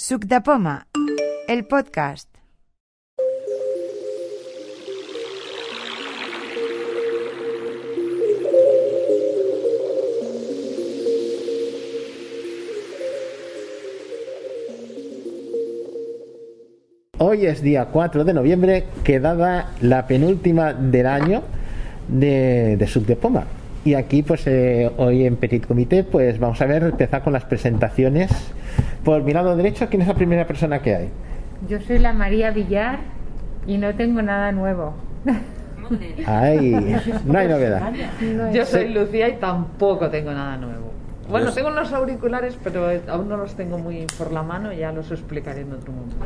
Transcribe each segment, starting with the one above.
Suc de Poma, el podcast. Hoy es día 4 de noviembre, quedada la penúltima del año de, de Suc de Poma. Y aquí, pues eh, hoy en Petit Comité, pues vamos a ver, empezar con las presentaciones. Por mi lado derecho, ¿quién es la primera persona que hay? Yo soy la María Villar y no tengo nada nuevo. Ay, no hay novedad. Yo soy Lucía y tampoco tengo nada nuevo. Bueno, tengo unos auriculares, pero aún no los tengo muy por la mano, ya los explicaré en otro momento.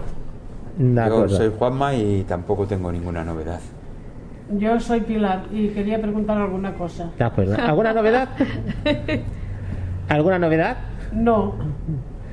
Yo soy Juanma y tampoco tengo ninguna novedad. Yo soy Pilar y quería preguntar alguna cosa. De acuerdo. ¿Alguna novedad? ¿Alguna novedad? No.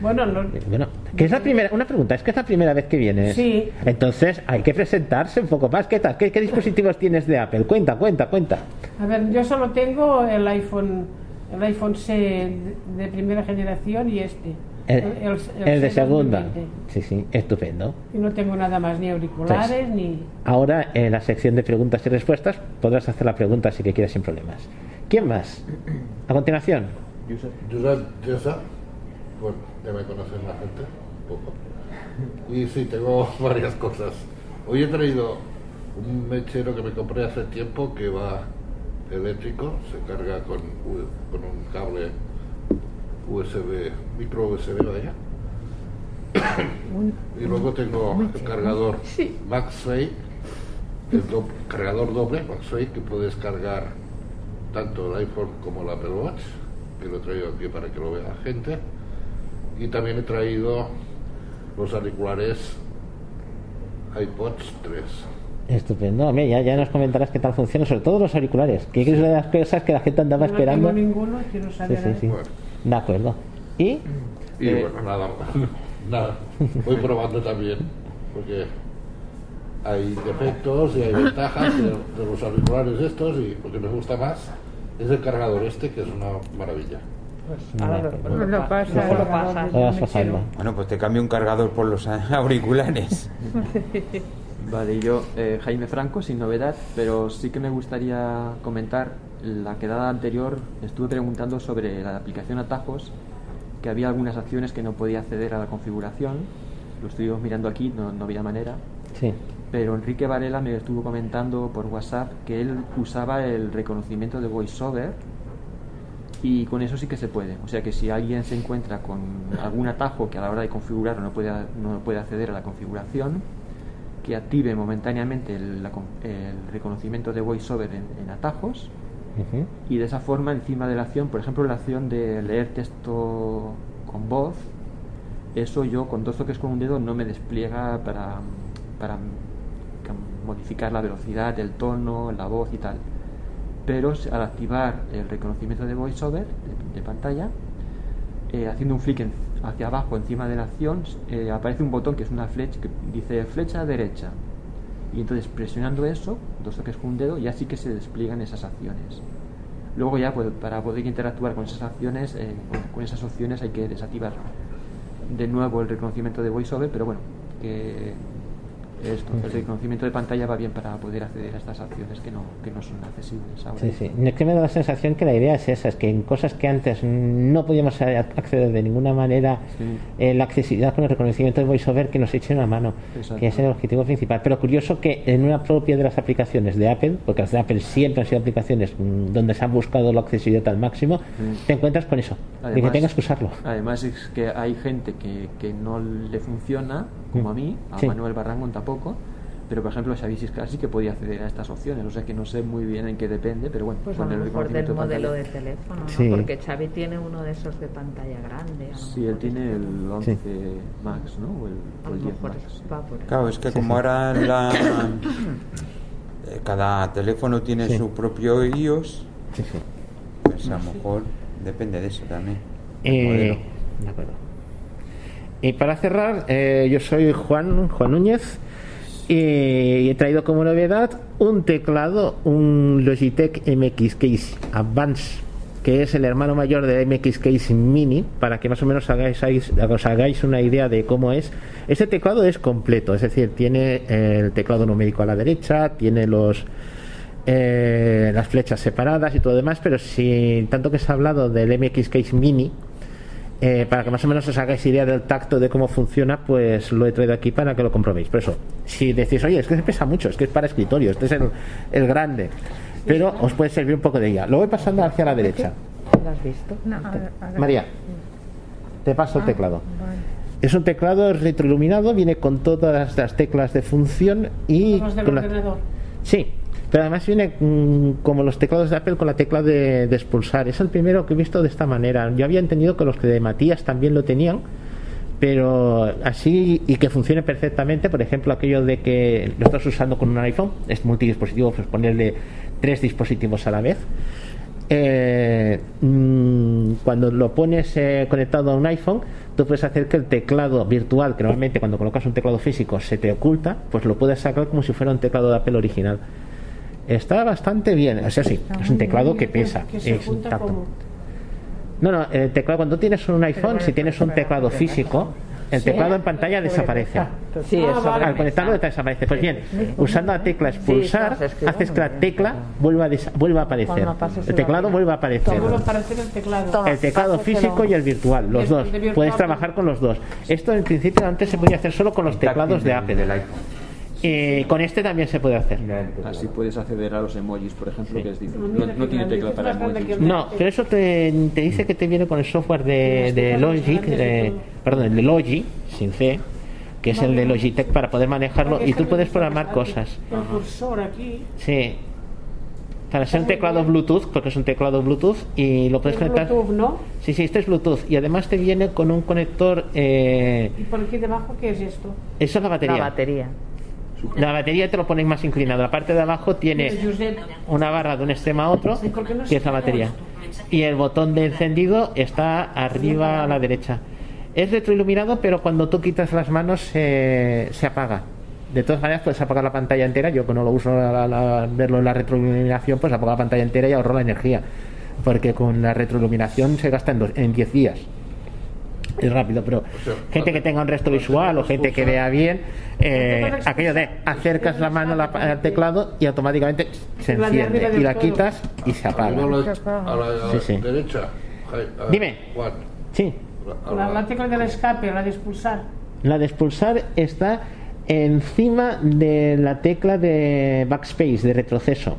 Bueno, no. Bueno, que es la primera, una pregunta, es que es la primera vez que vienes. Sí. Entonces hay que presentarse un poco más. ¿Qué tal? ¿Qué, qué dispositivos tienes de Apple? Cuenta, cuenta, cuenta. A ver, yo solo tengo el iPhone, el iPhone C de, de primera generación y este. El, el de C segunda. 2020. Sí, sí, estupendo. Y no tengo nada más, ni auriculares, ni. Ahora en la sección de preguntas y respuestas podrás hacer la pregunta si que quieres sin problemas. ¿Quién más? A continuación. Josep Gessa, bueno, ya me conocen la gente, un poco. Y sí, tengo varias cosas. Hoy he traído un mechero que me compré hace tiempo que va eléctrico, se carga con, con un cable USB, micro USB, vaya. Y luego tengo el cargador MagSafe, el do- cargador doble MagSafe que puedes cargar tanto el iPhone como el Apple Watch, que lo he traído aquí para que lo vea la gente. Y también he traído los auriculares iPods 3. Estupendo. Hombre, ya, ya nos comentarás qué tal funciona, sobre todo los auriculares, que es una de las cosas que la gente andaba no esperando. tengo ninguno, quiero Sí, saber. sí, sí. Bueno. De acuerdo. ¿Y? Y Eh. bueno, nada, nada. Voy probando también, porque hay defectos y hay ventajas de, de los auriculares estos y lo que me gusta más es el cargador este, que es una maravilla. Pues ahora lo, lo lo pa- pasa, luego lo pasando. Bueno, pues te cambio un cargador por los auriculares. Vale, yo, eh, Jaime Franco, sin novedad, pero sí que me gustaría comentar la quedada anterior. Estuve preguntando sobre la aplicación Atajos, que había algunas acciones que no podía acceder a la configuración. Lo estuvimos mirando aquí, no, no había manera. Sí. Pero Enrique Varela me estuvo comentando por WhatsApp que él usaba el reconocimiento de VoiceOver y con eso sí que se puede. O sea que si alguien se encuentra con algún atajo que a la hora de configurar no puede, no puede acceder a la configuración, que active momentáneamente el, la con- el reconocimiento de VoiceOver en, en atajos y de esa forma encima de la acción, por ejemplo la acción de leer texto con voz, eso yo con dos toques con un dedo no me despliega para, para modificar la velocidad, el tono, la voz y tal. Pero al activar el reconocimiento de VoiceOver de, de pantalla, eh, haciendo un flick en- hacia abajo encima de la acción, eh, aparece un botón que es una flecha que dice flecha derecha. Y entonces presionando eso, dos toques con un dedo, ya sí que se despliegan esas acciones. Luego ya pues, para poder interactuar con esas acciones, eh, con esas opciones hay que desactivar de nuevo el reconocimiento de VoiceOver, pero bueno, que esto, el reconocimiento de pantalla va bien para poder acceder a estas acciones que no, que no son accesibles ahora. Sí, sí. Es que me da la sensación que la idea es esa, es que en cosas que antes no podíamos acceder de ninguna manera, Sí. eh, la accesibilidad con el reconocimiento de VoiceOver que nos eche una mano, Exacto. que es el objetivo principal. Pero curioso que en una propia de las aplicaciones de Apple, porque las de Apple siempre han sido aplicaciones mm, donde se ha buscado la accesibilidad al máximo, Mm. te encuentras con eso, de que Además- tengas que usarlo. Además es que hay gente que, que no le funciona, como a mí, a Sí. Manuel Barrangón tampoco, pero por ejemplo Xavi Siscar sí que podía acceder a estas opciones, o sea que no sé muy bien en qué depende, pero bueno, Pues a lo el mejor del de modelo de teléfono, ¿no? Sí. Porque Xavi tiene uno de esos de pantalla grande. lo Sí, él tiene el 11 Max, ¿no? O el, A o lo el 10 mejor Max. va por ahí. Claro, es que Sí, como sí. ahora la, eh, cada teléfono tiene Sí. su propio iOS, Sí, sí. pues a lo mejor depende de eso también. el Eh, modelo. de acuerdo. Y para cerrar, eh, yo soy Juan, Juan Núñez y he traído como novedad un teclado, un Logitech MX Case Advance que es el hermano mayor de MX Case Mini, para que más o menos hagáis, os hagáis una idea de cómo es. Este teclado es completo, es decir, tiene el teclado numérico a la derecha, tiene los eh, las flechas separadas y todo demás, pero si tanto que se ha hablado del MX Case Mini, eh, para que más o menos os hagáis idea del tacto de cómo funciona, pues lo he traído aquí para que lo comprobéis. Por eso, si decís, oye, es que se pesa mucho, es que es para escritorio, este es el, el grande, pero os puede servir un poco de ella. Lo voy pasando hacia la derecha. ¿Lo has visto? No, ahora- ahora- María, te paso el Ah, teclado. vale. Es un teclado retroiluminado, viene con todas las teclas de función y Los del con la- ordenador. Sí, pero además viene mm, como los teclados de Apple con la tecla de, de expulsar. Es el primero que he visto de esta manera. Yo había entendido que los que de Matías también lo tenían, pero así y que funcione perfectamente. Por ejemplo, aquello de que lo estás usando con un iPhone, es multidispositivo, pues ponerle tres dispositivos a la vez. Eh, mm, cuando lo pones eh, conectado a un iPhone, tú puedes hacer que el teclado virtual, que normalmente cuando colocas un teclado físico se te oculta, pues lo puedes sacar como si fuera un teclado de Apple original. Está bastante bien, o sea, sí, es un teclado que pesa. Es tacto. No, no, el teclado, cuando tienes un iPhone, si tienes un teclado físico, el teclado en pantalla desaparece. Sí, Ah. Al conectarlo desaparece. Pues bien, usando la tecla expulsar, haces que la tecla vuelva a, vuelva a aparecer. El la teclado vuelve a aparecer. El teclado. Físico y el virtual, los dos. Puedes trabajar con los dos. Esto en principio antes se podía hacer solo con los teclados de Apple. Y con este también se puede hacer. Así puedes acceder a los emojis, por ejemplo, Sí. que es difícil. No, tiene tecla para emojis. No, pero eso te, te dice que te viene con el software de, de Logic, de- perdón, el de Logi, sin C, que es el de Logitech para poder manejarlo y tú puedes programar cosas. El cursor aquí. Sí. Para ser un teclado Bluetooth, porque es un teclado Bluetooth y lo puedes Es conectar. Bluetooth, ¿no? Sí, sí, este es Bluetooth y además te viene con un conector. Eh, Y por aquí debajo, ¿qué es esto? eso es la batería. La batería. La batería te lo ponéis más inclinado. La parte de abajo tiene una barra de un extremo a otro, Sí, ¿por qué no que es la batería. Y el botón de encendido está arriba a la derecha. Es retroiluminado, pero cuando tú quitas las manos se, se apaga. De todas maneras, puedes apagar la pantalla entera. Yo que no lo uso a la- a verlo en la retroiluminación, pues apago la pantalla entera y ahorro la energía. Porque con la retroiluminación se gasta en, dos- en 10 días. Es rápido, pero sea, gente que tenga un resto visual o gente que vea bien, eh, aquello de acercas la mano al teclado y automáticamente se enciende y la quitas y se apaga. A la Sí, sí. derecha. Dime. Juan, Sí, La, la tecla del escape, la de expulsar. la de expulsar está encima de la tecla de backspace, de retroceso.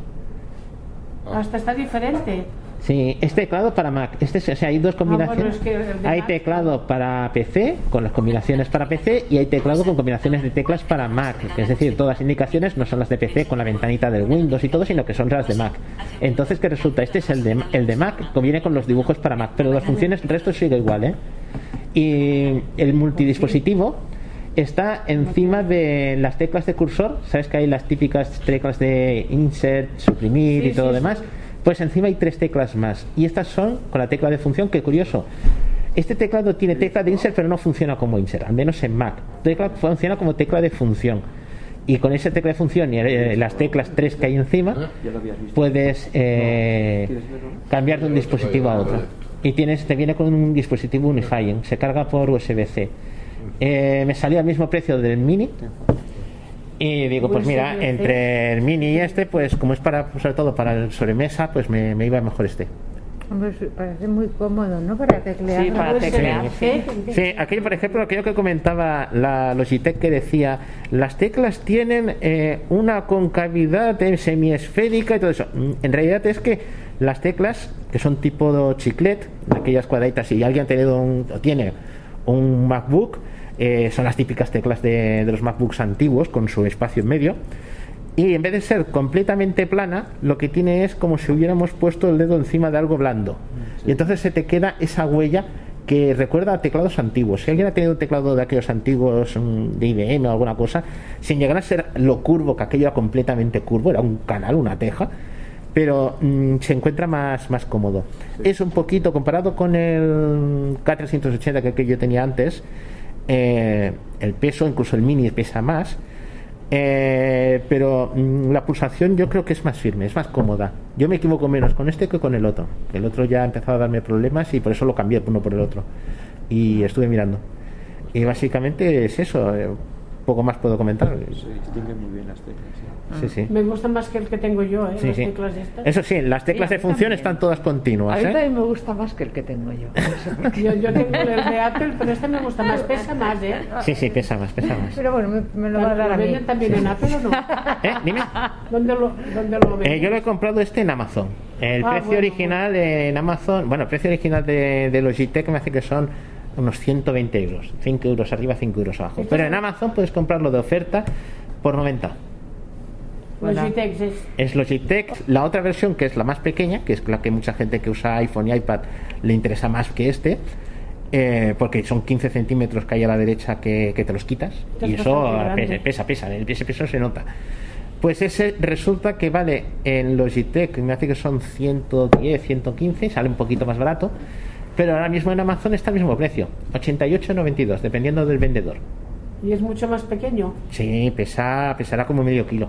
Ah. Hasta está diferente. Sí, es teclado para Mac. Este, es- o sea, hay dos combinaciones. Ah, bueno, es que el de hay Mac- teclado para PC, con las combinaciones para PC, y hay teclado con combinaciones de teclas para Mac. Es decir, todas las indicaciones no son las de PC con la ventanita del Windows y todo, sino que son las de Mac. Entonces, ¿qué resulta? Este es el de, el de Mac, que viene con los dibujos para Mac, pero las funciones, el resto sigue igual, ¿eh? Y el multidispositivo está encima de las teclas de cursor. ¿Sabes que hay las típicas teclas de insert, suprimir Sí, y todo lo sí, demás? sí. Pues encima hay tres teclas más. Y estas son con la tecla de función, que curioso. Este teclado tiene tecla de insert, pero no funciona como insert, al menos en Mac. Tecla funciona como tecla de función. Y con esa tecla de función y eh, las teclas tres que hay encima, visto. puedes eh, cambiar de un dispositivo a otro. Y tienes, te viene con un dispositivo Unifying, se carga por USB-C. Eh, me salió al mismo precio del Mini. Y digo, pues mira, entre el Mini y este, pues como es para, sobre todo para el sobremesa, pues me, me iba mejor este. Hombre, sí, parece muy cómodo, ¿no? Para teclear. Sí, para Puede ser teclear. C, Sí, aquello, por ejemplo, aquello que comentaba la Logitech que decía, las teclas tienen eh, una concavidad eh, semiesférica y todo eso. Mm, En realidad es que las teclas, que son tipo chiclet, aquellas cuadraditas, si alguien ha tenido un, o tiene un MacBook, eh, son las típicas teclas de, de los MacBooks antiguos con su espacio en medio. Y en vez de ser completamente plana, lo que tiene es como si hubiéramos puesto el dedo encima de algo blando. Y entonces se te queda esa huella que recuerda a teclados antiguos. Si alguien ha tenido un teclado de aquellos antiguos de IBM o alguna cosa, sin llegar a ser lo curvo, que aquello era completamente curvo, era un canal, una teja, pero mm, se encuentra más, más cómodo. Es un poquito, comparado con el K380 que, que yo tenía antes, eh, el peso, incluso el mini pesa más, Eh, pero mm, la pulsación yo creo que es más firme, es más cómoda. Yo me equivoco menos con este que con el otro. El otro ya ha empezado a darme problemas y por eso lo cambié uno por el otro. Y estuve mirando. Y básicamente es eso. Poco más puedo comentar. Se distinguen muy bien las teclas. sí. Sí, sí. Me gusta más que el que tengo yo, ¿eh? Sí, las sí. teclas estas. Eso sí, las teclas a de función también. están todas A continuas. mí ¿eh? también me gusta más que el que tengo yo. Yo, yo tengo el de Apple, pero este me gusta más, pesa más, ¿eh? Sí, sí, pesa más, pesa más. Pero bueno, me, me lo va a dar a mí. también en Apple o no? ¿Eh? Dime. ¿Dónde lo, dónde lo? Eh, yo lo he comprado este en Amazon. El Ah, precio bueno, original en Amazon, bueno, el precio original de, de Logitech me hace que son unos 120 euros. 5 euros arriba, 5 euros abajo. Pero en Amazon puedes comprarlo de oferta por 90. Logitech es... Es Logitech. La otra versión, que es la más pequeña, que es la que mucha gente que usa iPhone y iPad le interesa más que este, eh, porque son 15 centímetros que hay a la derecha que, que te los quitas. Esto y es eso pesa, pesa. el- Ese peso se nota. Pues ese resulta que vale en Logitech, me hace que son 110, 115, sale un poquito más barato. Pero ahora mismo en Amazon está al mismo precio, 88,92, dependiendo del vendedor. Y es mucho más pequeño. Sí, pesa, pesará como medio kilo.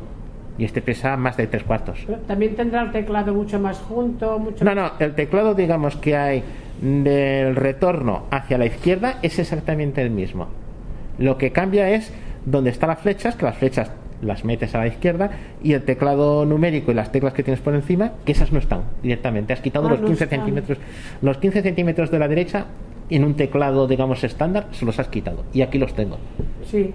Y este pesa más de tres cuartos. Pero también tendrá el teclado mucho más junto, mucho No, no, el teclado, digamos que hay del retorno hacia la izquierda es exactamente el mismo. Lo que cambia es donde están las flechas, que las flechas las metes a la izquierda, y el teclado numérico y las teclas que tienes por encima, que esas no están directamente. Has quitado Ah, los no 15 están. centímetros. Los 15 centímetros de la derecha en un teclado, digamos, estándar, se los has quitado. Y aquí los tengo. Sí,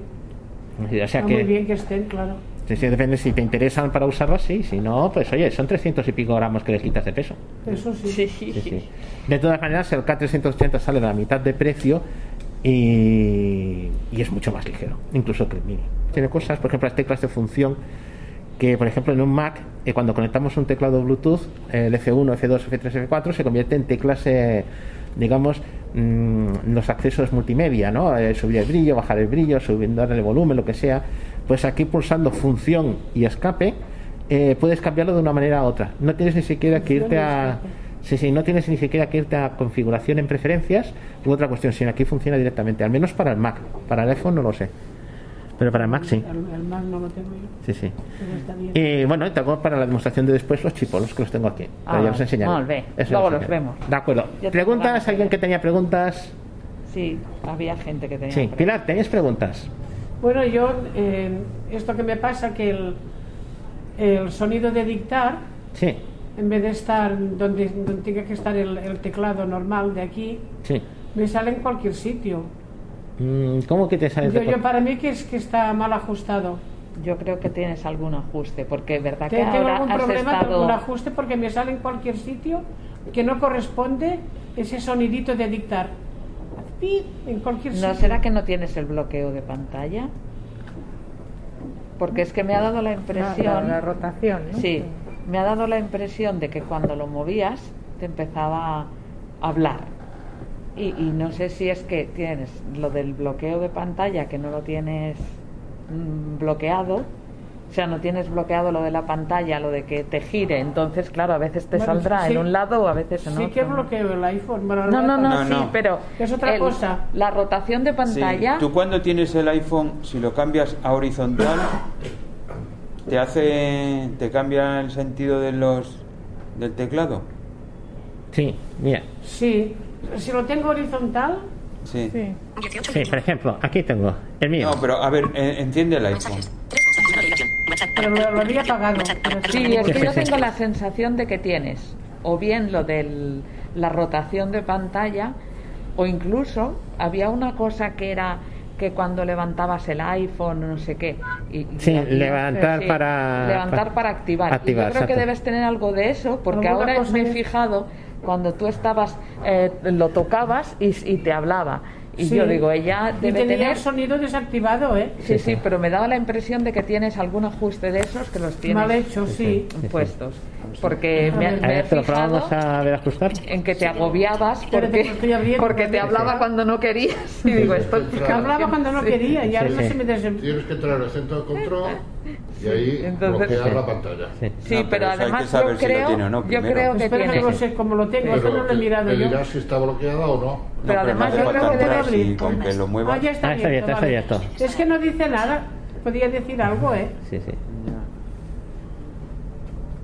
O sea está que. muy bien que estén, claro. Sí, sí, depende si te interesan para usarlos, sí. Si no, pues oye, son 300 y pico gramos que les quitas de peso. Eso sí. Sí, Sí, sí. De todas maneras, el K380 sale de la mitad de precio y, y es mucho más ligero, incluso que el Mini. Tiene cosas, por ejemplo, las teclas de función que, por ejemplo, en un Mac, eh, cuando conectamos un teclado Bluetooth, el F1, F2, F3, F4, se convierte en teclas, eh, digamos, mm, los accesos multimedia, ¿no? Eh, subir el brillo, bajar el brillo, darle el volumen, lo que sea. Pues aquí pulsando función y escape, eh, puedes cambiarlo de una manera a otra. No tienes ni siquiera que irte a... Sí, sí, no tienes ni siquiera que irte a configuración en preferencias u otra cuestión, sino aquí funciona directamente, al menos para el Mac. Para el iPhone no lo sé. Pero para el Mac sí. El, el Mac no lo tengo yo, Sí, sí. Y bueno, tengo para la demostración de después los chipolos que los tengo aquí. Ah, Pero ya los enseñaré. molt bé. Eso Luego os los vemos. De acuerdo. ¿Preguntas? ¿Alguien que tenía preguntas? Sí, había gente que tenía. Sí. preguntas. Pilar, ¿tenéis preguntas? Bueno, yo, eh, esto que me pasa, que el, el sonido de dictar, Sí, en vez de estar donde, donde tenga que estar el, el teclado normal de aquí, sí. me sale en cualquier sitio. Mm, ¿Cómo que te sale? Yo, yo para mí que es que está mal ajustado. Yo creo que tienes algún ajuste, porque es verdad que Te- Tengo ahora algún has problema con estado... un ajuste porque me sale en cualquier sitio que no corresponde ese sonidito de dictar. Pip, En cualquier sitio. ¿No será que no tienes el bloqueo de pantalla? Porque es que me ha dado la La, impresión... la- la rotación, ¿no? Sí, me ha dado la impresión de que cuando lo movías te empezaba a hablar. Y, y no sé si es que tienes lo del bloqueo de pantalla, que no lo tienes mm, bloqueado. O sea, no tienes bloqueado lo de la pantalla, lo de que te gire. Entonces, claro, a veces te Bueno, saldrá sí. en un lado o a veces en Sí otro. que ¿no? bloqueo el iPhone. Bueno, No, no, no, No, sí, no. pero Es otra el- cosa. La rotación de Sí, pantalla. Tú cuando tienes el iPhone, si lo cambias a horizontal, te hace, te cambia el sentido de los del teclado. Sí, mira. Sí. Si lo tengo horizontal, Sí. Sí. Sí, por ejemplo, aquí tengo el mío. No, pero a ver, eh, enciende el iPhone. pero lo, lo había apagado. pero Sí, es que yo tengo la sensación de que tienes o bien lo de la rotación de pantalla o incluso había una cosa que era que cuando levantabas el iPhone no sé qué y, y Sí, levantar para- levantar para activar, activar, y yo creo que debes tener algo de eso porque ahora cosa me he fijado cuando tú estabas eh, lo tocabas y, y te hablaba y Sí. yo digo ella Y debe tenía tener el sonido desactivado, ¿eh? sí sí pero me daba la impresión de que tienes algún ajuste de esos que los tienes Mal hecho, sí. sí. puestos porque me, A ver, me A he lo fijado a ver ajustar. en que te agobiabas porque, porque te hablaba cuando no querías y digo esto Que hablaba cuando no quería y ahora Sí, no se me des... Tienes que entrar al centro de control y ahí Entonces- bloquear la pantalla. Sí. sí No, pero pero además yo si lo creo tiene o no yo creo que Espera que no sé cómo lo tengo, eso no lo he mirado yo. dirás si está bloqueada o no. pero además yo creo que debe abrir. con que lo Ah, muevas. ya está Ah, abierto, está abierto. Es que no dice nada. podía decir algo, ¿eh? Sí, sí.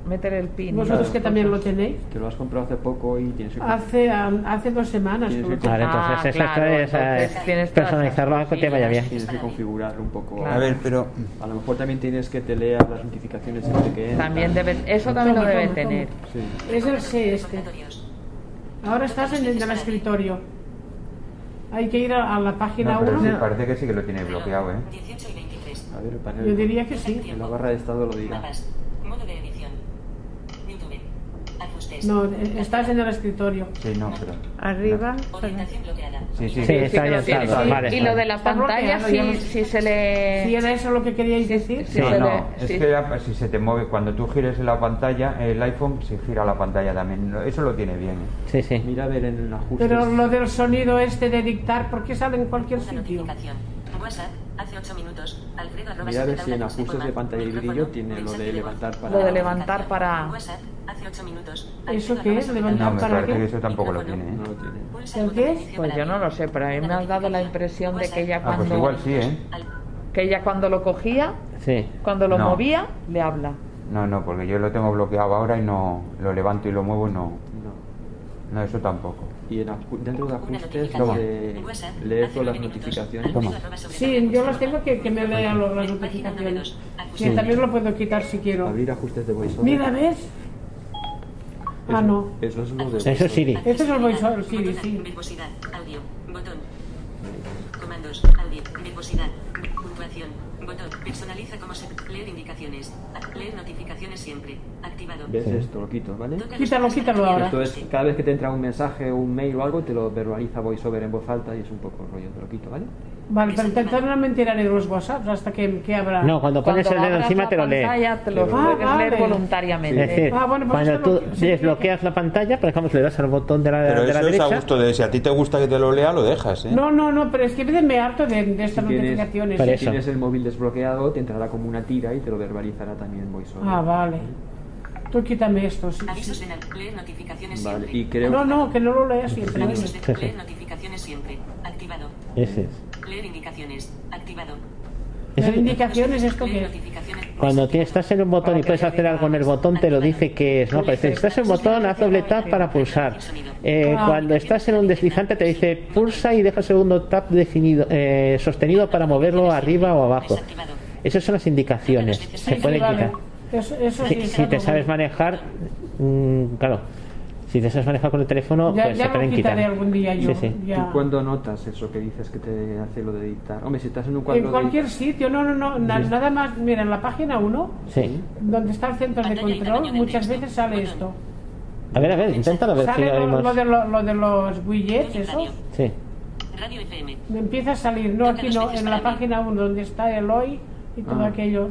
Meter el pin. Vosotros que también lo tenéis. Que lo has comprado hace poco y tienes que... Hace, am, hace dos semanas. Tienes que Vale, entonces Ah, esa claro, es, entonces todas personalizarlo a que te vaya bien. Tienes que configurarlo un poco. Claro. A ver, pero A lo mejor también tienes que te lea las notificaciones siempre que entran. También debe, eso también Toma, lo debe toma, tener. Sí. Es el C este. Ahora estás en el del escritorio. Hay que ir a, a la página no, pero 1. sí, parece que sí que lo tiene bloqueado, ¿eh? 18 y 23. A ver, el panel. Yo diría que sí. En la barra de estado lo dirá. Modo de. No, estás en el escritorio. Sí, no, pero... Arriba. Orientación bloqueada. Sí, sí. Sí, Sí está ya está, sí. vale. Y lo de la Está pantalla, si, si se le... Si era eso lo que queríais decir. Sí, No, se no, le- es sí. que ya, si se te mueve, cuando tú gires la pantalla, el iPhone se gira la pantalla también. Eso lo tiene bien. ¿eh? Sí, sí. Mira a ver en ajustes. Pero lo del sonido este de dictar, ¿por qué sale en cualquier Una sitio? notificación. WhatsApp. Hace 8 minutos. Alfredo Mira a ver si en ajustes de pantalla y brillo tiene lo de levantar para... Lo de levantar para... WhatsApp. Hace 8 minutos. ¿Eso qué es? secretario ¿Levantar No, me para parece qué? que eso tampoco lo tiene, No ¿eh? lo tiene. Pulsa ¿El qué es? Pues yo no lo sé, pero a mí me ha dado la impresión de que ella Ah, pues cuando... igual sí, ¿eh? Que ella cuando lo cogía, Sí. cuando lo No. movía, le habla. No, no, porque yo lo tengo bloqueado ahora y no lo levanto y lo muevo, no. No. No, eso tampoco. Y en dentro de ajustes de leer todas las notificaciones. Toma. Sí, yo las tengo que, que me lean las notificaciones. Que Ajustes. también lo puedo quitar si quiero. Abrir ajustes de VoiceOver. Mira, ¿ves? Ah, no. Eso es lo de. Eso es Siri. Este es el voiceover, Siri, sí. Verbosidad. Audio. Botón. Comandos. Audio. Verbosidad. Puntuación. Botón. Personaliza como se... Leer indicaciones. Leer notificaciones siempre. Activado. ¿Ves esto? Lo quito, ¿vale? Los Quítalo, quítalo ahora. Esto es, Sí. cada vez que te entra un mensaje o un mail o algo, te lo verbaliza VoiceOver en voz alta y es un poco rollo, te lo quito, ¿vale? Vale, pero entonces no me enteraré de los WhatsApps hasta que, que abra. No, cuando pones Cuando el dedo encima te lo lee. pantalla, te lo Ah, puedes leer vale. voluntariamente. Es decir, Ah, bueno, pues cuando tú lo- sí, desbloqueas la pantalla, por ejemplo, le das al botón de la, Pero de la eso es a gusto de... Si a ti te gusta que te lo lea, lo dejas, ¿eh? No, no, no, pero es que me harto de, de estas Si tienes- notificaciones. Por Si tienes el móvil desbloqueado, te entrará como una tira y te lo verbalizará también VoiceOver. Ah, vale. Tú quítame esto, sí, Avisos sí. de na- leer notificaciones Vale, siempre. y creo... No, no, que no lo leas siempre. Avisos de notificaciones siempre. Activado. Ese es. Leer indicaciones. Activado. Las indicaciones, ¿esto Leer qué. Cuando te- estás en un botón y puedes hacer algo en el botón, te lo dice que es, ¿no? Pero si estás en un botón, haz doble tap para pulsar. Eh, Ah. cuando estás en un deslizante, te dice pulsa y deja el segundo tap definido, eh, sostenido para moverlo arriba o abajo. Esas son las indicaciones. Se pueden quitar. Si, te sabes manejar, mm, claro. Si te sabes manejar con el teléfono, Ya, pues ya se lo pueden quitar. quitaré algún día yo. Sí, sí. ya. ¿Tú cuándo notas eso que dices que te hace lo de dictar? Hombre, si estás en un cuadro En de- cualquier sitio, no, no, no, na- nada más, mira, en la página 1, Sí. donde está el centro de y control, de muchas veces sale esto. A ver, a ver, inténtalo a ver si Sale lo, oímos. lo de, lo, lo de los widgets, esos. Sí. Radio FM. Me empieza a salir, no aquí no, en la página 1, donde está el hoy y todo Ah. aquello.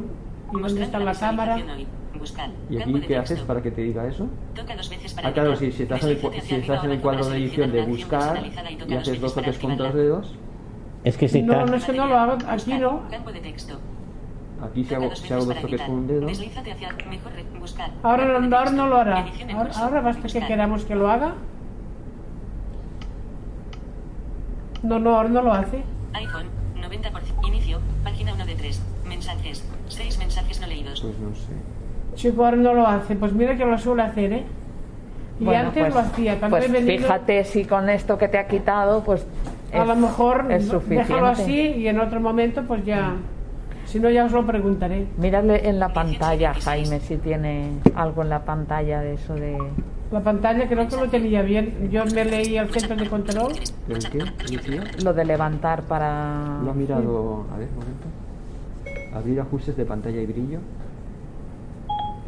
Y donde está la cámara. Buscar. ¿Y aquí qué haces para que te diga eso? Toca dos veces para Ah, claro, si, si estás en el, si estás en el cuadro de edición de buscar y haces dos toques con dos dedos, Es que si No, no es que no lo hago, aquí no. Campo de texto. aquí si hago, dos si veces hago dos para toques con un dedo. Ahora, no- lo hará. Ahora, basta que queramos que lo haga. No, no, ahora no lo hace. iPhone, 90%. Inicio, página 1 de 3. Mensajes. 6 mensajes no leídos. pues no sé. Chico, ahora no lo hace. Pues mira que lo suele hacer, ¿eh? Y Bueno, antes pues- lo hacía. Pues venido, fíjate si con esto que te ha quitado, pues a es- lo mejor es suficiente. déjalo así y en otro momento pues ya... Si no, ya os lo preguntaré. Mírale en la pantalla, Jaime, si tiene algo en la pantalla de eso de... La pantalla creo que lo tenía bien. Yo me leí el centro de control. ¿El qué? Lucía? Lo de levantar para... Lo ha mirado. A ver, un momento. Abrir ajustes de pantalla y brillo.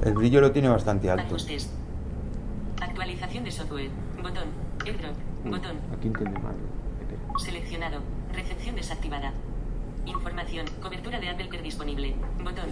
El brillo lo tiene bastante alto. Ajustes. Actualización de software. Botón. AirDrop. Botón. Aquí entiende mal. Espera. Seleccionado. Recepción desactivada. Información. Cobertura de Apple Care disponible. Botón.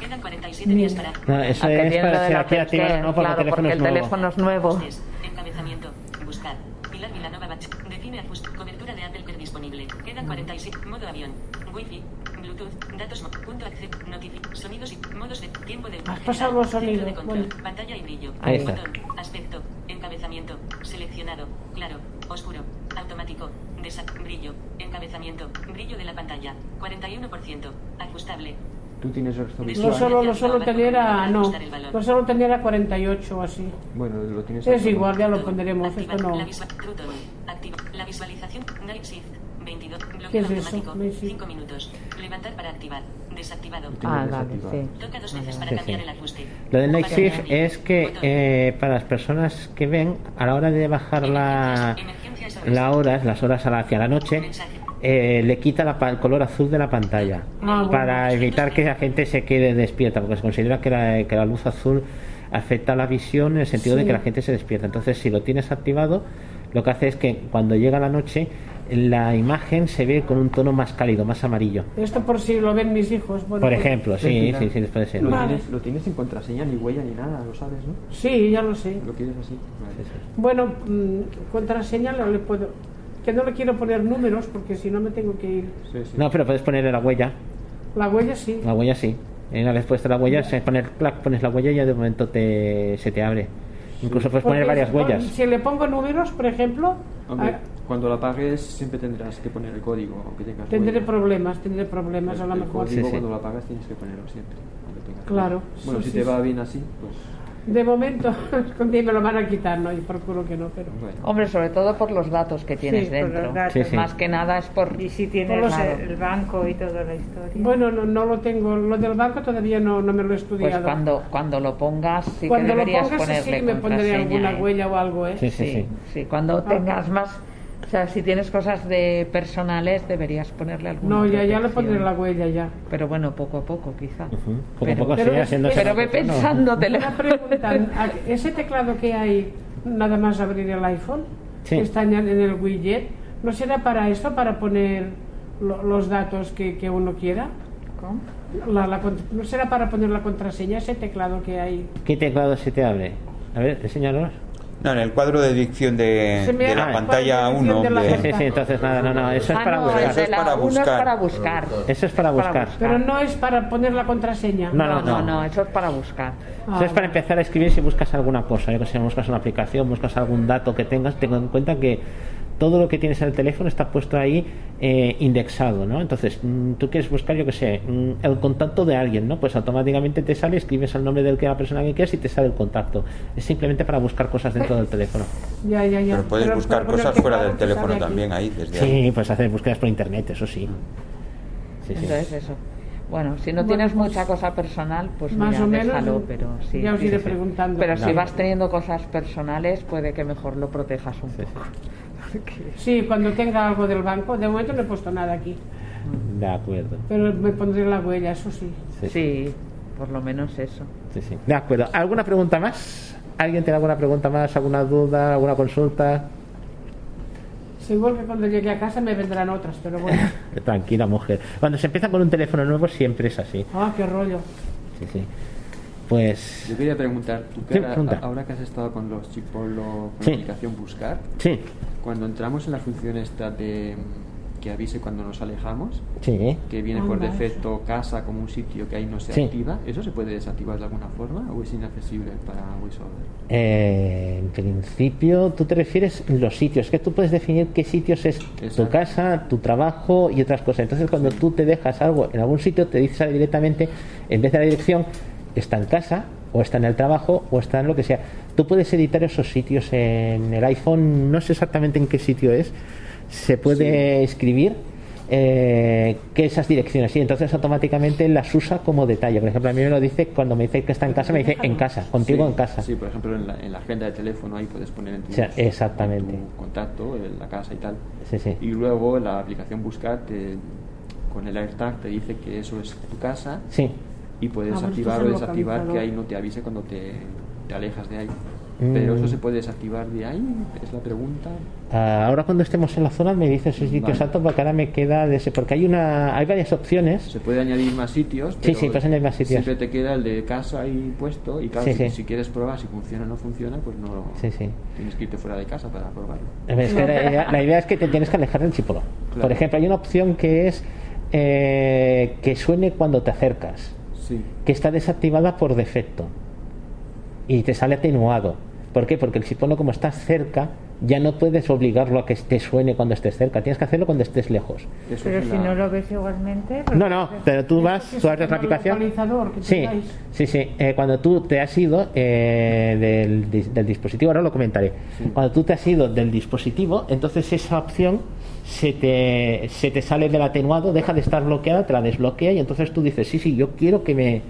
Quedan 47 días para. No, eso Ah, es para si la aquí activar o no, porque Care, el claro, teléfono porque es el teléfono es nuevo. Encabezamiento. Buscar. Pilar Vilanova Bach. Define ajust. Cobertura de Apple Care disponible. Quedan 47. Modo avión. Wi-Fi. Bluetooth. Datos. Punto acceso. Notific. Sonidos y modos de tiempo de. Has pasado los sonidos, de control. bueno. Pantalla y brillo. Ahí está. Botón. Aspecto. Encabezamiento. Seleccionado. Claro. Oscuro. Automático. Desa brillo. Encabezamiento. Brillo de la pantalla. 41%. Ajustable. Tú tienes visual. solo, lo solo tenía, no, lo solo tenía 48 o así. Bueno, lo tienes Es igual, ya lo pondremos, esto no. Visualización. Night Shift. 22. ¿Qué Bloqueo es automático. Night Shift. 5 minutos. Levantar para activar. Desactivado. Ah, vale, sí. Toca dos veces para Sí, cambiar sí. el ajuste. Lo del Night Shift es que eh, para las personas que ven, a la hora de bajar la, la horas, las horas hacia la noche, eh, le quita la pa- el color azul de la pantalla Ah, bueno. para evitar que la gente se quede despierta, porque se considera que la, que la luz azul afecta la visión en el sentido de Sí. que la gente se despierta. Entonces, si lo tienes activado, lo que hace es que cuando llega la noche, la imagen se ve con un tono más cálido, más amarillo. Esto por si lo ven mis hijos. Bueno, Por ejemplo, sí, sí, sí, puede ser. Lo, Vale. tienes, lo tienes sin contraseña, ni huella, ni nada, lo sabes, ¿no? Sí, ya lo sé. Lo quieres así. Vale. Bueno, mm, contraseña no le puedo. Que no le quiero poner números porque si no me tengo que ir. Sí, sí. No, pero puedes poner la huella. La huella sí. La huella sí. Una vez puesta la huella, se poner clac, pones la huella y ya de momento te, se te abre. Incluso puedes poner varias si pon- huellas. Si le pongo números, por ejemplo, Hombre, ah, cuando la apagues siempre tendrás que poner el código, aunque tengas tendré huella. problemas, tendré problemas a El, lo el mejor. código Sí, sí. cuando lo apagas tienes que ponerlo siempre. aunque tengas Claro. Bueno, sí, si sí, te va bien así, pues De momento, escondí me lo van a quitar, no, y procuro que no, pero. bueno. Hombre, sobre todo por los datos que tienes Sí, por los dentro. datos. Sí, sí. Más que nada es por... Y si tienes lo el banco y toda la historia. Bueno, no, no lo tengo. Lo del banco todavía no, no me lo he Pues estudiado. cuando, cuando lo pongas, sí Cuando que lo deberías pongas, ponerle sí me pondré alguna ¿eh? huella o algo, ¿eh? Sí, sí, sí. Sí, sí, cuando tengas más... O sea, si tienes cosas de personales, deberías ponerle alguna No, ya, ya le pondré la huella ya. Pero bueno, poco a poco, quizá. Ujú. Poco Pero- a poco pero sigue es- haciéndose Pero ve cosa, ¿no? Una pregunta, ¿a- ese teclado que hay, nada más abrir el iPhone, Sí. que está en el, widget, ¿no será para esto, para poner lo- los datos que, que uno quiera? ¿Cómo? La- la ¿No será para poner la contraseña, ese teclado que hay? ¿Qué teclado se te abre? A ver, enséñanos. No, en el cuadro de dicción de, la pantalla cuadro de 1. dicción de la Sí, sí, sí, entonces nada, no, no, eso es para no, buscar. Eso es para uno es buscar. para buscar. Eso es para buscar. Pero no es para poner la contraseña. No, No, no, no, no, eso es para buscar. Ah, Eso es para empezar a escribir si buscas alguna cosa. Yo que sé, buscas una aplicación, buscas algún dato que tengas, ten en cuenta que todo lo que tienes en el teléfono está puesto ahí eh, indexado, ¿no? Entonces, mm, tú quieres buscar, yo que sé, mm, el contacto de alguien, ¿no? Pues automáticamente te sale, escribes el nombre de la persona que quieras y te sale el contacto. Es simplemente para buscar cosas dentro del teléfono. Ya, ya, ya. Pero puedes Pero- buscar pero cosas fuera del teléfono también ahí, desde ahí. Sí, puedes hacer búsquedas por internet, eso sí. Sí, sí. Entonces eso. Bueno, si no Bueno, tienes pues, mucha cosa personal, pues Más mira, o menos, déjalo, pero sí. ya os iré sí. preguntando. Pero si vas teniendo cosas personales, puede que mejor lo protejas un Sí, poco. Porque- Sí, cuando tenga algo del banco, de momento no he puesto nada aquí, De acuerdo. pero me pondré la huella, eso sí. Sí, sí. Sí, por lo menos eso. sí, sí. De acuerdo. ¿Alguna pregunta más? ¿Alguien tiene alguna pregunta más? ¿Alguna duda? ¿Alguna consulta? Seguro que cuando llegue a casa me vendrán otras, pero bueno. Tranquila, mujer. Cuando se empieza con un teléfono nuevo siempre es así. Ah, qué rollo. Sí, sí. Pues Yo quería preguntar, tú Sí, ahora, pregunta. ahora que has estado con los Chipolo, con Sí. la aplicación Buscar, sí, cuando entramos en la función esta de que avise cuando nos alejamos, sí. que viene por Anda, defecto casa como un sitio que ahí no se Sí. activa, ¿eso se puede desactivar de alguna forma o es inaccesible para VoiceOver? Eh, en principio, tú te refieres los sitios. Que tú puedes definir qué sitios es tu Exacto. casa, tu trabajo y otras cosas. Entonces, cuando tú te dejas algo en algún sitio, te dice directamente, en vez de la dirección, está en casa, o está en el trabajo, o está en lo que sea. Tú puedes editar esos sitios en el iPhone, no sé exactamente en qué sitio es. Se puede escribir eh, que esas direcciones, y entonces automáticamente las usa como detalle. Por ejemplo, a mí me lo dice cuando me dice que está en casa, me dice en casa, contigo Sí, en casa. Sí, por ejemplo, en la, en la agenda de teléfono ahí puedes poner en tu, O sea, exactamente. en tu contacto, en la casa y tal. Sí, sí. Y luego la aplicación Buscar te- con el AirTag te dice que eso es tu casa Sí. Y puedes Ah, activar o desactivar que ahí no te avise cuando te, te alejas de ahí. Mm. Pero eso se puede desactivar de ahí, es la pregunta. Ah, ahora cuando estemos en la zona me dices el sitio Vale. porque ahora me queda de ese porque hay una hay varias opciones Se puede añadir más sitios. Sí, pero sí, puedes añadir más sitios. Siempre te queda el de casa ahí puesto y claro, Sí, si, sí. si quieres probar si funciona o no funciona, pues no Sí, sí. tienes que irte fuera de casa para probarlo. Es que la, idea, la idea es que te tienes que alejar del chipolo Claro. por ejemplo hay una opción que es eh, que suene cuando te acercas Sí. que está desactivada por defecto y te sale atenuado ¿por qué? porque el chipono como está cerca ya no puedes obligarlo a que te suene cuando estés cerca, tienes que hacerlo cuando estés lejos. Eso Pero es si la- no lo ves igualmente. pues- No, no, pero tú vas, tú es abres la un aplicación. Sí, sí, sí. Eh, cuando tú te has ido eh, del, dis- del dispositivo, ahora lo comentaré. Cuando tú te has ido del dispositivo, entonces esa opción se te, se te sale del atenuado, deja de estar bloqueada, te la desbloquea y entonces tú dices, sí, sí, yo quiero que me,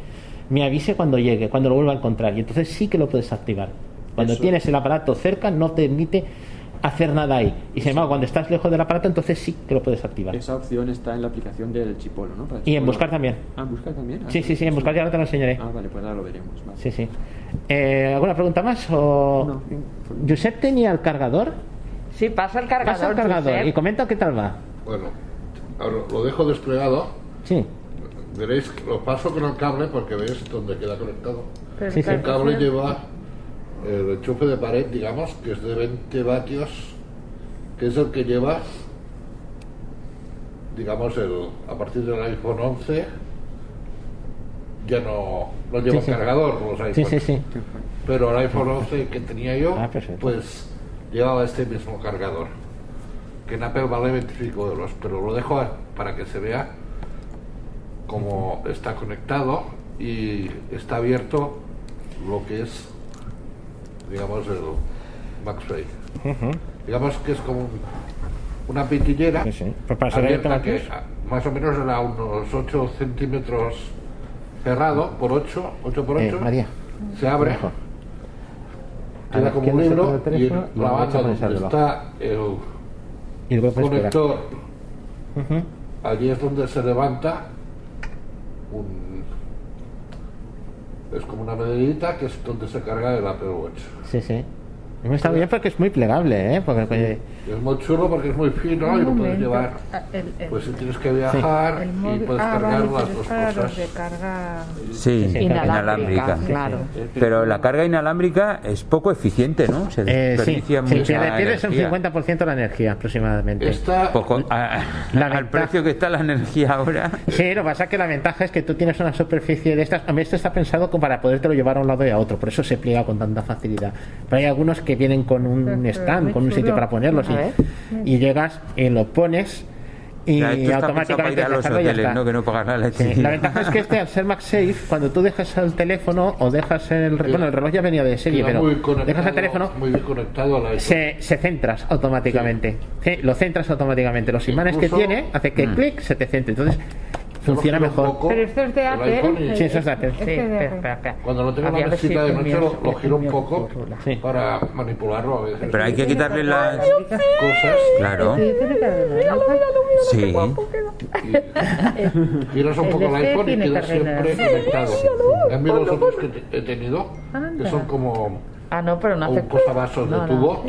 me avise cuando llegue, cuando lo vuelva a encontrar. Y entonces sí que lo puedes activar. Cuando Eso. tienes el aparato cerca, no te permite hacer nada ahí. Y sin embargo, cuando estás lejos del aparato, entonces sí que lo puedes activar. Esa opción está en la aplicación del Chipolo, ¿no? Para Y en buscar también. Ah, en buscar también. Ah, Sí, sí, sí, en buscar ya ahora te lo enseñaré. Ah, vale, pues ahora lo veremos. vale. Sí, sí. Eh, ¿Alguna pregunta más? O... No. Josep tenía el cargador. Sí, pasa el cargador. Pasa el cargador Josep. y comenta qué tal va. Bueno, ahora lo dejo desplegado. Sí. Veréis, que lo paso con el cable porque veis dónde queda conectado. Sí, sí. El cable lleva el enchufe de pared, digamos, que es de 20 vatios, que es el que lleva, digamos, el, a partir del iPhone 11, ya no, no lleva Sí, sí. cargador los iPhones. Sí, sí, sí. Pero el iPhone 11 que tenía yo, Ah, pues llevaba este mismo cargador. Que en Apple vale 25 euros, pero lo dejo para que se vea cómo está conectado y está abierto lo que es, digamos, el MagSafe. Digamos que es como un- una pitillera Sí, sí. Pues abierta que más o menos era unos 8 centímetros cerrado por 8, 8 por 8. Eh, María. Se abre. Queda como un el y la banda donde está el Y conector, allí es donde se levanta un... Es como una medallita que es donde se carga el Apple Watch. Sí, sí. Me está bien porque es muy plegable, ¿eh? Porque, es muy chulo porque es muy fino Un y lo puedes llevar. Ah, el- el- Pues si tienes que viajar y puedes ah, cargar vale, las dos es para los cosas. de carga Sí, Sí, Inalámbrica, inalámbrica. claro. Pero la carga inalámbrica es poco eficiente, ¿no? Se eh, sí, desperdicia mucha pierde- pierdes un energía. 50% de la energía aproximadamente. Esta, Poco- a- La al precio que está la energía ahora. Sí, lo que pasa es que la ventaja es que tú tienes una superficie de estas. A mí esto está pensado como para podértelo llevar a un lado y a otro, por eso se pliega con tanta facilidad. Pero hay algunos que vienen con un stand, con un sitio para ponerlos A y, llegas y lo pones y Ya, esto está pensado para automáticamente ir a los dejarlo y ya hoteles, está. ¿no? Que no pagar la Sí. La ventaja es que este, al ser MagSafe, cuando tú dejas el teléfono o dejas el. re- Bueno, el reloj ya venía de serie, pero dejas el teléfono, muy bien conectado al iPhone. se, se centras automáticamente. Sí, lo centras automáticamente. Los imanes que tiene hace que clic se te centre. Entonces funciona mejor. poco, Pero esto es de Apple. y- Sí, eso es de Apple. Este Sí, espera, espera, espera. Cuando lo tengo la mesita de noche lo, lo giro un poco. Sí. para manipularlo a veces. Pero hay que quitarle las. cosas Claro. Sí, una luz. Sí. giras un poco el este iPhone y tiene queda que siempre conectado. En mí los otros que he tenido, que son como Ah, no, pero no hace. un posavasos de No, tubo.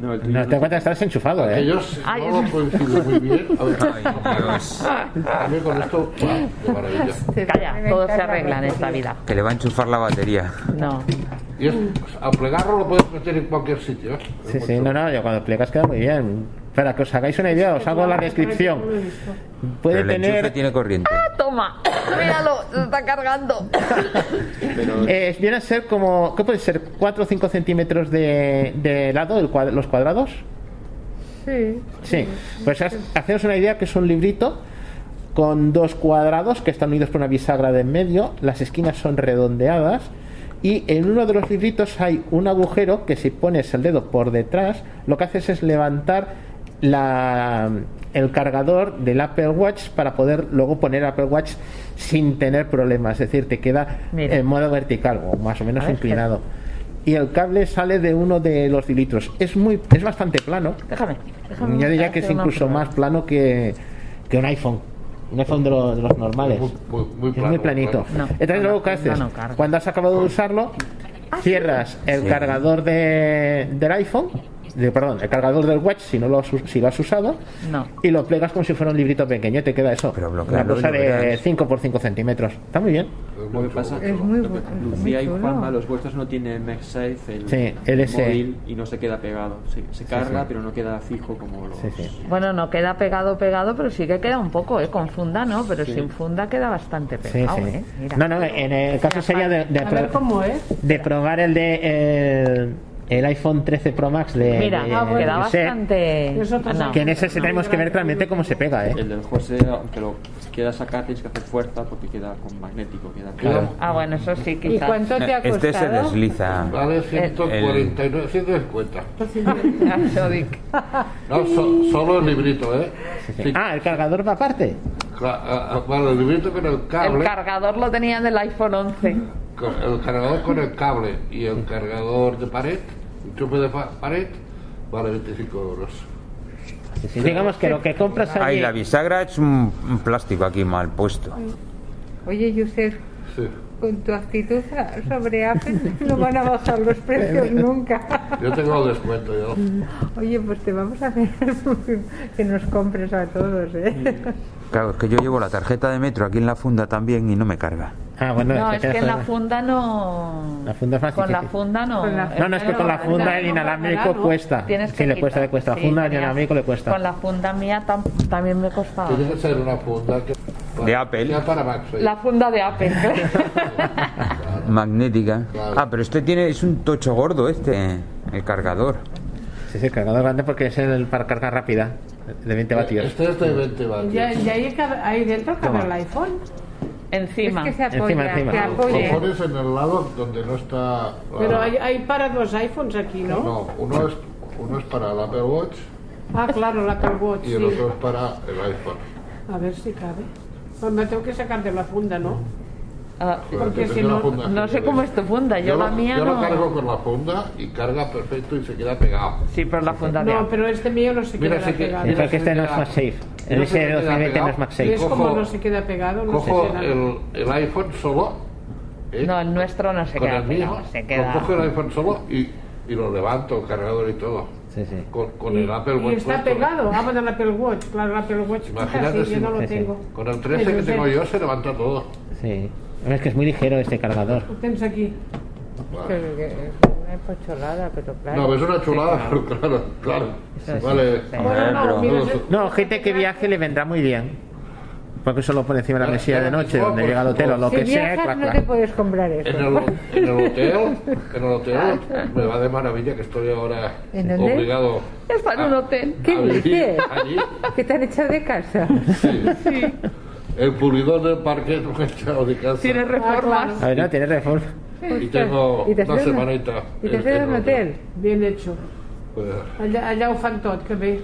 No, el tuyo No no te encuentras, estás enchufado, ¿eh? ellos Ay, no lo coincide muy bien. A ver, a mí con esto, va, de maravilla. Calla, todo se arregla en esta vida. Que le va a enchufar la batería. No. Y es, a plegarlo lo puedes meter en cualquier sitio. ¿eh? Sí, sí, no, no, yo cuando plegas queda muy bien. Para que os hagáis una idea, os hago la descripción. Puede Pero el tener. tiene corriente. Toma, míralo, se está cargando. Pero eh, viene a ser como. ¿Qué puede ser? ¿4 o 5 centímetros de, de lado el cuad- los cuadrados? Sí. Sí. Pues haceros una idea que es un librito con dos cuadrados que están unidos por una bisagra de en medio. Las esquinas son redondeadas. Y en uno de los libritos hay un agujero que si pones el dedo por detrás, lo que haces es levantar la, el cargador del Apple Watch para poder luego poner Apple Watch sin tener problemas. Es decir, te queda Mira. en modo vertical o más o menos A ver, inclinado. Y el cable sale de uno de los libritos. Es muy, es bastante plano. Déjame. déjame Yo diría que es incluso más plano que, que un iPhone. Un iPhone de, los- de los normales. Muy, muy, muy es muy planito. plano. No, Entonces, no, luego, ¿qué haces? no. Cuando has acabado de usarlo, cierras el Sí. cargador de, del iPhone, de- perdón, el cargador del Watch si no lo has, us- si lo has usado, No. y lo plegas como si fuera un librito pequeño. y Te queda eso. Pero una cosa de verás. 5 por 5 centímetros. Está muy bien. Es lo muy que pasa Es muy. Lucía y Juanma, los vuestros no tienen MagSafe, el, Sí, LS. móvil, y no se queda pegado. Se, se carga, sí. pero no queda fijo como los... Sí, sí. Bueno, no queda pegado, pegado, pero sí que queda un poco, ¿eh? Con funda, ¿no? Pero Sí. sin funda queda bastante pegado, sí. ¿eh? Mira. No, no, en el caso sería de, de A ver pro- cómo es. de probar el de el, el iPhone 13 Pro Max de, Mira, de- ah, de queda José, bastante. No. que en ese tenemos que ver realmente cómo se pega, ¿eh? El del José, aunque lo quieras sacar, tienes que hacer fuerza porque queda con magnético. Queda Claro. Ah, bueno, eso sí, ¿Y quizás. cuánto te ha costado? Este se desliza. Vale 149, 150. Ah, eso dic. No, so- solo el librito, ¿eh? Sí, Ah, el cargador va aparte. El librito con el El cable. cargador lo tenía del iPhone 11. con- el cargador con el cable y el cargador de pared, el chupe de pa- pared, vale 25 euros. Sí, sí, Digamos que lo que compras Ahí la bisagra es un, un plástico aquí mal puesto. Oye, Yusef, Sí. con tu actitud sobre Apple no van a bajar los precios nunca. Yo tengo el descuento, yo. Oye, pues te vamos a hacer que nos compres a todos, ¿eh? Claro, es que yo llevo la tarjeta de metro aquí en la funda también y no me carga. Ah, bueno, No, que es que en la funda no. La funda es más Con la funda no. No, no, es que con la funda el inalámbrico ¿no? cuesta. Tienes Sí, que le cuesta, le cuesta. La Sí, funda el inalámbrico le cuesta. Con la funda mía tam- también me costaba. Tiene que ser una funda que. De Apple. para. La funda de Apple. Magnética. Claro. Ah, pero este tiene es un tocho gordo este, el cargador. Sí, sí, el cargador grande porque es el para carga rápida, de 20 vatios. Este es de 20 vatios. Ya, y ahí, dentro cabe el iPhone. Encima. Es que se Encima, apoya, encima. Lo apoye. pones en el lado donde no está. Pero ah, hay, hay para dos iPhones aquí, ¿no? No, uno es, uno es para el Apple Watch Ah, claro, el Apple Watch, y el sí. otro es para el iPhone. A ver si cabe. Pues me tengo que sacar de la funda, ¿no? Ah, Porque que si no- funda no sé cómo ¿ves? es tu funda, yo la lo, mía yo no- lo cargo con la funda y carga perfecto y se queda pegado. sí, pero la funda de No, pero este mío no se Mira, queda sí que- pegado. Es mira, porque este no es queda- MagSafe. El mira, se S2020 queda no es pegado. ¿Ves MagSafe. Cojo- cómo no se queda pegado? No Cojo se queda. el, el iPhone solo. ¿eh? No, el nuestro no se con queda el mío, se queda. Lo cojo el iPhone solo y, y lo levanto, cargador y todo. Sí, sí. Con, con Y, el Apple y Watch. está puesto. pegado. Ah, bueno, el Apple Watch. Claro, el Apple Watch. Imagínate así, si- yo no lo Sí, sí. tengo. Con el 13 que tengo yo se levanta todo. Sí. Es que es muy ligero este cargador. Lo tienes aquí. Pero que es una pocholada, pero claro. No, es una chulada, Sí, pero claro, claro. Eso sí, Vale. sí. Bueno, no, pero- mira, no, gente que viaje le vendrá muy bien. Porque eso lo pone encima de la mesilla de noche, no, donde llega al hotel o lo Si que sea. viajas clac, no te puedes comprar eso. En el, en el hotel, en el hotel me va de maravilla que estoy ahora ¿En dónde? obligado. Está en un hotel. ¿Qué a vivir dices? allí. ¿Que te han echado de casa? Sí. El pulidor del parque me he echado de casa. Tiene reformas. A ver, no, tiene reforma. Y tengo I te una has fet una- semanita. I t'has en- un hotel? Bien hecho. Pues, Allà, allà ho fan tot, que bé.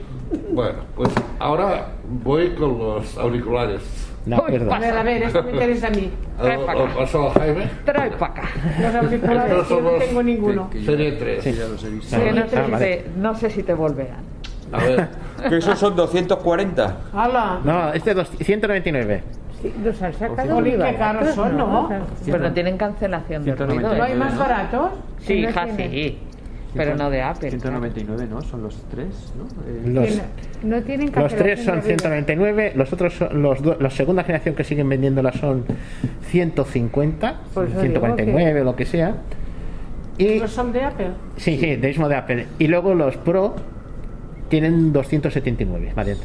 bueno, pues ahora voy con los auriculares. Acuerdo. A ver, a ver, esto me interesa a mí. Trae Lo, pa' lo acá. paso a Jaime. Trae para acá. Los auriculares, yo no tengo ninguno. Serie 3. Sí. Ya los he visto. Sí, no, Ah, sé si vale. te, no sé si te volverán. A ver, Que esos son 240. ¡Hala! No, este es dos- 199. Sí, los han sacado Jolín, qué caros baratos, son, ¿no? Pero no tienen cancelación de ruido. 199. ¿No hay más baratos? Sí, no hija, tiene. sí. Pero no de Apple. 199, ¿no? Son los tres, ¿no? Eh, Los, no, tienen los tres son de ruido. 199, los otros son, los do- la segunda generación que siguen vendiéndola son 150, Por eso digo 149 o lo que sea. Y ¿No son de Apple? sí, sí, de mismo de Apple. Y luego los Pro tienen 279, vale.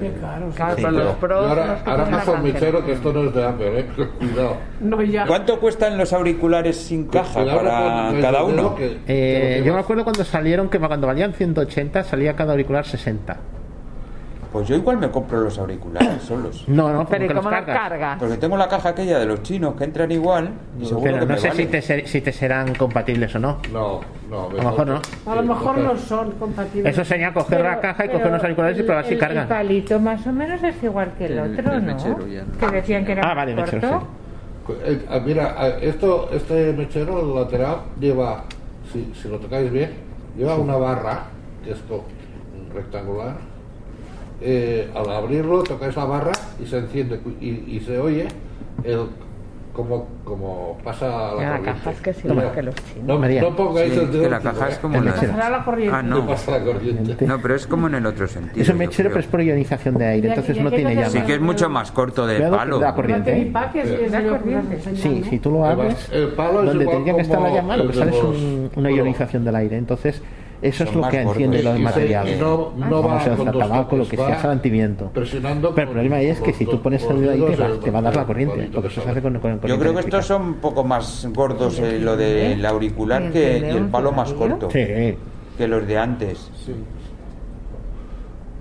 Qué caros. Claro, Sí, pero los pros. ahora, ahora michero cancelación. que esto no es de Apple, eh. Cuidado. No, ya. ¿Cuánto cuestan los auriculares sin caja Cuidado para con cada uno? que- Eh, yo me acuerdo cuando salieron que cuando valían 180 salía cada auricular 60. Pues yo igual me compro los auriculares solos. No, no, Pero ¿y los cómo los cargas. cargas? Porque tengo la caja aquella de los chinos que entran igual y seguro Pero que no me sé vale. si te, ser- si te serán compatibles o no. No, no. A lo mejor no. A lo mejor no son compatibles. Eso sería coger la caja y coger unos auriculares y probar si el, cargan. El palito más o menos es igual que el, El- otro, el ¿no? mechero ya no. Que decían que era Ah, vale, mechero, corto. Eh, ah, mira, ah, esto, este mechero el lateral lleva, si, si lo tocáis bien, lleva una barra, que es co- rectangular. Eh, al abrirlo tocáis la barra y se enciende cu- y, y se oye el como como pasa la, la corriente. caja es que es igual Mira, que los chinos. No, María. no pongáis Sí, el dedo que la caja es como El la... la corriente. Ah, No no. pasa la corriente. No, pero es como en el otro sentido. Es un mechero, pero es por ionización de aire, entonces no tiene no llama. Sí que es mucho más corto de Cuidado, palo. da No corriente. ¿eh? Sí. Sí, si tú lo abres, el palo es donde tendría que estar la llamada, lo que sale es una ionización del aire. Entonces, Eso es lo que enciende los materiales. no- no Como va sea con tabaco, lo que sea, presionando Pero el problema ahí es que si tú pones el ahí te, va, el- te va a dar la corriente, palito porque que eso se sale. hace con, con Yo creo que estos son un poco más gordos, eh, lo del auricular ¿Y el que, de y el palo más corto Sí. que los de antes. Sí.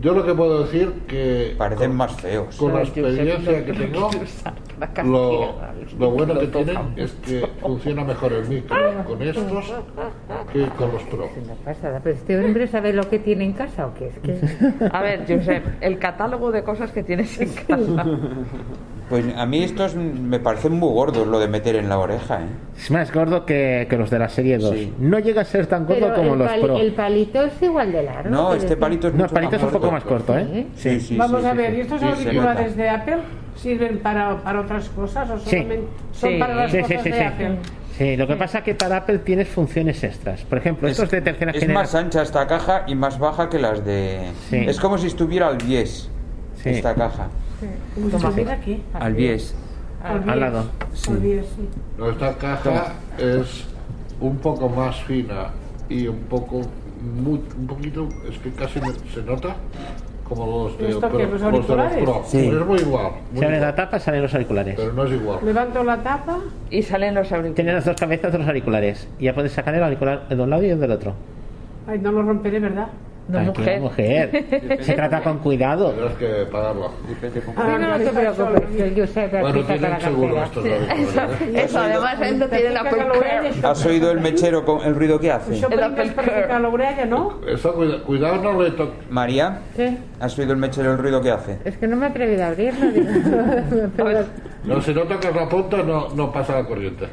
Yo lo que puedo decir que Parecen con, más feos. con la experiencia que tengo, lo, lo bueno que tienen es que funciona mejor el micro con estos que con los Pro. Es una pasada. Pero este hombre sabe lo que tiene en casa o qué es que. A ver, Josep, el catálogo de cosas que tienes en casa. Pues a mí estos me parecen muy gordos lo de meter en la oreja, ¿eh? Es más gordo que, que los de la serie 2. Sí. No llega a ser tan gordo Pero como los Pro. el palito es igual de largo. No, este palito es No, mucho palito es un poco más corto, ¿eh? Sí, sí, Vamos sí, a ver. ¿y estos auriculares de Apple sirven para, para otras cosas o Sí. solamente son Sí. para las Sí, cosas sí, de sí. Apple? Sí, lo que pasa es que para Apple tienes funciones extras. Por ejemplo, estos de tercera es más generación. ancha esta caja y más baja que las de... Sí. Es como si estuviera al bies Sí. esta caja. Como si estuviera aquí. Al bies. Al Al lado. Al bies, sí. No, esta caja es un poco más fina y un poco, muy- un poquito, es que casi se nota como los de, ¿Esto pero- los los de los auriculares? Pro. Sí. Pero es muy igual, muy Se abre la tapa, salen los auriculares. pero no es igual. Levanto la tapa. Y salen los auriculares. Tienen las dos cabezas de los auriculares. Y ya puedes sacar el auricular de un lado y el del otro. Ay, no lo romperé, ¿verdad? No, Tranquila, mujer. mujer. Se trata con cuidado. Tendrás que pagarlo. Ah, no te preocupes, Josep Bueno, tienen la seguro estos auriculares, ¿eh? Eso, además, él no tiene la Certifica que lo Apple huele, Care. ¿Has oído el mechero con el ruido que hace? El Apple no? Eso, cuida- cuidado, no le toques. María, Sí, ¿has oído el mechero el ruido que hace? es que no me he atrevido a abrirlo. No, si no tocas la punta no, no pasa la corriente.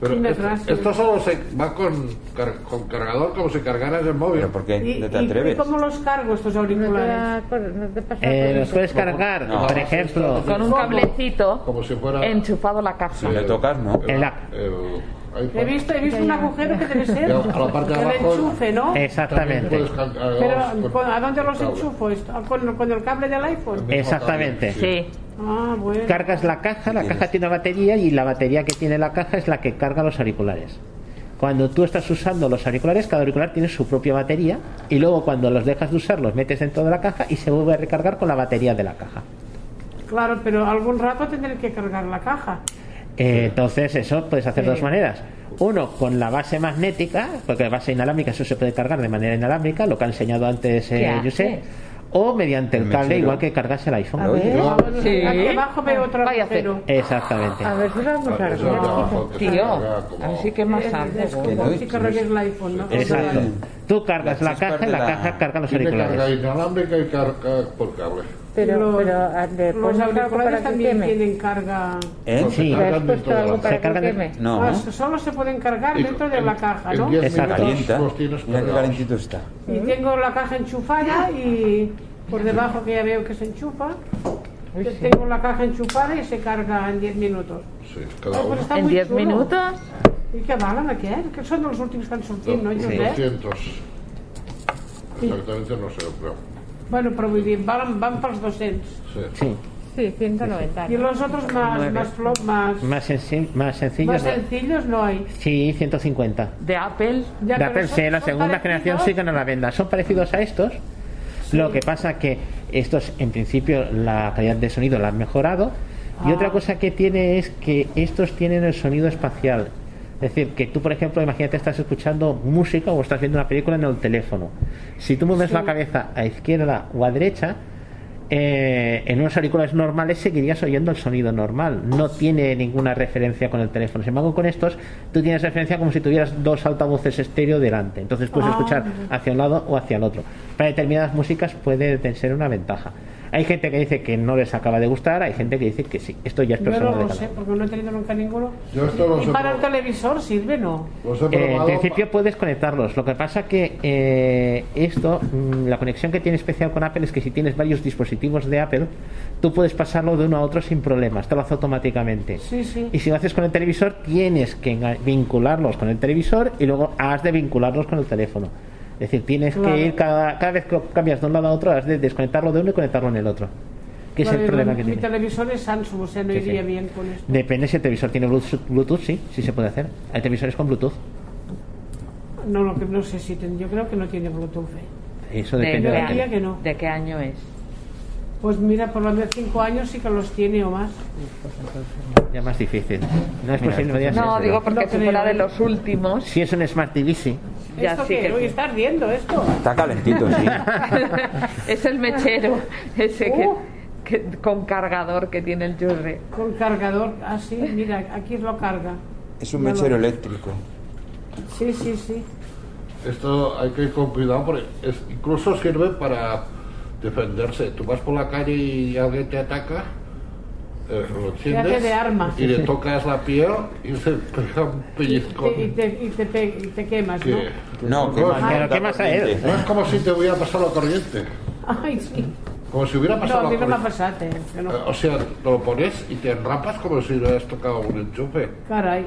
Pero Quina esto, solo se va con, car- con cargador como si cargaras el móvil. ¿Pero por qué? ¿Y, ¿No te y- atreves? y cómo los cargo estos no te, auriculares? da por- no te pasa Eh, los puedes cargar, No. por ejemplo. Con un cablecito Como si fuera... enchufado a la caja. Si le tocas, ¿no? El. He visto, he visto un agujero que debe ser a la parte de el enchufe, ¿no? Exactamente. Pero con- ¿con- ¿a dónde los enchufo esto? ¿Ah, ¿Con, con el cable del iPhone? Exactamente. Sí. Ah, bueno. Cargas la caja, la caja tiene una batería y la batería que tiene la caja es la que carga los auriculares. Cuando tú estás usando los auriculares, cada auricular tiene su propia batería y luego cuando los dejas de usar los metes dentro de la caja y se vuelve a recargar con la batería de la caja. Claro, pero algún rato tendré que cargar la caja. Eh, entonces eso puedes hacer Sí. dos maneras. Uno, con la base magnética, porque la base inalámbrica eso se puede cargar de manera inalámbrica, lo que ha enseñado antes eh, ¿Qué José. O mediante el El cable, mechero. igual que cargas el iPhone. A ver, Sí. Abajo veo otro Vaya agujero. Exactamente. a ver si lo vamos a se Tío, carga como- a ver si que más Que como si es- cargues el iPhone, ¿no? Exacto. Tú cargas La la caja y la la- caja carga los auriculares. inalámbrica y carga por cable. Pero, Los- pero le Los auriculares también queme. tienen carga. ¿Eh? No, se Sí. ¿Le has cargan puesto de algo para Se cargan que de- queme? No. Ah, solo se pueden cargar Y dentro de la caja, ¿no? 10 Exacto. minutos Calienta. Mira qué calentito está. Y tengo la caja enchufada y por debajo que ya veo que se enchufa. que Tengo la caja enchufada y se carga en 10 minutos. Sí, cada uno. En muy 10 chulo. minutos. I què valen aquests? Que són els últims que han sortit, no, Josep? 200. Exactamente no sé, pero Bueno, però vull dir, valen, van pels 200. sí. Sí. Sí, 190. Y los otros más, más, flo- más, Más, senci- más sencillo. más ¿no? sencillos no hay. Sí, 150. De Apple. Ya, de pero son- la son segunda parecidos. generación sí que no la venda. Son parecidos a estos. Lo que pasa que estos, en principio, la calidad de sonido la han mejorado. Y Ah. otra cosa que tiene es que estos tienen el sonido espacial. Es decir, que tú, por ejemplo, imagínate, estás escuchando música o estás viendo una película en el teléfono. Si tú mueves la cabeza a izquierda o a derecha, eh, en unos auriculares normales seguirías oyendo el sonido normal. No tiene ninguna referencia con el teléfono. Sin embargo, con estos, tú tienes referencia como si tuvieras dos altavoces estéreo delante. Entonces puedes Ah, escuchar hacia un lado o hacia el otro. Para determinadas músicas puede ser una ventaja. Hay gente que dice que no les acaba de gustar, hay gente que dice que sí. Esto ya es Yo personal no de lo cada sé, uno. porque no he tenido nunca ninguno. Yo esto ¿Y para el televisor sirve, no? Eh, en principio puedes conectarlos. Lo que pasa que eh, esto, mm, la conexión que tiene especial con Apple es que si tienes varios dispositivos de Apple, tú puedes pasarlo de uno a otro sin problemas. Te lo hace automáticamente. Sí, sí. Y si lo haces con el televisor, tienes que vincularlos con el televisor y luego has de vincularlos con el teléfono. Es decir, tienes Claro. que ir cada, cada vez que cambias de un lado a otro, has de desconectarlo de uno y conectarlo en el otro. Que es el problema que mi tiene. televisor es Samsung, o sea, no Sí, sí. iría bien con esto. Depende si el televisor tiene Bluetooth, Bluetooth, sí, sí se puede hacer. Hay televisores con Bluetooth. No, lo que no sé si ten- yo creo que no tiene Bluetooth. ¿eh? Eso ¿De, depende qué de año, que no. ¿De qué año es? Pues mira, por lo menos cinco años sí que los tiene o más. Ya más difícil. No es Mira, posible. No, pero- digo porque No si fuera de los últimos, Si es un Smart TV, sí. Ya ¿Esto sí qué? Hoy que... está ardiendo esto. Está calentito, sí. es el mechero ese que, Uh. que- con cargador que tiene el churre. Con cargador, así, mira, aquí lo carga. Es un Ya lo- mechero eléctrico. Sí, sí, sí. Esto hay que ir con cuidado porque es- incluso sirve para defenderse. Tú vas por la calle y alguien te ataca, eh, lo enciendes hace de arma. y le tocas la piel y se pega un Y te, y te, y te pe- y te quemas, que- ¿no? No, que más Pero ¿qué más a él? no es como si te hubiera pasado la corriente. Ay, sí. Como si hubiera No, pasado a mí la no me ha corriente. pasado, eh, que no. Eh, O sea, te lo pones y te enrapas como si hubieras tocado un enchufe. Caray.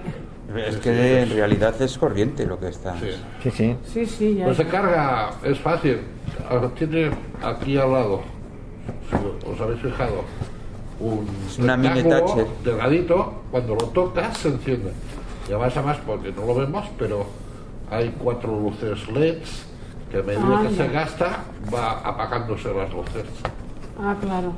Es que en realidad es corriente lo que está. Sí. Sí, sí. Sí, sí, ya. Pues se carga, es fácil. Ah, Tiene aquí al lado, si os habéis fijado, un una mini Thatcher. delgadito. Cuando lo tocas se enciende. Ya vas a más porque no lo vemos, pero hay cuatro luces LEDs que a medida que Anda. se gasta va apagándose las luces. Ah, claro.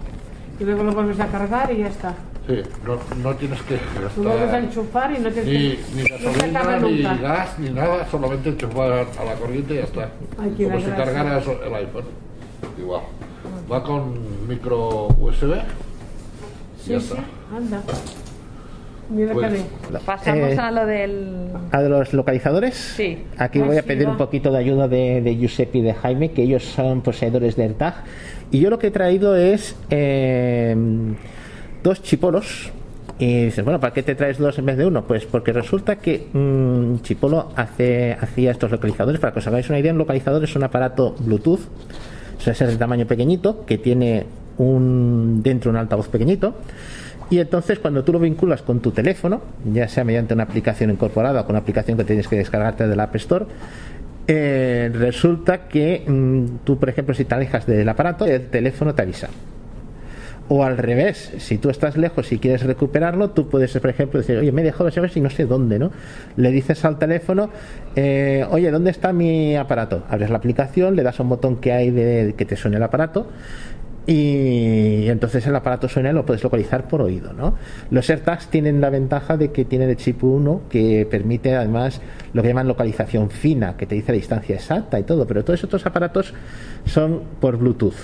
Y luego lo vuelves a cargar y ya está. Sí, no, no tienes que Lo vuelves a gastar enchufar y no tienes ni, que ni no gasolina, ni nunca. gas, ni nada, solamente enchufar a la corriente y ya está. Ay, Como si desgracia. cargaras el iPhone. Igual. Va con micro USB. Sí, ya sí, está. anda. Mira Pues, Pasamos Eh, a lo del... A de los localizadores, Sí. aquí voy a pedir un poquito de ayuda de, de Giuseppe y de Jaime, que ellos son poseedores del TAG. Y yo lo que he traído es eh, dos chipolos. Y dices, bueno, ¿para qué te traes dos en vez de uno? Pues porque resulta que mm, Chipolo hace, hacía estos localizadores. Para que os hagáis una idea, un localizador es un aparato Bluetooth, suele ser de tamaño pequeñito, que tiene un dentro un altavoz pequeñito. Y entonces cuando tú lo vinculas con tu teléfono, ya sea mediante una aplicación incorporada o con una aplicación que tienes que descargarte del App Store, eh, resulta que mm, tú, por ejemplo, si te alejas del aparato, el teléfono te avisa. O al revés, si tú estás lejos y quieres recuperarlo, tú puedes, por ejemplo, decir, oye, me he dejado llaves y no sé dónde, ¿no? Le dices al teléfono, eh, oye, ¿dónde está mi aparato? Abres la aplicación, le das a un botón que hay de que te suene el aparato y entonces el aparato suena y lo puedes localizar por oído, ¿no? Los AirTags tienen la ventaja de que tiene de chip 1 que permite además lo que llaman localización fina, que te dice la distancia exacta y todo, pero todos estos aparatos son por Bluetooth.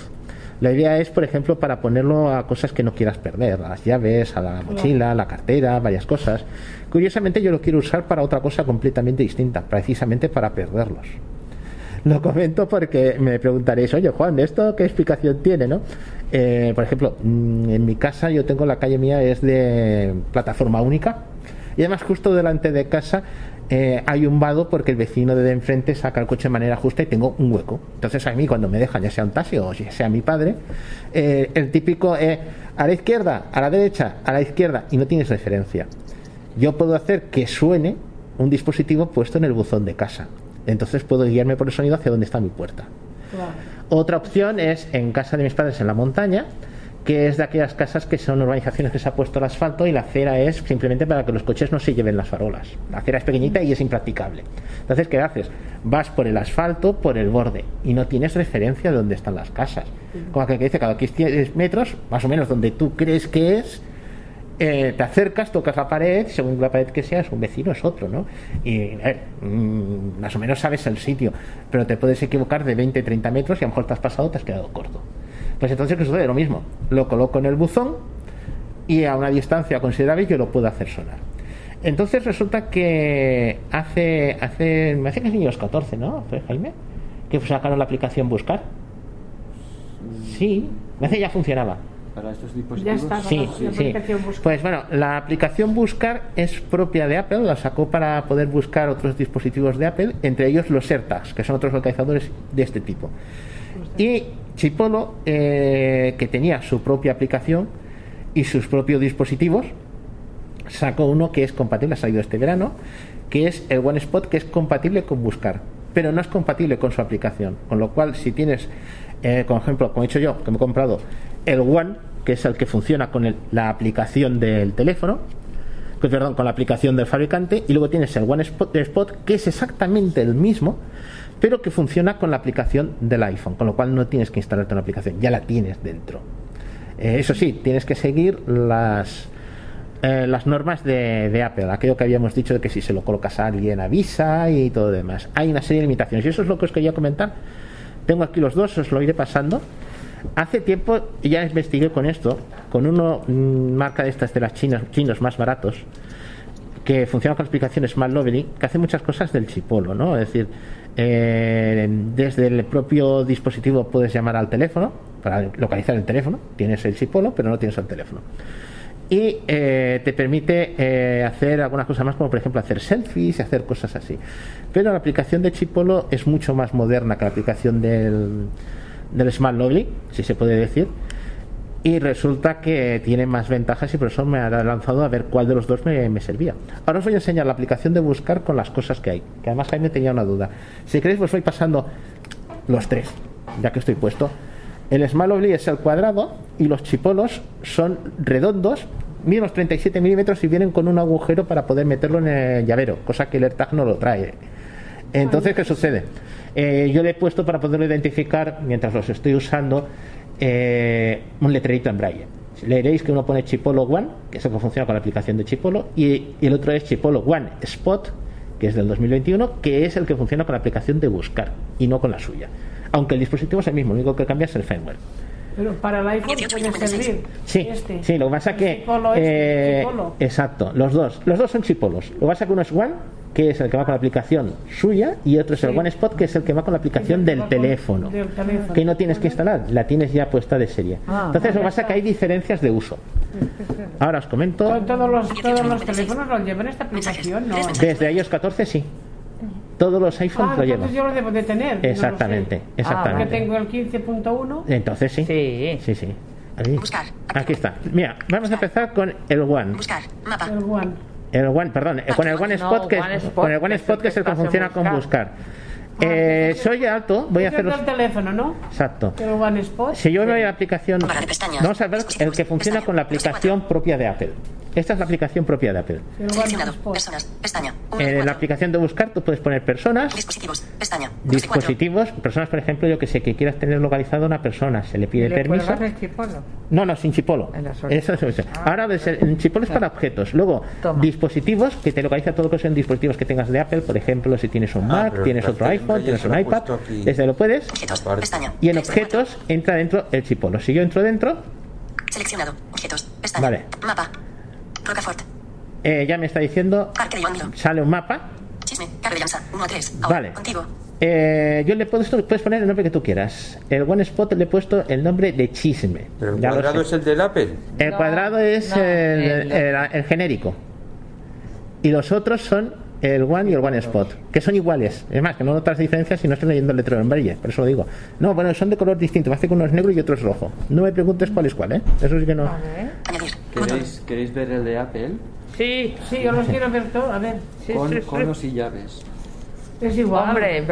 La idea es, por ejemplo, para ponerlo a cosas que no quieras perder, a las llaves, a la mochila, a la cartera, varias cosas. Curiosamente yo lo quiero usar para otra cosa completamente distinta, precisamente para perderlos. Lo comento porque me preguntaréis, oye Juan, ¿esto qué explicación tiene? ¿no? Eh, por ejemplo, mm, en mi casa yo tengo la calle mía es de plataforma única y además justo delante de casa eh, hay un vado porque el vecino de enfrente saca el coche de manera justa y tengo un hueco. Entonces a mí cuando me dejan, ya sea un taxi o ya sea mi padre, eh, el típico eh, a la izquierda, a la derecha, a la izquierda y no tienes referencia. Yo puedo hacer que suene un dispositivo puesto en el buzón de casa. Entonces puedo guiarme por el sonido hacia donde está mi puerta. Otra opción es en casa de mis padres en la montaña, que es de aquellas casas que son urbanizaciones que se ha puesto el asfalto y la acera es simplemente para que los coches no se lleven las farolas. La acera es pequeñita y es impracticable. Entonces, ¿qué haces? Vas por el asfalto, por el borde, y no tienes referencia de dónde están las casas. Como aquel que dice, cada 10 metros, más o menos donde tú crees que es, eh, te acercas, tocas la pared, según la pared que sea, es un vecino, es otro, ¿no? Y mm, más o menos sabes el sitio, pero te puedes equivocar de 20, 30 metros y a lo mejor te has pasado, te has quedado corto. Pues entonces, ¿qué sucede? Lo mismo, lo coloco en el buzón y a una distancia considerable yo lo puedo hacer sonar. Entonces resulta que hace, hace, me hace que es los 14, ¿no? ¿Fue Jaime? Que sacaron la aplicación Buscar. Sí, me hace ya funcionaba. Para estos Ya dispositivos. está. Sí, la sí. aplicación Buscar. Pues bueno, la aplicación Buscar es propia de Apple, la sacó para poder buscar otros dispositivos de Apple, entre ellos los AirTags, que son otros localizadores de este tipo. Y Chipolo, eh, que tenía su propia aplicación y sus propios dispositivos, sacó uno que es compatible, ha salido este verano, que es el OneSpot, que es compatible con Buscar, pero no es compatible con su aplicación. Con lo cual, si tienes, eh, por ejemplo, como he dicho yo, que me he comprado el One, que es el que funciona con el- la aplicación del teléfono, perdón, con la aplicación del fabricante y luego tienes el One Spot, Spot, que es exactamente el mismo pero que funciona con la aplicación del iPhone, con lo cual no tienes que instalarte una aplicación, ya la tienes dentro. Eh, eso sí, tienes que seguir las, eh, las normas de, de Apple, aquello que habíamos dicho de que si se lo colocas a alguien avisa y todo demás. Hay una serie de limitaciones y eso es lo que os quería comentar. Tengo aquí los dos, os lo iré pasando. Hace tiempo ya investigué con esto, con uno mm, marca de estas de las chinas, chinos más baratos, que funciona con aplicaciones Smart Lovely, que hace muchas cosas del chipolo, ¿no? Es decir, eh, desde el propio dispositivo puedes llamar al teléfono para localizar el teléfono, tienes el chipolo, pero no tienes el teléfono. Y eh, te permite eh, hacer algunas cosas más, como por ejemplo hacer selfies y hacer cosas así. Pero la aplicación de Chipolo es mucho más moderna que la aplicación del, del Smart Lovely, si se puede decir y resulta que tiene más ventajas y por eso me ha lanzado a ver cuál de los dos me, me, servía. Ahora os voy a enseñar la aplicación de buscar con las cosas que hay, que además Jaime tenía una duda. Si queréis os voy pasando los tres, ya que estoy puesto. El Small es el cuadrado y los chipolos son redondos, miden los 37 milímetros y vienen con un agujero para poder meterlo en el llavero, cosa que el AirTag no lo trae. Entonces, ¿qué sucede? Eh, yo le he puesto para poderlo identificar mientras los estoy usando eh, un letrerito en braille. Leeréis que uno pone Chipolo One, que es el que funciona con la aplicación de Chipolo, y, y el otro es Chipolo One Spot, que es del 2021, que es el que funciona con la aplicación de buscar y no con la suya. Aunque el dispositivo es el mismo, lo único que cambia es el firmware. Pero para el iPhone puede servir. Sí, este. sí, lo que pasa que. chipolo este, eh, chipolo. exacto, los dos. Los dos son chipolos. Lo que pasa que uno es One, que es el que va con la aplicación suya, y otro es el Sí. One Spot, que es el que va con la aplicación Es del teléfono. del teléfono. Que no tienes que instalar, la tienes ya puesta de serie. Ah, Entonces, lo que pasa que hay diferencias de uso. Ahora os comento. To- Todos los, todos los teléfonos lo llevan esta aplicación, ¿no? Desde iOS 14, sí. Todos los iPhones Ah, lo llevan. entonces yo lo debo de tener. no. Exactamente, Ah, exactamente. porque tengo el 15.1. Entonces sí. Sí. Sí, sí. Ahí. Aquí está. Mira, vamos a empezar con el One. El One. El One, perdón, eh, con el One No, Spot, que, One Spot, con el One Spot el que es el que funciona con buscar. buscar. Eh, soy alto, voy a hacer del teléfono, ¿no? Exacto. El One Spot. Si yo a la aplicación, vamos a ver el que funciona con la aplicación propia de Apple. Esta es la aplicación propia de Apple. Spot. Personas. Pestaña. En la aplicación de buscar tú puedes poner personas, Dispositivos. Pestaña. dispositivos, personas, por ejemplo, yo que sé, que quieras tener localizado a una persona, se le pide ¿Le permiso. cuelgas el chipolo? No, no, sin chipolo. Eso, eso, eso. Ahora, ves, el chipolo es para objetos. Luego, Toma. dispositivos, que te localiza todo lo que son dispositivos que tengas de Apple. Por ejemplo, si tienes un Ah, Mac, tienes otro iPhone, tienes un iPad. Desde lo puedes. Pestaña. Y en objetos entra dentro el chipolo. Si yo entro dentro, Seleccionado. Objetos. Pestaña. Vale. Mapa. Rocafort. eh, ya me está diciendo, Parque de Joan sale un mapa. Chisme. Carre de Llança. 1 a 3. Ahora. Vale. Contigo. Eh, yo le puedo puedes poner el nombre que tú quieras. El One Spot le he puesto el nombre de Chisme. Pero el Ya cuadrado es el del Apple. El No, cuadrado es no, el, el- el- el genérico. Y los otros son el One y el One Spot, que son iguales. Es más, que no notas diferencias si no estoy leyendo el letrero en braille, por eso lo digo. No, bueno, son de color distinto. Me hace que uno es negro y otro es rojo. No me preguntes cuál es cuál, ¿eh? Eso sí que no. ¿Queréis, ¿Queréis ver el de Apple? Sí, Sí, yo los quiero ver todos. A ver, sí, con sí, sí. conos y llaves. Es igual. Hombre,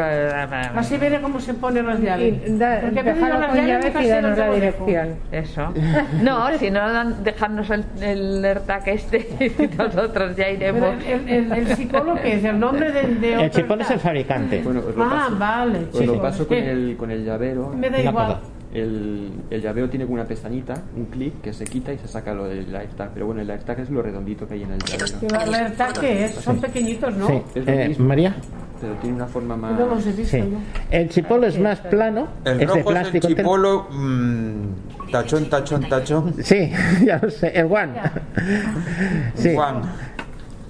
Así veré cómo se ponen las llaves. Y da- Porque déjalo las con llaves y no danos la dirección. Eso. No, si no dan, dejarnos el, el AirTag este y nosotros ya Pero iremos. el, el, el psicólogo que es el nombre de, de El chipolo es el fabricante. Bueno, os lo Ah, paso. vale. Sí, lo paso con que el, con el llavero. Me da Una igual. El, el llavero tiene como una pestañita, un clic que se quita y se saca lo del AirTag. Pero bueno, el AirTag es lo redondito que hay en el alerta que es, son pequeñitos, ¿no? Sí. Es lo Eh, mismo. María. Pero tiene una forma más. No los he visto Sí. El chipolo es más plano, El es de rojo es el plástico. chipolo. mm, tachón, tachón, tachón. Sí, ya lo sé, el One. Sí. Juan.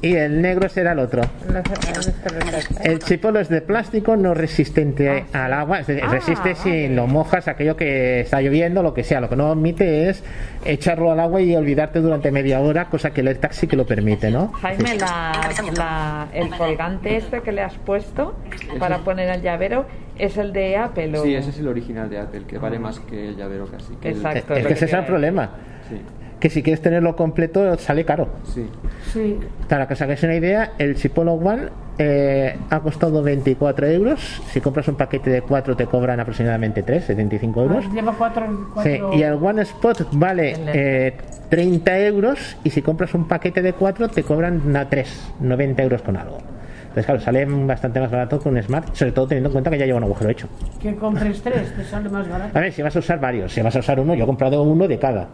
Y el negro será el otro. No sé, ¿dónde está el? El chipolo es de plástico, no resistente al agua, es decir, resiste si lo mojas, aquello que está lloviendo, lo que sea. Lo que no admite es echarlo al agua y olvidarte durante media hora, cosa que el AirTag sí que lo permite, ¿no? Jaime, la, la- el colgante este que le has puesto para poner el llavero es el de Apple. ¿o? Sí, ese es el original de Apple, que vale más que el llavero casi. que el- Exacto. Es lo que ese es el problema, Sí, que si quieres tenerlo completo sale caro. sí. Sí. Para que os hagáis una idea, el Chipolo One eh, ha costado 24 euros. Si compras un paquete de 4 te cobran aproximadamente 3, 75 euros. Ah, Lleva cuatro. Sí, cuatro... y el One Spot vale eh, 30 euros y si compras un paquete de 4 te cobran a 3, 90 euros con algo. Entonces, claro, sale bastante más barato que un Smart, sobre todo teniendo en cuenta que ya lleva un agujero hecho. Que compres tres, te sale más barato. A ver, si vas a usar varios, si vas a usar uno, yo he comprado uno de cada.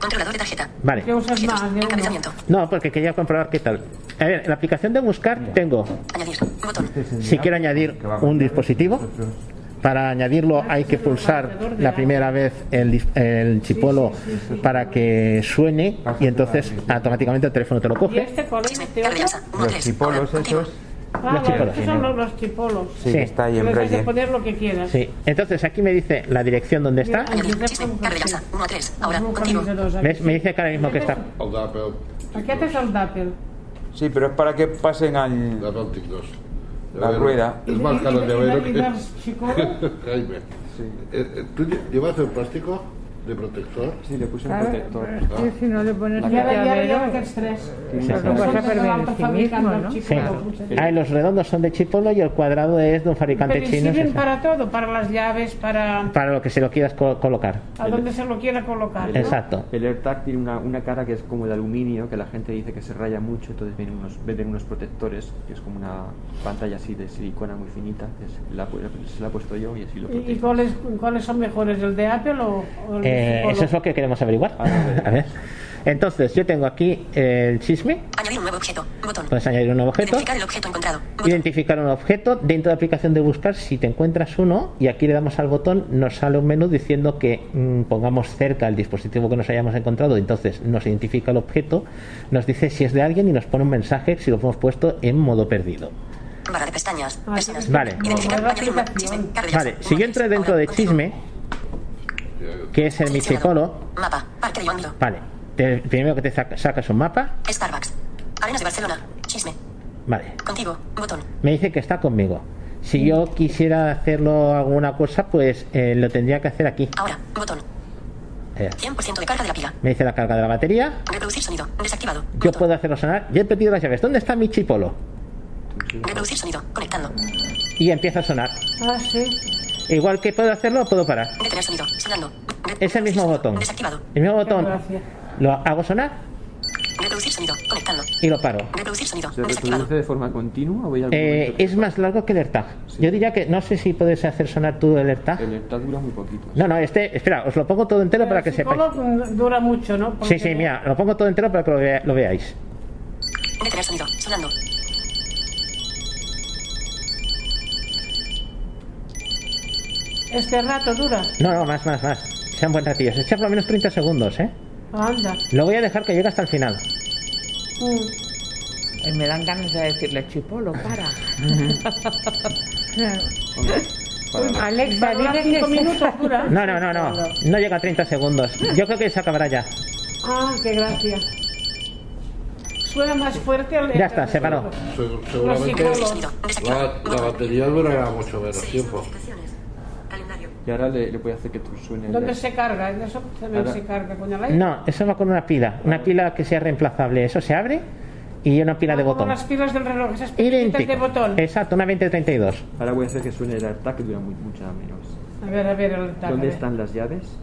Controlador de tarjeta. Vale. ¿Qué usas más? Encabezamiento. No, porque quería comprobar qué tal. A ver, en la aplicación de buscar tengo, Añadir. Botón. si quiero añadir un dispositivo, para añadirlo hay que pulsar la primera vez el, el chipolo para que suene y entonces automáticamente el teléfono te lo ¿Y coge. este cuál es? ¿Este otro? Cardelanza. 1 Los 3. chipolos esos. Ah, Los chipolos, estos sí, son los, los chipolos. Sí, Sí. está ahí en braille. poner lo que quieras. Sí, entonces aquí me dice la dirección donde está. Mira, Añadir. Empezar Chisme. con Cardelanza. 1 3. Ahora. Nunca Contigo. hice dos aquí. ¿Ves? Me dice que ahora mismo que está. Aquí haces el Dapple. Sí, pero es para que pasen al. De Apple TIC 2. La rueda. Es más caro el ¿Y- y- llavero que. Jaime. Eh, eh, ¿Tú lle- llevas el plástico de protector? Sí, le puse un Claro, protector. es que si no le pones La ya es tres. Sí, lo sí. vas a perder sí ¿no? Sí. Ah, y los redondos son de chipolo y el cuadrado es de un fabricante Pero chino. sirven para todo, para las llaves, para Para lo que se lo quieras co- colocar. a donde se lo quiera colocar. ¿no? Exacto. El AirTag tiene una, una cara que es como de aluminio, que la gente dice que se raya mucho, entonces vienen unos, venden unos protectores, que es como una pantalla así de silicona muy finita, que es- la, se la he puesto yo y así lo ¿Y, y cuáles, cuáles son mejores, el de Apple o, o el de Eh, eso es lo que queremos averiguar. A ver. Entonces, yo tengo aquí el chisme. Añadir un nuevo objeto. Botón. Puedes añadir un nuevo objeto. Identificar el objeto encontrado. Botón. Identificar un objeto dentro de la aplicación de buscar. Si te encuentras uno y aquí le damos al botón, nos sale un menú diciendo que mm, pongamos cerca el dispositivo que nos hayamos encontrado. Entonces nos identifica el objeto, nos dice si es de alguien y nos pone un mensaje si lo hemos puesto en modo perdido. Barra de pestañas. Ah, Personas. Vale. Identificar. Vale, si yo entro dentro de chisme, que es el mi chipolo, Mapa. Parque de vale, te- primero que te saca- sacas un mapa, Starbucks. Arenas de Barcelona. Chisme. vale, Contigo. Botón. me dice que está conmigo. Si yo quisiera hacerlo alguna cosa, pues eh, lo tendría que hacer aquí. Ahora. Botón. Eh, 100% de carga de la pila. me dice la carga de la batería. Reproducir sonido. Desactivado. Yo puedo hacerlo sonar. Yo he pedido las llaves. ¿Dónde está mi chipolo? Reproducir sonido. Conectando. Y empieza a sonar. Ah, sí. Igual que puedo hacerlo, puedo parar. Detener sonido. Sonando. Es el mismo botón. Desactivado. El mismo botón. Lo hago sonar Reproducir sonido. Conectando. y lo paro. Reproducir sonido. ¿Se Desactivado. reproduce de forma continua o hay algún Eh, es más largo que el AirTag. Yo diría que no sé si puedes hacer sonar tú el AirTag. El AirTag dura muy poquito. No, no, este, espera, os lo pongo todo entero para que sepáis. dura mucho, ¿no? Sí, Porque- sí, mira, lo pongo todo entero para que lo, vea- lo veáis. Detener sonido. Sonando. Este rato dura. No, no, más, más, más. Sean buen ratillos. Echa por lo menos 30 segundos, ¿eh? Anda. Lo voy a dejar que llegue hasta el final. Mm. Y me dan ganas de decirle, chipolo, para. Alexa, Va a durar dile que cinco minutos dura. No, no, no, no. No llega a 30 segundos. Yo creo que se acabará ya. Ah, qué gracia. Suena más fuerte al Ya está, se paró. Se- Seguramente la, la batería durará mucho menos tiempo. Y ahora le, le voy a hacer que suene el ¿Dónde de- se carga? Eso también Ahora- se carga con el aire. No, eso va con una pila. Una pila que sea reemplazable. Eso se abre y una pila de Ah, Como botón. las pilas del reloj, esas Idéntico. de botón. Exacto, una 2032. Ahora voy a hacer que suene el AirTag que dura muy, mucha menos. A ver, a ver, el tac, a ¿Dónde están las llaves?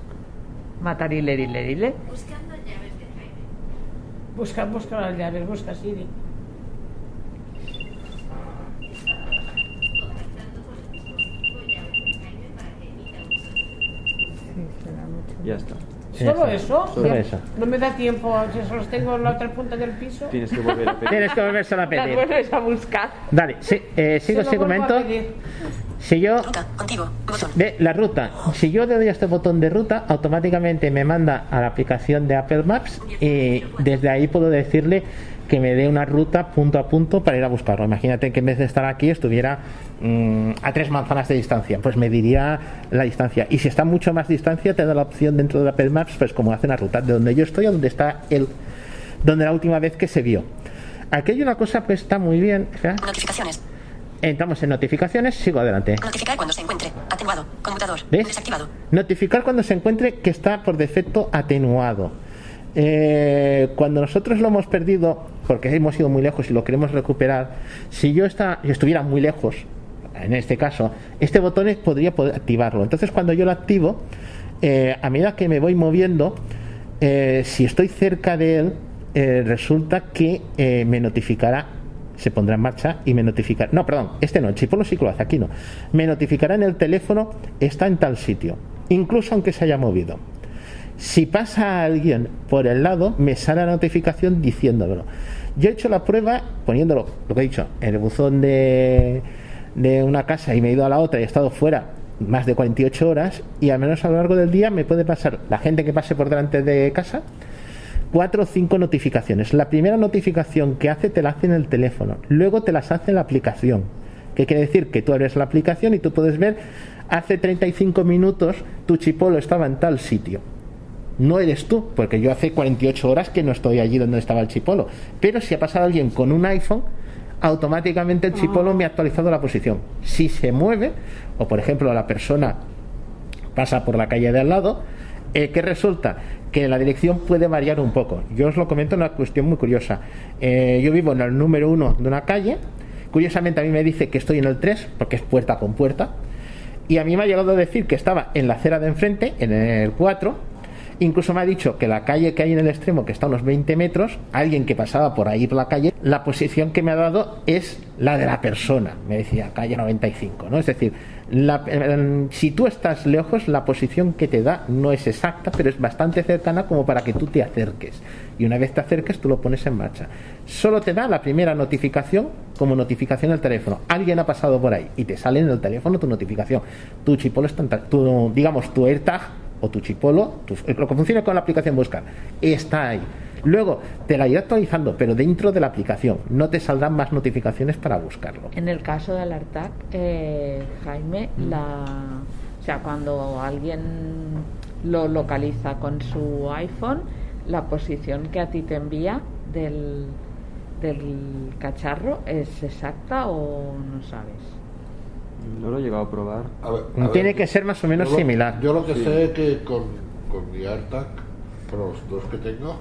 Matarile, dile, dile. Busca, busca las llaves, busca Siri. Sí, suena mucho. Ya está. ¿Solo Eso, solo Ya- eso. No me da tiempo, si solo tengo en la otra punta del piso. Tienes que volver a pedir. Tienes que volvérselo a pedir. vuelves a buscar. Dale, sí, eh, sigo Se ese pedir. Si yo Ruta. Contigo. Botón. de la ruta, si yo le doy a este botón de ruta, automáticamente me manda a la aplicación de Apple Maps y desde ahí puedo decirle que me dé una ruta punto a punto para ir a buscarlo. Imagínate que en vez de estar aquí estuviera mm, a tres manzanas de distancia, pues me diría la distancia. Y si está mucho más distancia, te da la opción dentro de Apple Maps, pues como hace una ruta de donde yo estoy a donde está él, donde la última vez que se vio. Aquí hay una cosa que está muy bien. espera. Notificaciones. Entramos en notificaciones, sigo adelante. Notificar cuando se encuentre. Atenuado. Conmutador. ¿Ves? Desactivado. Notificar cuando se encuentre que está por defecto atenuado. eh, cuando nosotros lo hemos perdido, porque hemos ido muy lejos y lo queremos recuperar, si yo esta- estuviera muy lejos, en este caso, este botón podría poder activarlo. Entonces, cuando yo lo activo, eh, a medida que me voy moviendo, eh, si estoy cerca de él, eh, resulta que me notificará, se pondrá en marcha y me notificará. No, perdón, este no, el chipolo sí que lo hace, aquí no. Me notificará en el teléfono, está en tal sitio, incluso aunque se haya movido. Si pasa alguien por el lado, me sale la notificación diciéndomelo. Yo he hecho la prueba poniéndolo, lo que he dicho, en el buzón de, de una casa y me he ido a la otra y he estado fuera más de 48 horas y al menos a lo largo del día me puede pasar la gente que pase por delante de casa cuatro o cinco notificaciones. La primera notificación que hace te la hace en el teléfono, luego te las hace en la aplicación. ¿Qué quiere decir? Que tú abres la aplicación y tú puedes ver hace 35 minutos tu chipolo estaba en tal sitio. No eres tú, porque yo hace 48 horas que no estoy allí donde estaba el chipolo. Pero si ha pasado alguien con un iPhone, automáticamente el chipolo me ha actualizado la posición. Si se mueve, o por ejemplo la persona pasa por la calle de al lado, eh, ¿qué resulta? Que la dirección puede variar un poco. Yo os lo comento una cuestión muy curiosa. Eh, yo vivo en el número uno de una calle. Curiosamente a mí me dice que estoy en el 3, porque es puerta con puerta. Y a mí me ha llegado a decir que estaba en la acera de enfrente, en el 4. Incluso me ha dicho que la calle que hay en el extremo, que está a unos 20 metros, alguien que pasaba por ahí por la calle, la posición que me ha dado es la de la persona. Me decía calle 95, ¿no? Es decir, si tú estás lejos, la posición que te da no es exacta, pero es bastante cercana como para que tú te acerques. Y una vez te acerques, tú lo pones en marcha. Solo te da la primera notificación como notificación al teléfono. Alguien ha pasado por ahí y te sale en el teléfono tu notificación. Tu chipolo está tu, digamos, tu AirTag o tu chipolo, tu- lo que funciona con la aplicación Buscar, está ahí. Luego te la irá actualizando, pero dentro de la aplicación. No te saldrán más notificaciones para buscarlo. En el caso del ARTAC, eh, Jaime, la, o sea, cuando alguien lo localiza con su iPhone, la posición que a ti te envía del, del cacharro es exacta o no sabes. No lo he llegado a probar. A ver, a ver, Tiene que ser más o menos yo lo- similar. Yo lo que sé es que con, con mi AirTag, con los dos que tengo,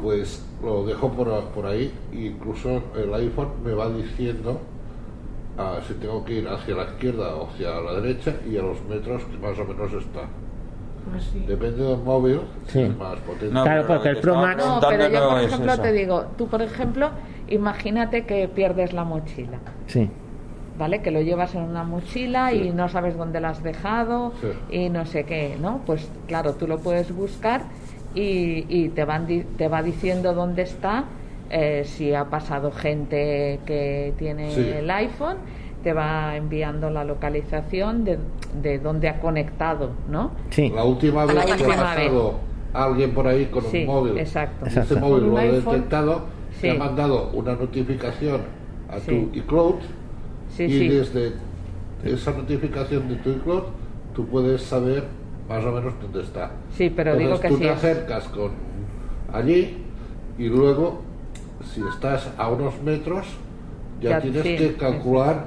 pues lo dejo por, por ahí e incluso el iPhone me va diciendo ah, si tengo que ir hacia la izquierda o hacia la derecha y a los metros que más o menos está. Así. Depende del móvil, Sí. es más potente. No, Claro, pero porque el Pro Max- No, pero yo, por ejemplo, te digo, tú, por ejemplo, imagínate que pierdes la mochila. Sí. ¿Vale? Que lo llevas en una mochila Sí. y no sabes dónde la has dejado Sí. y no sé qué, ¿no? Pues claro, tú lo puedes buscar y, y te, van di- te va diciendo dónde está, eh, si ha pasado gente que tiene Sí. el iPhone, te va enviando la localización de, de dónde ha conectado, ¿no? Sí. La última vez La que última ha pasado alguien por ahí con Sí, un móvil, exacto. y ese Exacto. móvil lo ha detectado, Sí. te ha mandado una notificación a Sí. tu iCloud Sí, y sí. desde esa notificación de tu iCloud tú puedes saber más o menos dónde está. Sí, pero Entonces, digo que tú sí te es- acercas con allí y luego si estás a unos metros ya, Ya, tienes sí, que calcular